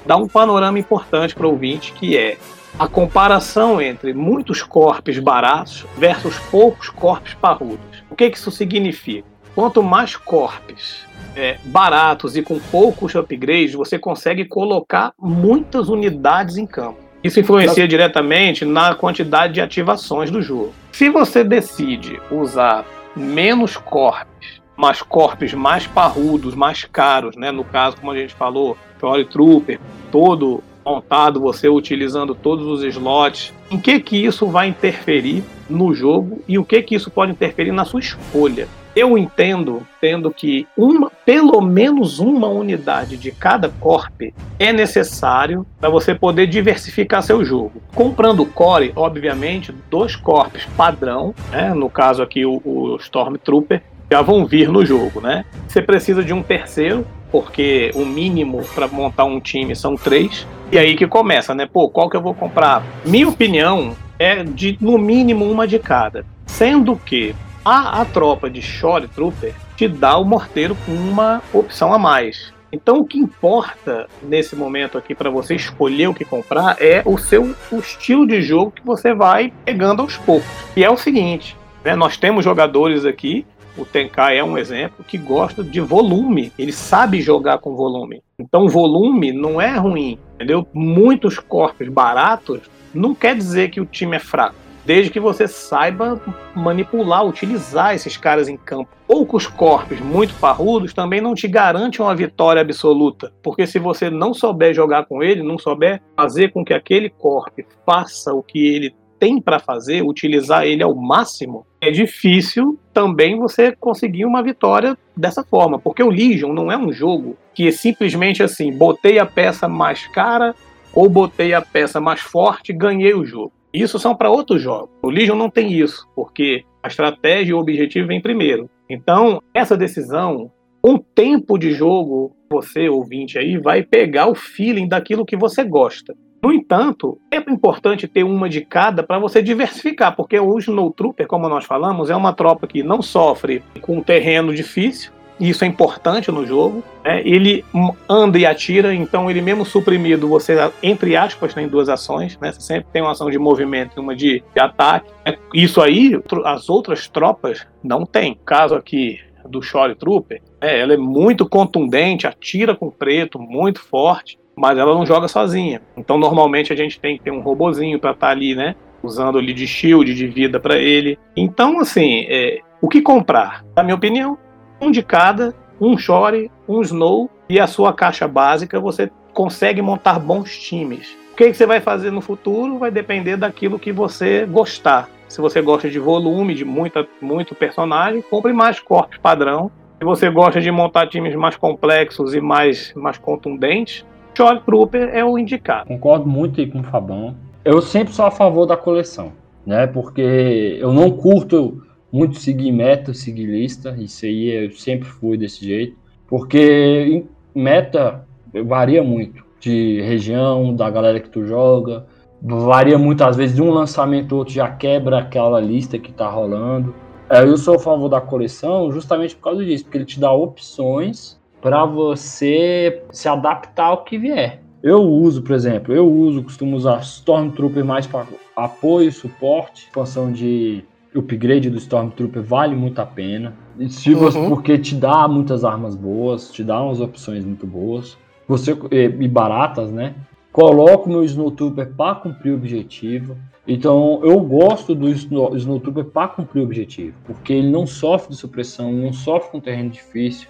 dar um panorama importante para o ouvinte, que é a comparação entre muitos corpos baratos versus poucos corpos parrudos. O que, que isso significa? Quanto mais corpos é, baratos e com poucos upgrades, você consegue colocar muitas unidades em campo. Isso influencia diretamente na quantidade de ativações do jogo. Se você decide usar menos corpos, mas corpos mais parrudos, mais caros, né? no caso, como a gente falou, Story Trooper, todo montado, você utilizando todos os slots, em que que isso vai interferir no jogo e o que que isso pode interferir na sua escolha? Eu entendo, tendo que uma, pelo menos uma unidade de cada corp é necessário para você poder diversificar seu jogo. Comprando core, obviamente, dois corpos padrão, né? no caso aqui o, o Stormtrooper, já vão vir no jogo, né? Você precisa de um terceiro, porque o mínimo para montar um time são três. E aí que começa, né? Pô, qual que eu vou comprar? Minha opinião é de no mínimo uma de cada. Sendo que a, a tropa de Shore Trooper te dá o morteiro com uma opção a mais. Então o que importa nesse momento aqui para você escolher o que comprar é o seu o estilo de jogo que você vai pegando aos poucos. E é o seguinte, né? Nós temos jogadores aqui o Tenkai é um exemplo que gosta de volume. Ele sabe jogar com volume. Então, volume não é ruim, entendeu? Muitos corpos baratos não quer dizer que o time é fraco. Desde que você saiba manipular, utilizar esses caras em campo. Poucos corpos muito parrudos também não te garantem uma vitória absoluta. Porque se você não souber jogar com ele, não souber fazer com que aquele corpo faça o que ele tem para fazer, utilizar ele ao máximo, é difícil também você conseguir uma vitória dessa forma. Porque o Legion não é um jogo que é simplesmente assim, botei a peça mais cara ou botei a peça mais forte ganhei o jogo. Isso são para outros jogos. O Legion não tem isso, porque a estratégia e o objetivo vem primeiro. Então, essa decisão, um tempo de jogo, você ouvinte aí vai pegar o feeling daquilo que você gosta. No entanto, é importante ter uma de cada para você diversificar, porque o Snow Trooper, como nós falamos, é uma tropa que não sofre com um terreno difícil, isso é importante no jogo. Né? Ele anda e atira, então ele mesmo suprimido, você, entre aspas, tem duas ações, né? Você sempre tem uma ação de movimento e uma de, de ataque. Isso aí, as outras tropas não têm. caso aqui do Shore Trooper, é, ela é muito contundente, atira com preto, muito forte mas ela não joga sozinha. Então, normalmente, a gente tem que ter um robozinho para estar tá ali, né? Usando ali de shield, de vida para ele. Então, assim, é, o que comprar? Na minha opinião, um de cada, um Shore, um Snow e a sua caixa básica, você consegue montar bons times. O que, que você vai fazer no futuro vai depender daquilo que você gostar. Se você gosta de volume, de muita, muito personagem, compre mais corpos padrão. Se você gosta de montar times mais complexos e mais, mais contundentes, Shore Trooper é o indicado. Concordo muito aí com o Fabão. Eu sempre sou a favor da coleção, né? Porque eu não curto muito seguir meta, seguir lista. Isso aí eu sempre fui desse jeito. Porque meta varia muito de região, da galera que tu joga. Varia muito, às vezes, de um lançamento ou outro já quebra aquela lista que tá rolando. É, eu sou a favor da coleção justamente por causa disso, porque ele te dá opções para você se adaptar ao que vier. Eu uso, por exemplo, eu uso, costumo usar Stormtrooper mais para apoio, suporte, expansão de upgrade do Stormtrooper vale muito a pena. Se você, uhum. Porque te dá muitas armas boas, te dá umas opções muito boas. Você e baratas, né? Coloco meu Snowtrooper para cumprir o objetivo. Então eu gosto do Snowtrooper para cumprir o objetivo, porque ele não sofre de supressão, não sofre com terreno difícil.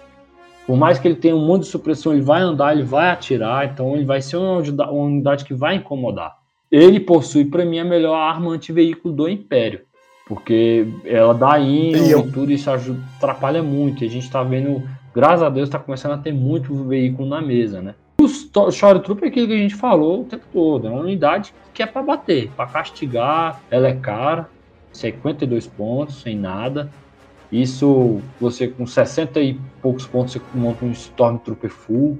Por mais que ele tenha um monte de supressão, ele vai andar, ele vai atirar, então ele vai ser uma unidade que vai incomodar. Ele possui, para mim, a melhor arma anti-veículo do Império, porque ela dá ímã e tudo isso ajuda, atrapalha muito. E a gente está vendo, graças a Deus, está começando a ter muito veículo na mesa, né? O Shore Troop é aquilo que a gente falou o tempo todo, é uma unidade que é para bater, para castigar, ela é cara, 52 pontos, sem nada, isso, você com 60 e poucos pontos, você monta um Stormtrooper full.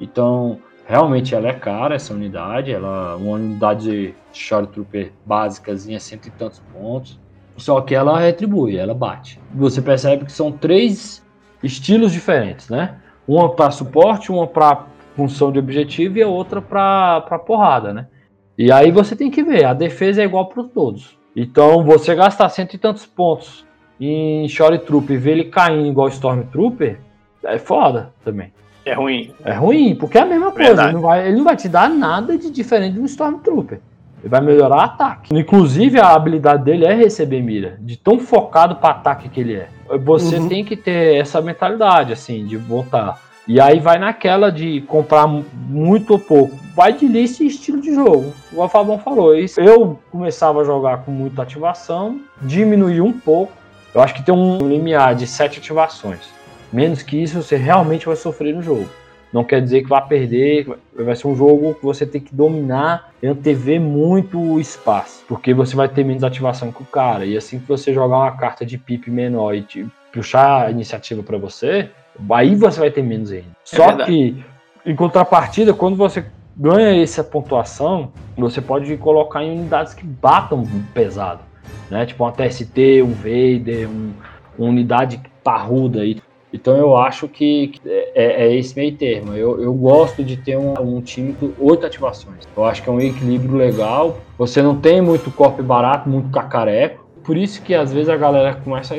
Então, realmente ela é cara, essa unidade. Ela uma unidade de Stormtrooper básicazinha, cento e tantos pontos. Só que ela retribui, ela bate. Você percebe que são três estilos diferentes, né? Uma para suporte, uma para função de objetivo e a outra para porrada, né? E aí você tem que ver, a defesa é igual para todos. Então, você gastar cento e tantos pontos em Shore Trooper ver ele caindo igual Stormtrooper, é foda também. É ruim. É ruim, porque é a mesma coisa. Ele não, vai, ele não vai te dar nada de diferente de um Stormtrooper. Ele vai melhorar ataque. Inclusive, a habilidade dele é receber mira, de tão focado para ataque que ele é. Você uhum. tem que ter essa mentalidade, assim, de voltar. E aí vai naquela de comprar muito ou pouco. Vai de lista e estilo de jogo. O Fabão falou. Eu começava a jogar com muita ativação, diminuí um pouco, eu acho que tem um limiar de sete ativações. Menos que isso, você realmente vai sofrer no jogo. Não quer dizer que vai perder, vai ser um jogo que você tem que dominar e antever muito o espaço, porque você vai ter menos ativação que o cara. E assim que você jogar uma carta de pip menor e te puxar a iniciativa para você, aí você vai ter menos ainda. É Só verdade. que, em contrapartida, quando você ganha essa pontuação, você pode colocar em unidades que batam pesado né? Tipo uma TST, um Vader, um, uma unidade parruda aí. Então eu acho que, que é, é, esse meio termo. Eu, eu gosto de ter um, um, time com oito ativações. Eu acho que é um equilíbrio legal. Você não tem muito corpo barato, muito cacareco. Por isso que às vezes a galera começa a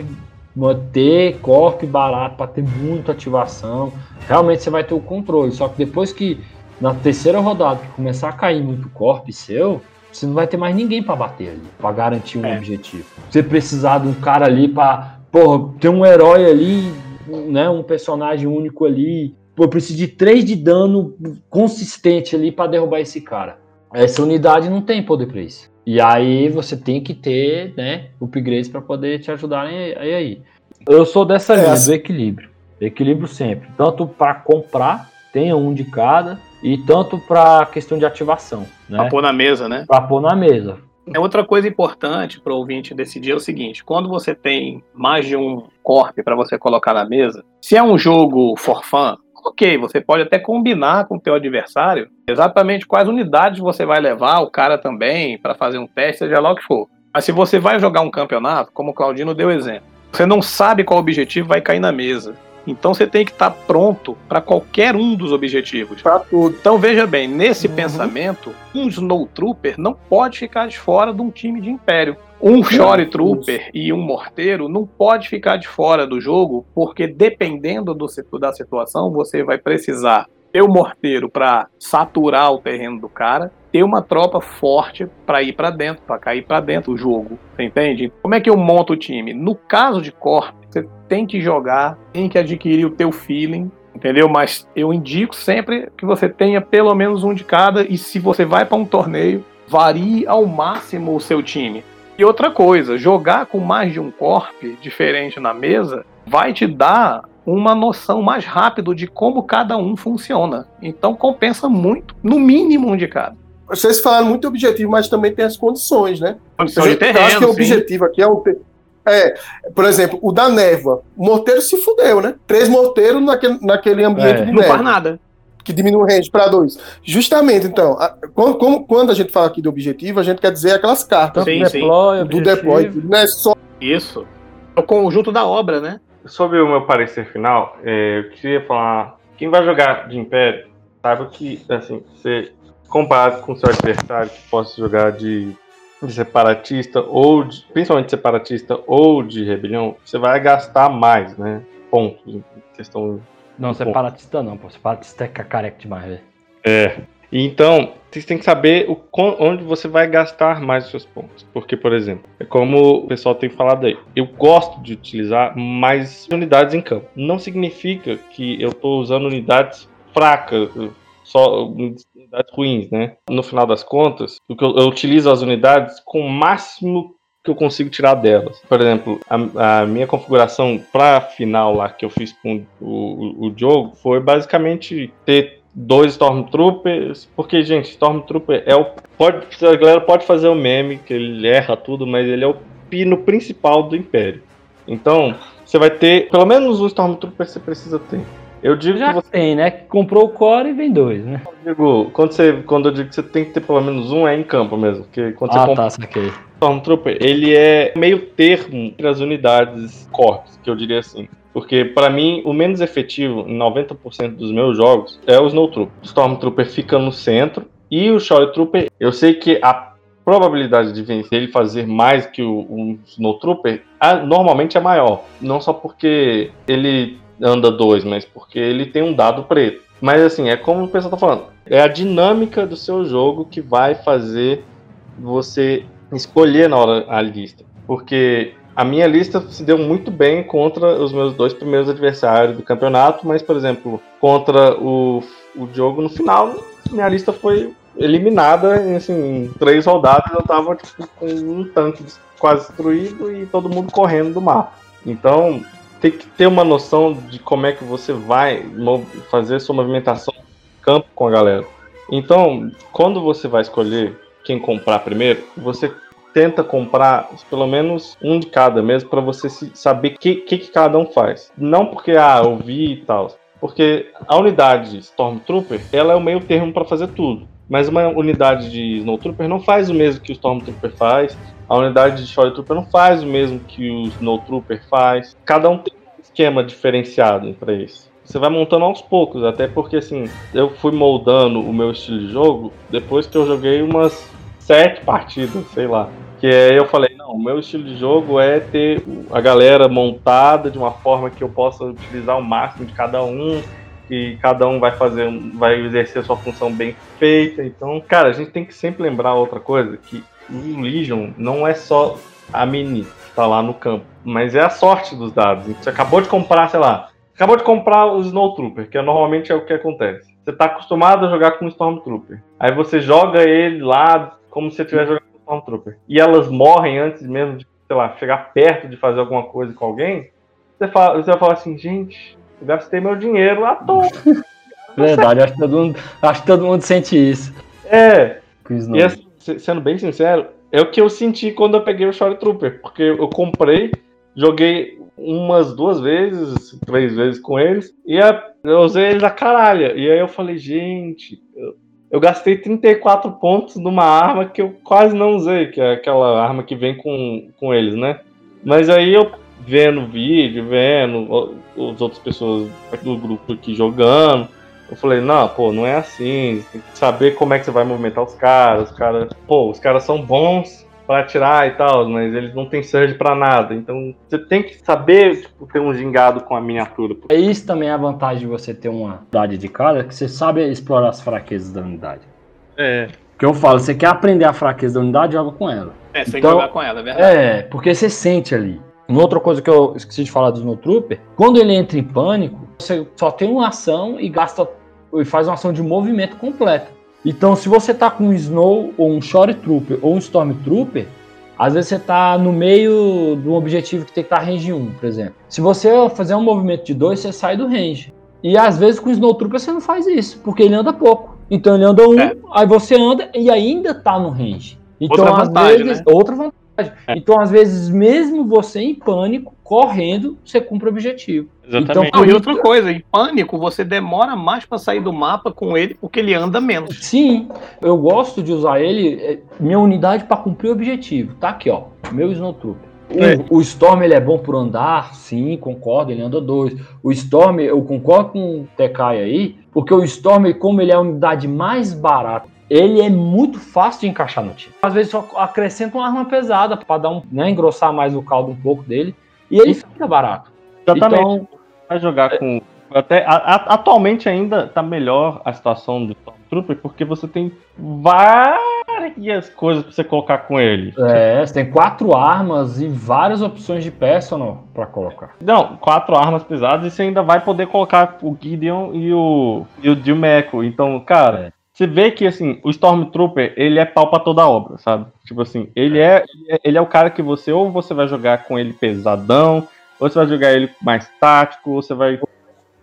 manter corp barato para ter muita ativação. Realmente você vai ter o controle. Só que depois que na terceira rodada que começar a cair muito corp seu, você não vai ter mais ninguém para bater ali, para garantir um é. objetivo. Você precisar de um cara ali para, porra, ter um herói ali, né, um personagem único ali. Eu preciso de três de dano consistente ali para derrubar esse cara. Essa unidade não tem poder para isso. E aí você tem que ter, né, upgrades para poder te ajudarem aí, aí. Eu sou dessa é linha assim. do equilíbrio. Equilíbrio sempre. Tanto para comprar, tenha um de cada, e tanto para questão de ativação. Né? Para pôr na mesa, né? Para pôr na mesa. É outra coisa importante para o ouvinte decidir é o seguinte: quando você tem mais de um corp para você colocar na mesa, se é um jogo for ok, você pode até combinar com o teu adversário exatamente quais unidades você vai levar, o cara também, para fazer um teste, seja lá o que for. Mas se você vai jogar um campeonato, como o Claudino deu exemplo, você não sabe qual objetivo vai cair na mesa. Então você tem que estar tá pronto para qualquer um dos objetivos. Para tudo. Então veja bem, nesse uhum. pensamento, um Snow Trooper não pode ficar de fora de um time de Império. Um Shore Trooper e um Morteiro não pode ficar de fora do jogo, porque dependendo do, da situação, você vai precisar ter o Morteiro para saturar o terreno do cara, ter uma tropa forte para ir para dentro, para cair para dentro do jogo. Você entende? Como é que eu monto o time? No caso de Corp, você tem que jogar, tem que adquirir o teu feeling, entendeu? Mas eu indico sempre que você tenha pelo menos um de cada e se você vai para um torneio, varie ao máximo o seu time. E outra coisa, jogar com mais de um corp diferente na mesa vai te dar uma noção mais rápido de como cada um funciona. Então compensa muito, no mínimo um de cada. Vocês falaram muito objetivo, mas também tem as condições, né? Condições de terreno, acho que o objetivo aqui é o é, por exemplo, o da névoa. O morteiro se fudeu, né? Três morteiros naquele, naquele ambiente é, de Não faz nada que diminui o range para dois. Justamente, então, a, quando, quando, a gente fala aqui do objetivo, a gente quer dizer aquelas cartas sim, do deploy, do deploy, não é só isso. É o conjunto da obra, né? Sobre o meu parecer final, é, eu queria falar, quem vai jogar de Império, saiba que, assim, você comparado com seu adversário que possa jogar de, de separatista ou de, principalmente separatista ou de rebelião, você vai gastar mais, né? Pontos questão não, separatista não, pô. Separatista é cacareca demais, velho. É. Então, você tem que saber o, onde você vai gastar mais os seus pontos. Porque, por exemplo, é como o pessoal tem falado aí, eu gosto de utilizar mais unidades em campo. Não significa que eu estou usando unidades fracas, só unidades ruins, né? No final das contas, eu, eu utilizo as unidades com o máximo que eu consigo tirar delas. Por exemplo, a, a minha configuração para final lá que eu fiz com o, o, o jogo foi basicamente ter dois Stormtroopers, porque, gente, Stormtrooper é o. Pode, a galera pode fazer o meme, que ele erra tudo, mas ele é o pino principal do Império. Então, você vai ter. Pelo menos um Stormtrooper você precisa ter. Eu digo Já que você tem, né? Comprou o core e vem dois, né? Eu digo, quando, você, quando eu digo que você tem que ter pelo menos um, é em campo mesmo. Porque quando ah, você compra... tá, saquei. Stormtrooper, ele é meio termo entre as unidades corpos, que eu diria assim. Porque, para mim, o menos efetivo em 90% dos meus jogos é o Snowtrooper. O Stormtrooper fica no centro e o Shory Trooper, eu sei que a probabilidade de vencer ele fazer mais que o, o Snowtrooper a, normalmente é maior. Não só porque ele anda dois, mas porque ele tem um dado preto. Mas assim, é como o pessoal tá falando. É a dinâmica do seu jogo que vai fazer você escolher na hora a lista. Porque a minha lista se deu muito bem contra os meus dois primeiros adversários do campeonato, mas, por exemplo, contra o, o jogo no final, minha lista foi eliminada assim, em três rodadas. Eu tava tipo, com um tanque quase destruído e todo mundo correndo do mapa. Então, tem que ter uma noção de como é que você vai fazer sua movimentação campo com a galera. Então, quando você vai escolher quem comprar primeiro, você tenta comprar pelo menos um de cada mesmo para você saber o que, que, que, cada um faz. Não porque, ah, eu vi e tal. Porque a unidade Stormtrooper, ela é o meio termo para fazer tudo. Mas uma unidade de Snowtrooper não faz o mesmo que o Stormtrooper faz. A unidade de Shory Trooper não faz o mesmo que o Snowtrooper faz. Cada um tem um esquema diferenciado para isso. Você vai montando aos poucos, até porque assim, eu fui moldando o meu estilo de jogo depois que eu joguei umas sete partidas, sei lá. Porque aí eu falei, não, o meu estilo de jogo é ter a galera montada de uma forma que eu possa utilizar o máximo de cada um, que cada um vai fazer, vai exercer a sua função bem feita. Então, cara, a gente tem que sempre lembrar outra coisa, que o Legion não é só a mini que tá lá no campo, mas é a sorte dos dados. Você acabou de comprar, sei lá, acabou de comprar o Snowtrooper, que é, normalmente é o que acontece. Você tá acostumado a jogar com o Stormtrooper. Aí você joga ele lá como se você estivesse jogando Stormtrooper. E elas morrem antes mesmo de, sei lá, chegar perto de fazer alguma coisa com alguém. Você, fala, você vai falar assim, gente, eu gastei meu dinheiro à toa. (laughs) Verdade, acho que, todo mundo, acho que todo mundo sente isso. É. E assim, sendo bem sincero, é o que eu senti quando eu peguei o Short Trooper. Porque eu comprei, joguei umas duas vezes, três vezes com eles, e eu usei eles a caralho. E aí eu falei, gente, eu, gastei 34 pontos numa arma que eu quase não usei, que é aquela arma que vem com, com eles, né? Mas aí eu vendo vídeo, vendo as outras pessoas do grupo aqui jogando. Eu falei, não, pô, não é assim. Tem que saber como é que você vai movimentar os caras. Os caras, pô, os caras são bons para atirar e tal, mas eles não têm surge para nada. Então você tem que saber tipo, ter um gingado com a miniatura. É isso também a vantagem de você ter uma unidade de cara, que você sabe explorar as fraquezas da unidade. É. Que eu falo, você quer aprender a fraqueza da unidade, joga com ela. É, você então, tem que jogar com ela, é verdade. É, porque você sente ali. Uma outra coisa que eu esqueci de falar do Snowtrooper, quando ele entra em pânico, você só tem uma ação e gasta e faz uma ação de movimento completa. Então, se você tá com um Snow ou um Shore Trooper ou um Stormtrooper, às vezes você tá no meio de um objetivo que tem que estar tá range 1, por exemplo. Se você fazer um movimento de 2, você sai do range. E às vezes com o Snowtrooper você não faz isso, porque ele anda pouco. Então ele anda um, é. aí você anda e ainda tá no range. Então, outra às vantagem, vezes, né? outra vantagem. É. Então, às vezes, mesmo você em pânico, correndo, você cumpre o objetivo. Exatamente. Então, e outra coisa, em pânico, você demora mais para sair do mapa com ele porque ele anda menos. Sim, eu gosto de usar ele, é, minha unidade para cumprir o objetivo. Tá aqui, ó, meu Snowtrooper. É. O, o, Storm ele é bom por andar, sim, concordo, ele anda dois. O Storm, eu concordo com o Tekai aí, porque o Storm, como ele é a unidade mais barata ele é muito fácil de encaixar no time. Às vezes só acrescenta uma arma pesada para dar um, né, engrossar mais o caldo um pouco dele e ele fica barato. Exatamente. Então, vai jogar com até a, a, atualmente ainda tá melhor a situação do Stormtrooper porque você tem várias coisas para você colocar com ele. É, você tem quatro armas e várias opções de personal para colocar. Não, quatro armas pesadas e você ainda vai poder colocar o Gideon e o e o Dilmeco. Então, cara, é você vê que assim, o Stormtrooper, ele é pau pra toda obra, sabe? Tipo assim, ele é, ele é o cara que você ou você vai jogar com ele pesadão, ou você vai jogar ele mais tático, ou você vai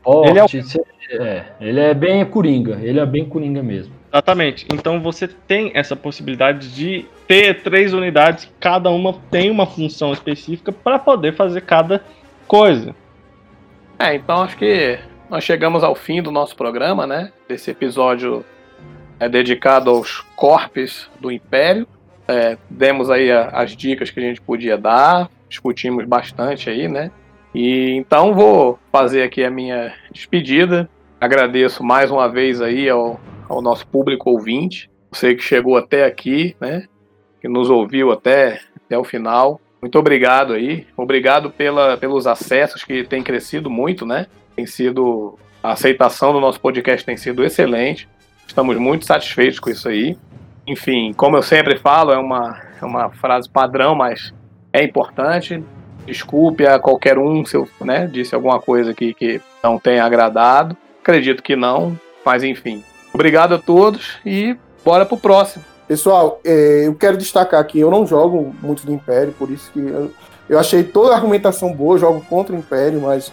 Forte, ele é, o... é, ele é bem coringa, ele é bem coringa mesmo. Exatamente. Então você tem essa possibilidade de ter três unidades, cada uma tem uma função específica para poder fazer cada coisa. É, então acho que nós chegamos ao fim do nosso programa, né? Desse episódio é dedicado aos corpos do Império. É, demos aí a, as dicas que a gente podia dar, discutimos bastante aí, né? E então vou fazer aqui a minha despedida. Agradeço mais uma vez aí ao, ao nosso público ouvinte, você que chegou até aqui, né? Que nos ouviu até, até o final. Muito obrigado aí. Obrigado pela, pelos acessos que tem crescido muito, né? Tem sido a aceitação do nosso podcast tem sido excelente. Estamos muito satisfeitos com isso aí. Enfim, como eu sempre falo, é uma, é uma frase padrão, mas é importante. Desculpe a qualquer um se eu né, disse alguma coisa aqui que não tenha agradado. Acredito que não, mas enfim. Obrigado a todos e bora pro próximo. Pessoal, é, eu quero destacar que eu não jogo muito do Império, por isso que eu, eu achei toda a argumentação boa, jogo contra o Império, mas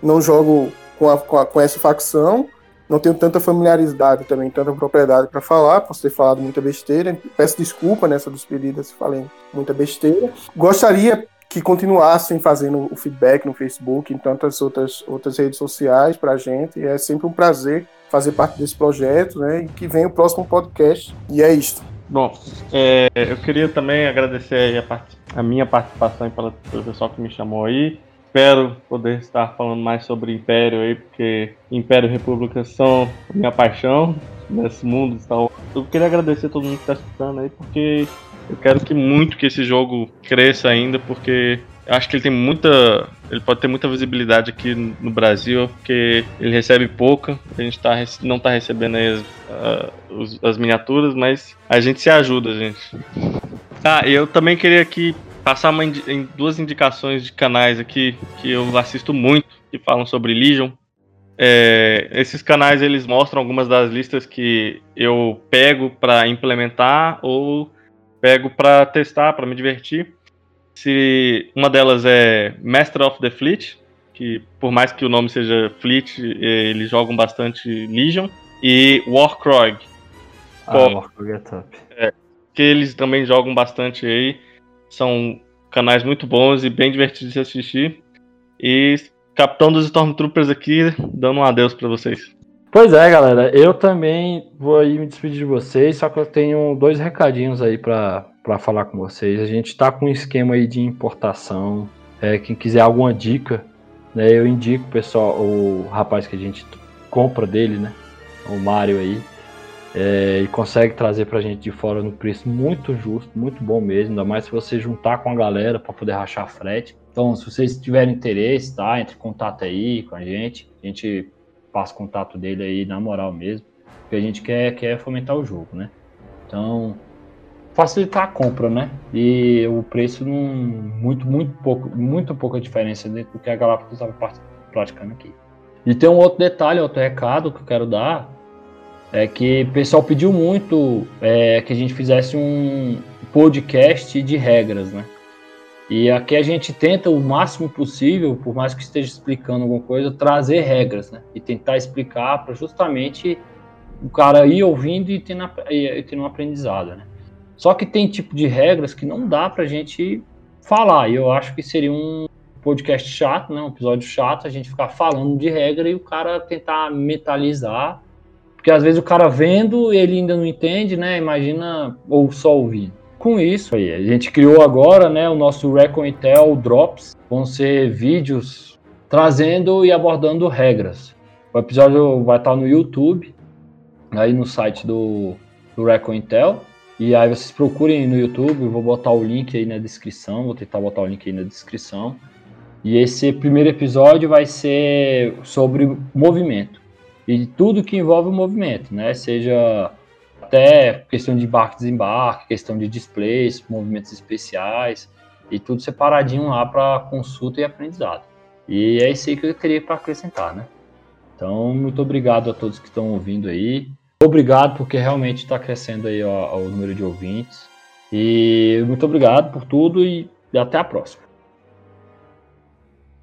não jogo com, a, com, a, com essa facção não tenho tanta familiaridade também, tanta propriedade para falar, posso ter falado muita besteira. Peço desculpa nessa despedida se falei muita besteira. Gostaria que continuassem fazendo o feedback no Facebook, em tantas outras, outras redes sociais para a gente. É sempre um prazer fazer parte desse projeto, né? E que venha o próximo podcast. E é isto. Bom, é, eu queria também agradecer a, part... a minha participação pelo pessoal que me chamou aí espero poder estar falando mais sobre Império aí, porque Império e República são minha paixão nesse mundo. Eu queria agradecer a todo mundo que está escutando aí, porque Eu quero que muito que esse jogo cresça ainda, porque acho que ele tem muita. Ele pode ter muita visibilidade aqui no Brasil, porque ele recebe pouca. A gente tá, não tá recebendo aí as, uh, as miniaturas, mas a gente se ajuda, gente. Ah, eu também queria aqui passar uma, em duas indicações de canais aqui que eu assisto muito, que falam sobre Legion. É, esses canais eles mostram algumas das listas que eu pego para implementar ou pego para testar, para me divertir. Se uma delas é Master of the Fleet, que por mais que o nome seja Fleet, eles jogam bastante Legion, e Warcrog. Ah, Warcrog é top. É, que eles também jogam bastante aí. São canais muito bons e bem divertidos de assistir. E capitão dos Stormtroopers aqui, dando um adeus para vocês. Pois é, galera. Eu também vou aí me despedir de vocês, só que eu tenho dois recadinhos aí para falar com vocês. A gente está com um esquema aí de importação. É, quem quiser alguma dica, né, eu indico pessoal, o rapaz que a gente compra dele, né? O Mário aí. É, e consegue trazer pra gente de fora no preço muito justo, muito bom mesmo, ainda mais se você juntar com a galera para poder rachar frete. Então, se vocês tiverem interesse, tá? Entre em contato aí com a gente. A gente passa contato dele aí na moral mesmo. Porque a gente quer, quer fomentar o jogo, né? Então, facilitar a compra, né? E o preço não. Muito, muito pouco, muito pouca diferença do que a Galápagos estava praticando aqui. E tem um outro detalhe, outro recado que eu quero dar é que o pessoal pediu muito é, que a gente fizesse um podcast de regras, né? E aqui a gente tenta o máximo possível, por mais que esteja explicando alguma coisa, trazer regras, né? E tentar explicar para justamente o cara ir ouvindo e tendo, e tendo um aprendizado, né? Só que tem tipo de regras que não dá para a gente falar. E eu acho que seria um podcast chato, né? Um episódio chato, a gente ficar falando de regra e o cara tentar mentalizar porque às vezes o cara vendo, ele ainda não entende, né? Imagina, ou só ouvindo. Com isso aí, a gente criou agora, né, o nosso Recon Intel Drops. Vão ser vídeos trazendo e abordando regras. O episódio vai estar no YouTube, aí no site do, do Recon Intel. E aí vocês procurem no YouTube, vou botar o link aí na descrição, vou tentar botar o link aí na descrição. E esse primeiro episódio vai ser sobre movimento e tudo que envolve o movimento, né? Seja até questão de embarque desembarque, questão de displays, movimentos especiais e tudo separadinho lá para consulta e aprendizado. E é isso aí que eu queria para acrescentar, né? Então, muito obrigado a todos que estão ouvindo aí. Obrigado porque realmente está crescendo aí ó, o número de ouvintes. E muito obrigado por tudo e até a próxima.